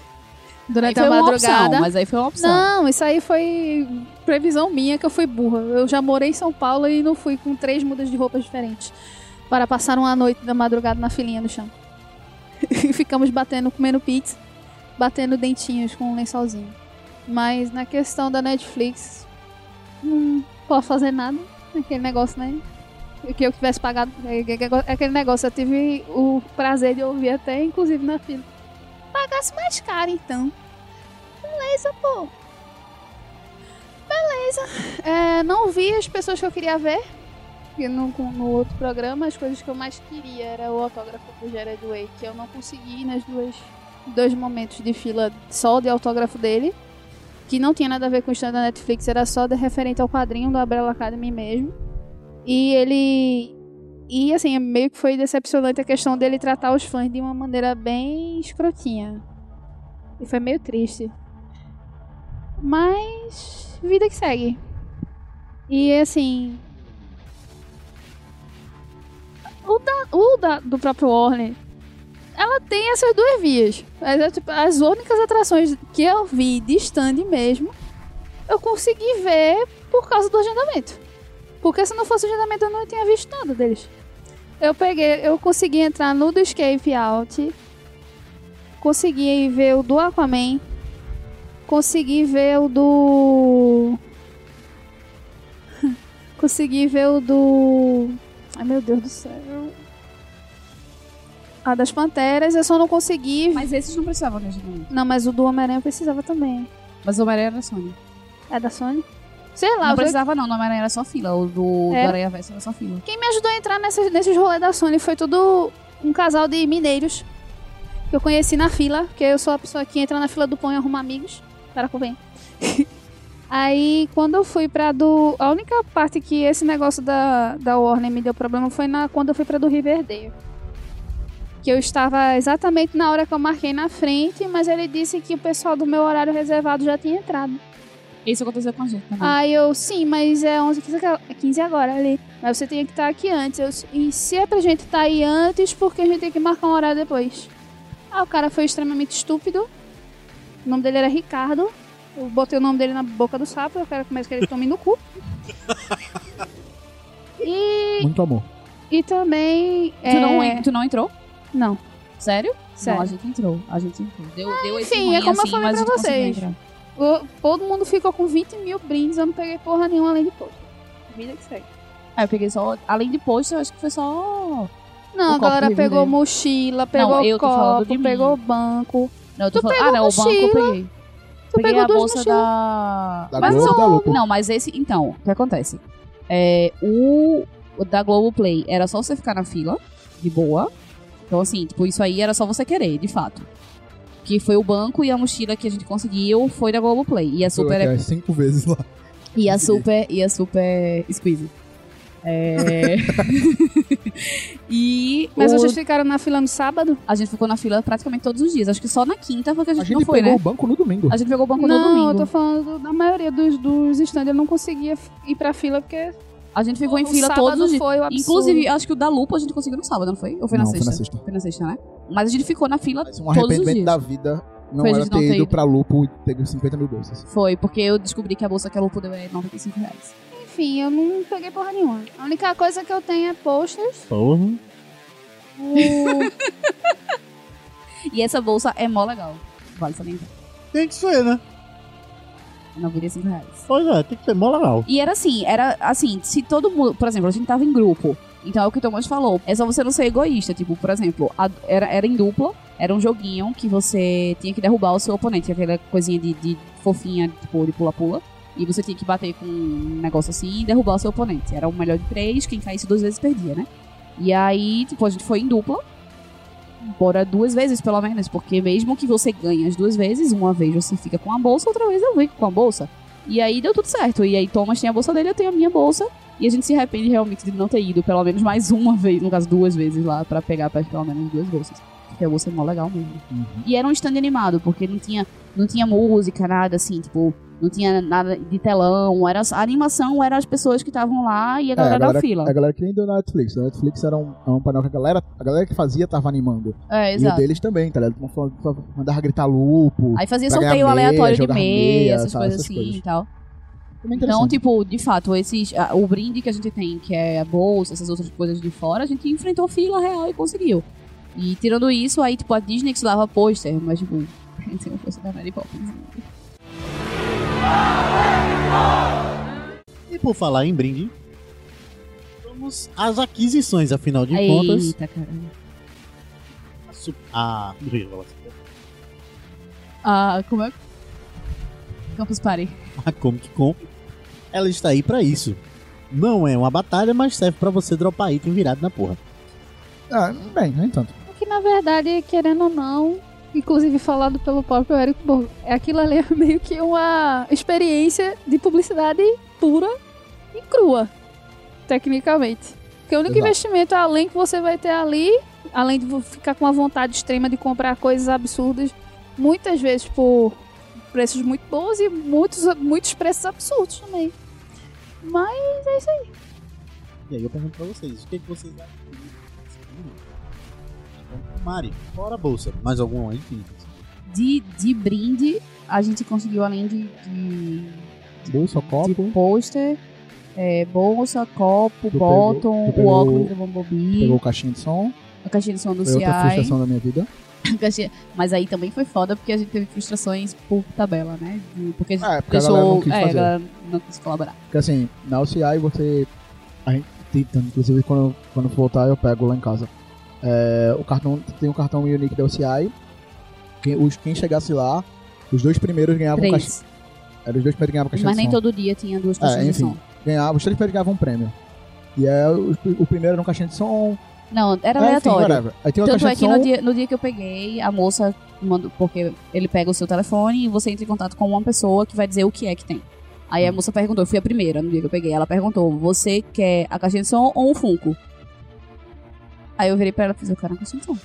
Durante foi a uma madrugada. opção, mas aí foi uma opção. Não, isso aí foi previsão minha que eu fui burra. Eu já morei em São Paulo e não fui com três mudas de roupas diferentes para passar uma noite da madrugada na filinha no chão. E ficamos batendo, comendo pizza, batendo dentinhos com um lençolzinho. Mas na questão da Netflix, não posso fazer nada. Aquele negócio, né? Que eu tivesse pagado. é Aquele negócio, eu tive o prazer de ouvir até, inclusive na fila. Pagasse mais caro, então. Beleza, pô. Beleza. É, não vi as pessoas que eu queria ver. Porque no, no outro programa, as coisas que eu mais queria era o autógrafo do Jared Way, que eu não consegui nas duas dois momentos de fila só de autógrafo dele. Que não tinha nada a ver com o stand da Netflix, era só de referente ao quadrinho do Umbrella Academy mesmo. E ele. E assim, meio que foi decepcionante a questão dele tratar os fãs de uma maneira bem escrotinha. E foi meio triste. Mas. Vida que segue. E assim. O, da, o da, do próprio Warner. Ela tem essas duas vias. Mas é, tipo, as únicas atrações que eu vi de stand mesmo. Eu consegui ver por causa do agendamento. Porque se não fosse o agendamento, eu não tinha visto nada deles. Eu peguei, eu consegui entrar no do Escape Out. Consegui ver o do Aquaman. Consegui ver o do. consegui ver o do. Ai meu Deus do céu. A das Panteras, eu só não consegui. Mas esses não precisavam agendamento. Não, mas o do Homem-Aranha eu precisava também. Mas o Homem-Aranha era da Sony. É da Sony? Sei lá, Não precisava não, no Homem-Aranha era só fila. O do, do Era? Aranha Verso era só fila. Quem me ajudou a entrar nessas, nesses rolês da Sony foi tudo um casal de mineiros que eu conheci na fila, porque eu sou a pessoa que entra na fila do pão e arruma amigos. Para com bem. Aí, quando eu fui pra do. A única parte que esse negócio da, da Warner me deu problema foi na, quando eu fui pra do Riverdale. Que eu estava exatamente na hora que eu marquei na frente, mas ele disse que o pessoal do meu horário reservado já tinha entrado. Isso aconteceu com a gente também. Aí eu, sim, mas é 11, 15 agora- é 15 agora ali. Mas você tem que estar aqui antes. Eu, e se é pra gente estar aí antes, porque a gente tem que marcar um horário depois? Ah, o cara foi extremamente estúpido. O nome dele era Ricardo. Eu botei o nome dele na boca do sapo. Eu quero comer que ele tome no cu. E, Muito amor. e também. tu, não, é, en- tu não entrou? não. Sério? Sério. Não, a gente entrou. A gente entrou. Deu, deu esse enfim, ruim é como eu assim, falei mas a pra vocês. O- todo mundo ficou com 20 mil brindes. Eu não peguei porra nenhuma além de posto. Vida que segue. Aí eu peguei só... Além de post, eu acho que foi só... Não, O a copo galera pegou Riverdale. mochila, pegou Não, eu tô falando copo, de mim. pegou banco. Não, eu tô Tu falando... pegou Ah, não, o banco eu mochila? peguei. Tu peguei pegou a duas bolsa mochilas. da... Da mas Globo da Lupo? Não, mas esse... Então, o que acontece? É, o, o da Globoplay era só você ficar na fila, de boa. Então, assim, tipo, isso aí era só você querer, de fato. Que foi o banco e a mochila que a gente conseguiu foi da Globoplay. E a super... as cinco vezes lá. E a super... E a super... Squeeze. É... e Mas o- vocês ficaram na fila no sábado? a gente ficou na fila praticamente todos os dias. Acho que só na quinta foi que a A gente, gente não foi, pegou né? o banco no domingo. A gente pegou o banco não, no domingo. eu tô falando da maioria dos, dos stands. Eu não conseguia ir pra fila porque A gente ficou em o fila sábado todos os dias. foi o absurdo. Inclusive, acho que o da Lupa a gente conseguiu no sábado, não foi? Ou foi na Não, foi sexta? na sexta. Foi na sexta, né? Mas a gente ficou na fila Mas um todos os arrependimento dias. da vida Não Foi a era gente não ter ter ido ido. pra Lupo e ter 50 mil bolsas. Foi, porque eu descobri que a bolsa que a Lupo deu é 95 reais. Enfim, eu não peguei porra nenhuma. A única coisa que eu tenho é posters. Porra. O... E essa bolsa é mó legal. Vale salientar. Tem que ser, né? É 95 reais. Pois é, tem que ser mó legal. E era assim, era assim, se todo mundo, por exemplo, a gente tava em grupo. Então é o que o Thomas falou. É só você não ser egoísta. Tipo, por exemplo, a- era, era em dupla. Era um joguinho que você tinha que derrubar o seu oponente. Aquela coisinha de, de fofinha, tipo, de pula-pula. E você tinha que bater com um negócio assim e derrubar o seu oponente. Era o melhor de três, quem caísse duas vezes perdia, né? E aí, tipo, a gente foi em dupla. Bora duas vezes, pelo menos. Porque mesmo que você ganhe as duas vezes, uma vez você fica com a bolsa, outra vez eu fico com a bolsa. E aí deu tudo certo. E aí Thomas tem a bolsa dele, eu tenho a minha bolsa. E a gente se arrepende realmente de não ter ido pelo menos mais uma vez, no caso duas vezes lá, pra pegar pelo menos duas bolsas. Porque a bolsa é mó legal mesmo. E era um stand animado, porque não tinha, não tinha música, nada assim, tipo, não tinha nada de telão. Era, a animação era as pessoas que estavam lá e a galera É, a galera, da fila. a galera que nem do Netflix. O Netflix era um, um painel que a galera, a galera que fazia tava animando. É, E o exato. deles também, tá ligado? Mandava gritar lupo. Aí fazia sorteio meia, aleatório de meia, meia, essas sabe, coisas essas assim coisas. e tal. Também Então, tipo, de fato, esses, o brinde que a gente tem, que é a bolsa, essas outras coisas de fora, a gente enfrentou fila real e conseguiu. E tirando isso, aí, tipo, a Disney que dava pôster, mas, tipo, tem um pôster da Mary Poppins. E por falar em brinde, vamos às aquisições, afinal de contas. Eita, caramba. A, su- a... Ah, como é? Campus Party. a Comic Con, ela está aí pra isso. Não é uma batalha, mas serve pra você dropar item virado na porra. Ah, bem, nem tanto. É que na verdade, querendo ou não, inclusive falado pelo próprio Eric Borgo, é aquilo ali é meio que uma experiência de publicidade pura e crua, tecnicamente. Porque o único Exato. investimento além que você vai ter ali, além de ficar com uma vontade extrema de comprar coisas absurdas, muitas vezes por preços muito bons e muitos, muitos preços absurdos também. Mas E aí eu pergunto pra vocês, o que, que vocês acham? Mari, fora a bolsa, mais algum item? De, de brinde, a gente conseguiu, além de, de, Bolsa, de copo. pôster, é, bolsa, copo, Tu bottom, pegou- o óculos da Bumblebee, Pegou caixinha de som. a caixinha de som do Foi outra CI. frustração da minha vida. Mas aí também foi foda porque a gente teve frustrações por tabela, né? De- porque a gente É, porque a deixou. galera não quis é, a fazer. galera não quis colaborar. Porque assim, na OCI você. A gente inclusive quando, quando for voltar eu pego lá em casa. É, o cartão tem um cartão unique da OCI. Quem, os, quem chegasse lá, os dois primeiros ganhavam. Três. Era os dois primeiros ganhavam caixinha Mas de nem todo dia tinha duas É, caixinhas de enfim. som. Ganhava, os três primeiros ganhavam um prêmio. E é, o, o primeiro era um caixinha de som. Não, era é, enfim, aleatório. Aí tem Tanto é de que som. no dia, no dia que eu peguei, a moça mandou, porque ele pega o seu telefone e você entra em contato com uma pessoa que vai dizer o que é que tem. Aí a moça perguntou, eu fui a primeira no dia que eu peguei, ela perguntou, você quer a caixinha de som ou um Funko? Aí eu virei pra ela e fiz, eu quero a caixinha de som.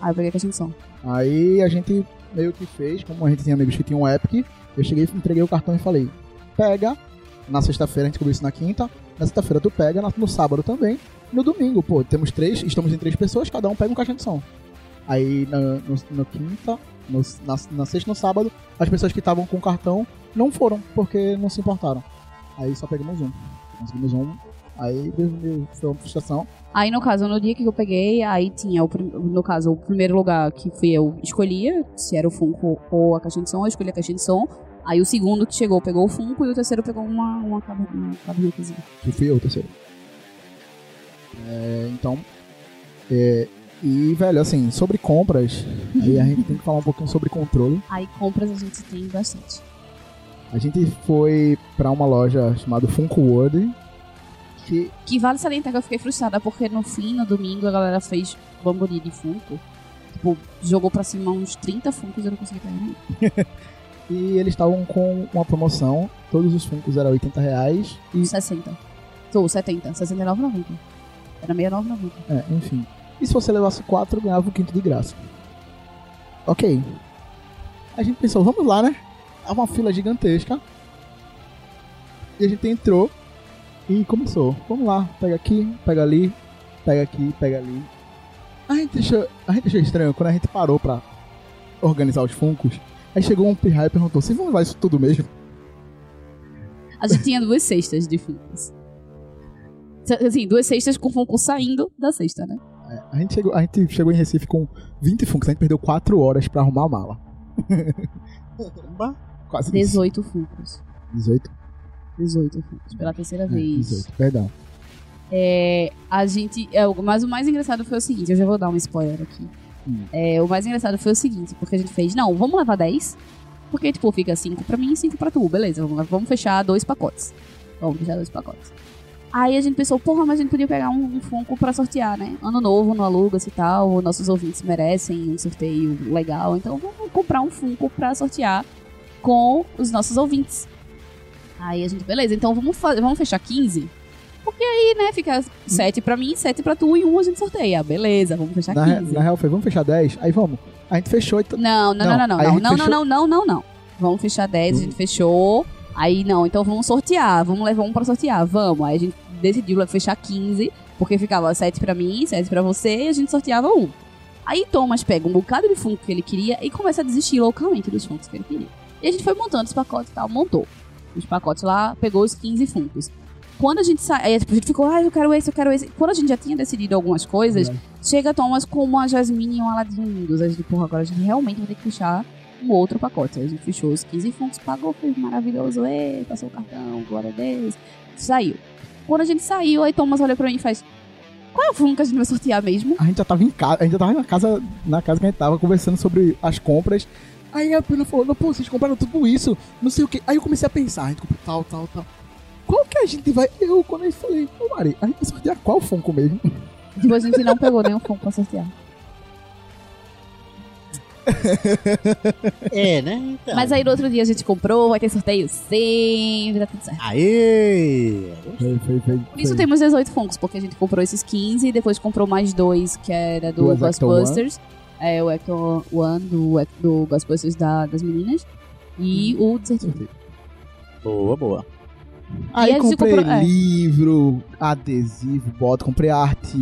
Aí eu peguei a caixinha de som. Aí a gente meio que fez, como a gente tinha amigos que tinham um Epic, eu cheguei, entreguei o cartão e falei: pega, na sexta-feira, a gente cobriu isso na quinta, na sexta-feira tu pega, no sábado também, no domingo, pô, temos três, estamos em três pessoas, cada um pega um caixinha de som. Aí na, no, no quinta, no- na, na sexta no sábado, as pessoas que estavam com o cartão não foram, porque não se importaram. Aí só pegamos um. Conseguimos um. Aí foi uma frustração. Aí, no caso, no dia que eu peguei, aí tinha, o, no caso, o primeiro lugar que fui eu escolhia, se era o Funko ou a caixinha de som, eu escolhi a caixinha de som. Aí o segundo que chegou pegou o Funko e o terceiro pegou uma, uma, uma cabernetezinha. que fui eu o terceiro. É, então, é, e velho, assim, sobre compras, aí a gente tem que falar um pouquinho sobre controle. Aí compras a gente tem bastante. A gente foi pra uma loja chamada Funko World, que Que vale salientar que eu fiquei frustrada, porque no fim, no domingo, a galera fez bamburi de Funko. Tipo, jogou pra cima uns 30 Funkos e eu não consegui pegar nenhum. e eles estavam com uma promoção, todos os Funkos eram 80 reais e 60. Ou 70, 69,90. Era 69,90. É, enfim. E se você levasse quatro, ganhava o quinto de graça. Ok. A gente pensou, vamos lá, né? Há uma fila gigantesca. E a gente entrou e começou. Vamos lá, pega aqui, pega ali, pega aqui, pega ali. A gente achou, a gente achou estranho quando a gente parou pra organizar os funcos. Aí chegou um pirraia e perguntou: vocês vão levar isso tudo mesmo? A gente tinha duas cestas de Funkos. Assim, duas cestas com Funko saindo da cesta, né? É, a, gente chegou, a gente chegou em Recife com 20 funcos, a gente perdeu 4 horas pra arrumar a mala. Quase isso. 18 Funkos. 18? 18 Funkos, pela terceira É, vez. 18, perdão. É, a gente. É, mas o mais engraçado foi o seguinte, eu já vou dar um spoiler aqui. Hum. É, o mais engraçado foi o seguinte, porque a gente fez, não, vamos levar 10. Porque, tipo, fica 5 pra mim e 5 pra tu, beleza, vamos, vamos fechar dois pacotes. Vamos fechar dois pacotes. Aí a gente pensou, porra, mas a gente podia pegar um, um Funko pra sortear, né? Ano novo, no Alugas e tal, nossos ouvintes merecem um sorteio legal, então vamos comprar um Funko pra sortear com os nossos ouvintes. Aí a gente, beleza, então vamos, vamos fechar 15? Porque aí, né, fica 7 pra mim, 7 pra tu e um a gente sorteia. Beleza, vamos fechar Na, re- 15. na real foi, vamos fechar 10? Aí vamos. A gente fechou e. t- Não, não, Não, não, não, não, não, não, fechou- não, não, não, não. Vamos fechar 10, a gente fechou. Aí não, então vamos sortear, vamos levar um pra sortear, vamos. Aí a gente decidiu fechar 15, porque ficava 7 pra mim, 7 pra você e a gente sorteava um. Aí Thomas pega um bocado de funko que ele queria e começa a desistir loucamente dos funkos que ele queria. E a gente foi montando os pacotes e tal, montou. Os pacotes lá, pegou os 15 funkos. Quando a gente sai, aí tipo, a gente ficou, ah, eu quero esse, eu quero esse. Quando a gente já tinha decidido algumas coisas, chega Thomas com uma Jasmine e um Aladdin lindos. A gente, porra, agora a gente realmente vai ter que fechar um outro pacote. A gente fechou os 15 fundos, pagou, foi maravilhoso, ê, passou o cartão, glória a Deus. Saiu. Quando a gente saiu, aí Thomas olha pra mim e faz, qual é o fundo que a gente vai sortear mesmo? A gente já tava em casa, a gente já tava na casa, na casa que a gente tava conversando sobre as compras. Aí a Pena falou, não, pô, vocês compraram tudo isso, não sei o que. Aí eu comecei a pensar, a gente comprou tal, tal, tal. Qual que a gente vai. Eu, quando eu falei, ô Mari, a gente vai sortear qual Funko mesmo? Tipo, a gente não pegou nenhum fundo pra sortear. É, né? Então. Mas aí no outro dia a gente comprou, vai ter sorteio sempre, tá tudo certo. Aê! Foi, foi, foi. Por isso temos 18 funkos, porque a gente comprou esses 15 e depois comprou mais dois, que era do Ghostbusters. É, o Ecto One do, do Ghostbusters da- das meninas. E o Desertor. Boa, boa. Aí comprei comprou- é. livro, adesivo, bota, comprei arte.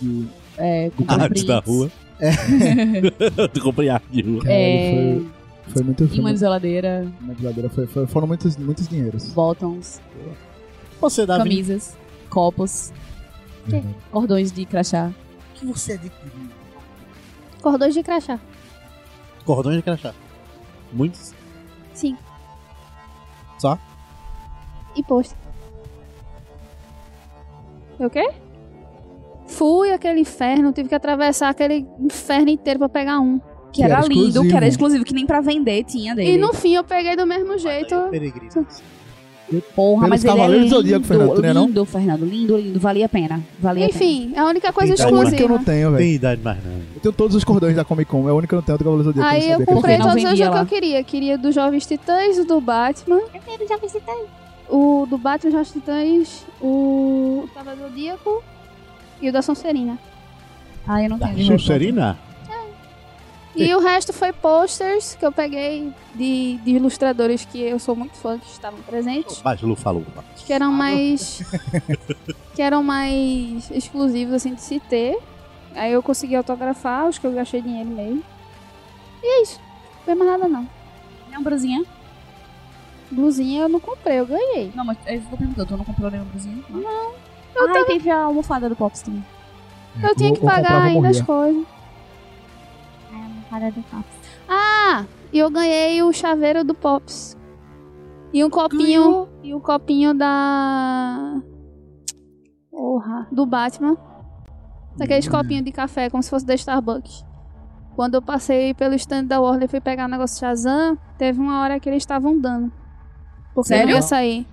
de- É, comprou Arte da prints, rua. tu comprei arte de rua. É, Foi, foi muito. Foi de muito geladeira, na geladeira, foi, foi- foram muitos, muitos dinheiros. bottoms, Você, Davi, camisas, copos, cordões de crachá. o que você adquiriu? Cordões de crachá. Cordões de crachá. Muitos? Sim. Só? E posto. O quê? Fui aquele inferno, tive que atravessar aquele inferno inteiro pra pegar um. Que, Que era, era lindo, exclusivo. que era exclusivo, que nem pra vender tinha dele. E no fim eu peguei do mesmo jeito. Peregrinos. Porra, Pelos mas ele é Cavaleiros do lindo, Zodíaco, Fernando, tu não é não? lindo, Fernando, lindo, lindo, valia a pena. Valia a pena. Enfim, a única coisa Tem É a única que eu exclusiva. não tenho, velho. Tem idade mais não. Eu tenho todos os cordões da Comic Con, é a única que eu não tenho do Cavaleiro do Zodíaco. Aí eu comprei não todos os vendia que lá? eu queria. Queria do Jovens Titãs, o do Batman. Eu quero Jovens Titãs. O do Batman, Jovens Titãs, o Cavaleiro do Zodíaco e o da Sonserina. Ah, eu não tenho. Sonserina? E o resto foi posters que eu peguei de, de ilustradores que eu sou muito fã, que estavam presentes. Bajulu falou. Que eram mais. que eram mais exclusivos assim de se ter. Aí eu consegui autografar os que eu gastei dinheiro mesmo. E é isso. Não foi mais nada não. Nenhuma brusinha? Blusinha eu não comprei, eu ganhei. Não, mas eu tô perguntando, tu não comprou nenhuma brusinha? Não. Não. Ah, e teve a almofada do Pops também. Eu tinha que pagar ainda as morrer. coisas. Ah, e eu ganhei o chaveiro do Pops. E um copinho. E um copinho da. Porra. Do Batman. Daqueles Hum. copinhos de café, como se fosse da Starbucks. Quando eu passei pelo stand da Warner e fui pegar o negócio Shazam, teve uma hora que eles estavam dando. Porque Sério? não ia sair.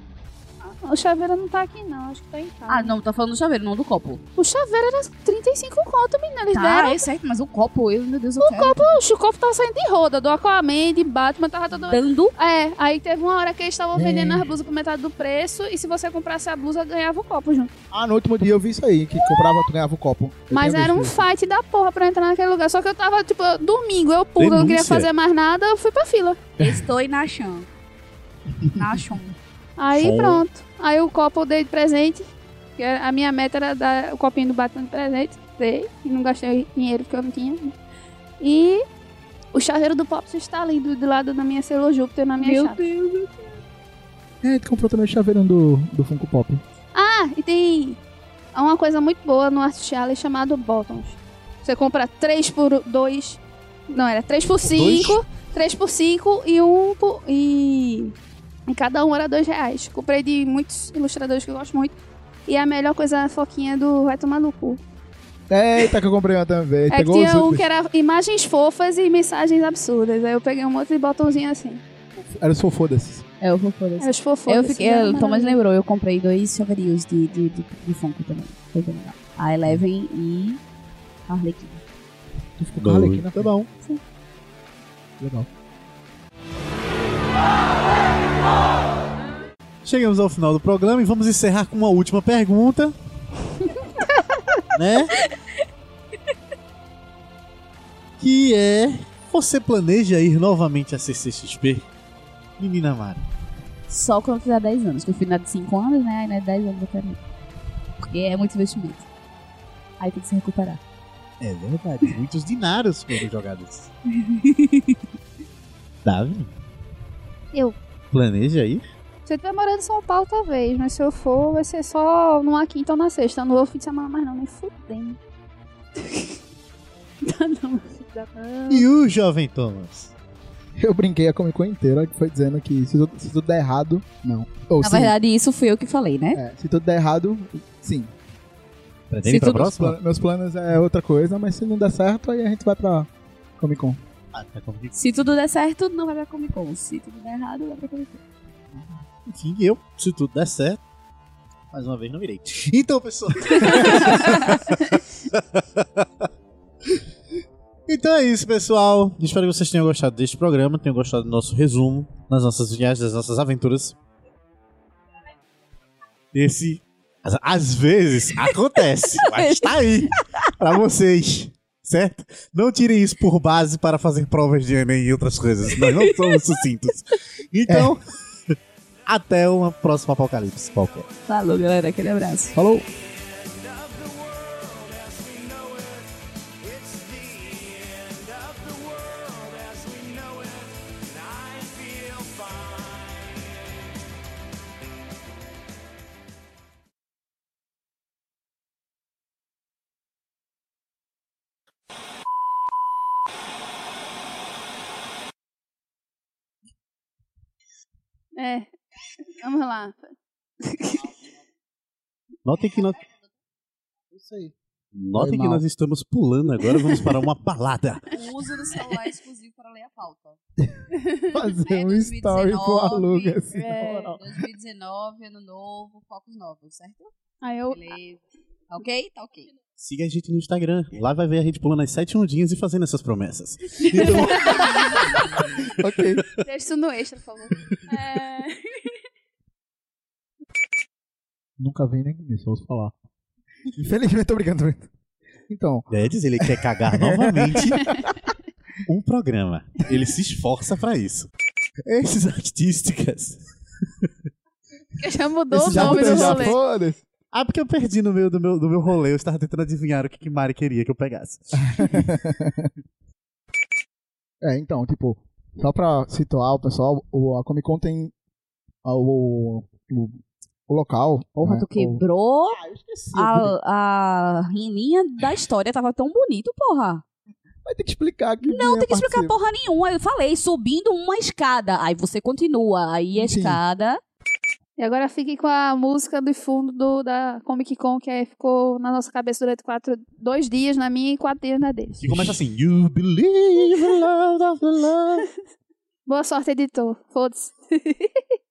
O chaveiro não tá aqui, não. Acho que tá em casa. Ah, não, tá falando do chaveiro, não do copo. O chaveiro era 35 conto, menina. Eles Tá, deram. é certo, mas o copo, eu, meu Deus, eu quero. Oxe, o copo tava saindo de roda, do Aquaman, de Batman, tava todo... Dando É, aí teve uma hora que eles estavam É. vendendo as blusas por metade do preço, e se você comprasse a blusa, ganhava o copo junto. Ah, no último dia eu vi isso aí, que comprava, tu ganhava o copo. Eu Mas era um fight da porra pra entrar naquele lugar. Só que eu tava, tipo, domingo, eu pulo, eu não queria Denúncia. fazer mais nada, eu fui pra fila. Estou na chão. Na chão. Aí Som. pronto. Aí o copo eu dei de presente, que a minha meta era dar o copinho do Batman de presente. Dei, e não gastei dinheiro porque eu não tinha. E O chaveiro do Pops está ali do, do lado da minha Celo Júpiter na minha Meu chave. Deus. É, tu comprou também o chaveirão do, do Funko Pop. Ah, e tem uma coisa muito boa no Art Challenge chamado Bottoms. Você compra 3 por 2. Não, era 3 por 5. 3 por 5 e um por. E. E cada um era 2 reais. Comprei de muitos ilustradores que eu gosto muito. E a melhor coisa a foquinha do Vai Tomar no Cu. Eita, que eu comprei uma também. É que Pegou tinha um que era imagens fofas e mensagens absurdas. Aí eu peguei um monte de botãozinho assim. Era os fofodas. É, vou foda Aí os fofos. Eu fiquei, eu- o Thomas lembrou, eu comprei dois chaveirinhos de, de, de, de Funko também. Foi bem legal. A Eleven e a Arlequina. Tu ficou com a Arlequina? Tá bom. Sim. Legal. Chegamos ao final do programa e vamos encerrar com uma última pergunta. né? Que é: Você planeja ir novamente a CCXP? Menina Mara. Só quando eu fizer 10 anos, que eu fui na de 5 anos, né? Aí na de 10 anos eu quero ir. Porque é muito investimento. Aí tem que se recuperar. É verdade, muitos dinários foram jogados. Davi? Eu. Planeja ir? Se eu estiver morando em São Paulo, talvez. Mas se eu for, vai ser só numa quinta ou na sexta. Não vou fim de semana mais não, nem fudendo. Não, não. E o jovem Thomas? Eu brinquei a Comic Con inteira, que foi dizendo que se tudo, se tudo der errado, não. Ou Na sim. verdade, isso fui eu que falei, né? É, se tudo der errado, sim. Pretende Se ir pra tudo- próxima? Meus planos é outra coisa, mas se não der certo, aí a gente vai pra Comic Con. Ah, tá comigo. Se tudo der certo, não vai pra Comic Con. Se tudo der errado, vai pra Comic Con. Enfim, eu, se tudo der certo, mais uma vez não irei. Então, pessoal. então é isso, pessoal. Espero que vocês tenham gostado deste programa, tenham gostado do nosso resumo nas nossas viagens, das nossas aventuras. Esse, às, às vezes, acontece, mas tá aí pra vocês. Certo? Não tirem isso por base para fazer provas de Enem e outras coisas. Nós não somos sucintos. Então, até uma próxima apocalipse qualquer. Falou, galera. Aquele abraço. Falou! É. Vamos lá. Notem que nós. Isso aí. Notem que nós estamos pulando agora, vamos para uma balada. O uso do celular exclusivo para ler a pauta. Fazer É, um story pro 2019, aluga, assim. é. na moral. 2019, ano novo, focos novos, certo? Aí eu. Beleza. Tá ok? Tá ok. Siga a gente no Instagram. Lá vai ver a gente pulando as sete ondinhas e fazendo essas promessas. Então, ok. Deixa isso no extra, por favor. É... Nunca vi nem isso, ouço falar. Infelizmente, tô brincando. tô brincando. Então, Guedes, ele quer cagar novamente um programa. Ele se esforça pra isso. Esses artísticas. Já mudou esse o já nome do já rolê. foda-se. Ah, porque eu perdi no meio do meu, do meu rolê. Eu estava tentando adivinhar o que, que Mari queria que eu pegasse. É, então, tipo, só pra situar o pessoal, o, a Comic Con tem o, o, o local. Porra, né, tu o- quebrou Ah, eu esqueci. podia- a, a linha da história. Tava tão bonito, porra. Vai ter que explicar que Não, tem que explicar porra nenhuma. Eu falei, subindo uma escada. Aí você continua. Aí a Sim. escada. E agora fique com a música do fundo do, da Comic Con, que aí ficou na nossa cabeça durante quatro, dois dias na minha e quatro dias na deles. Que começa assim: You believe in love of the love. Boa sorte, editor. Foda-se.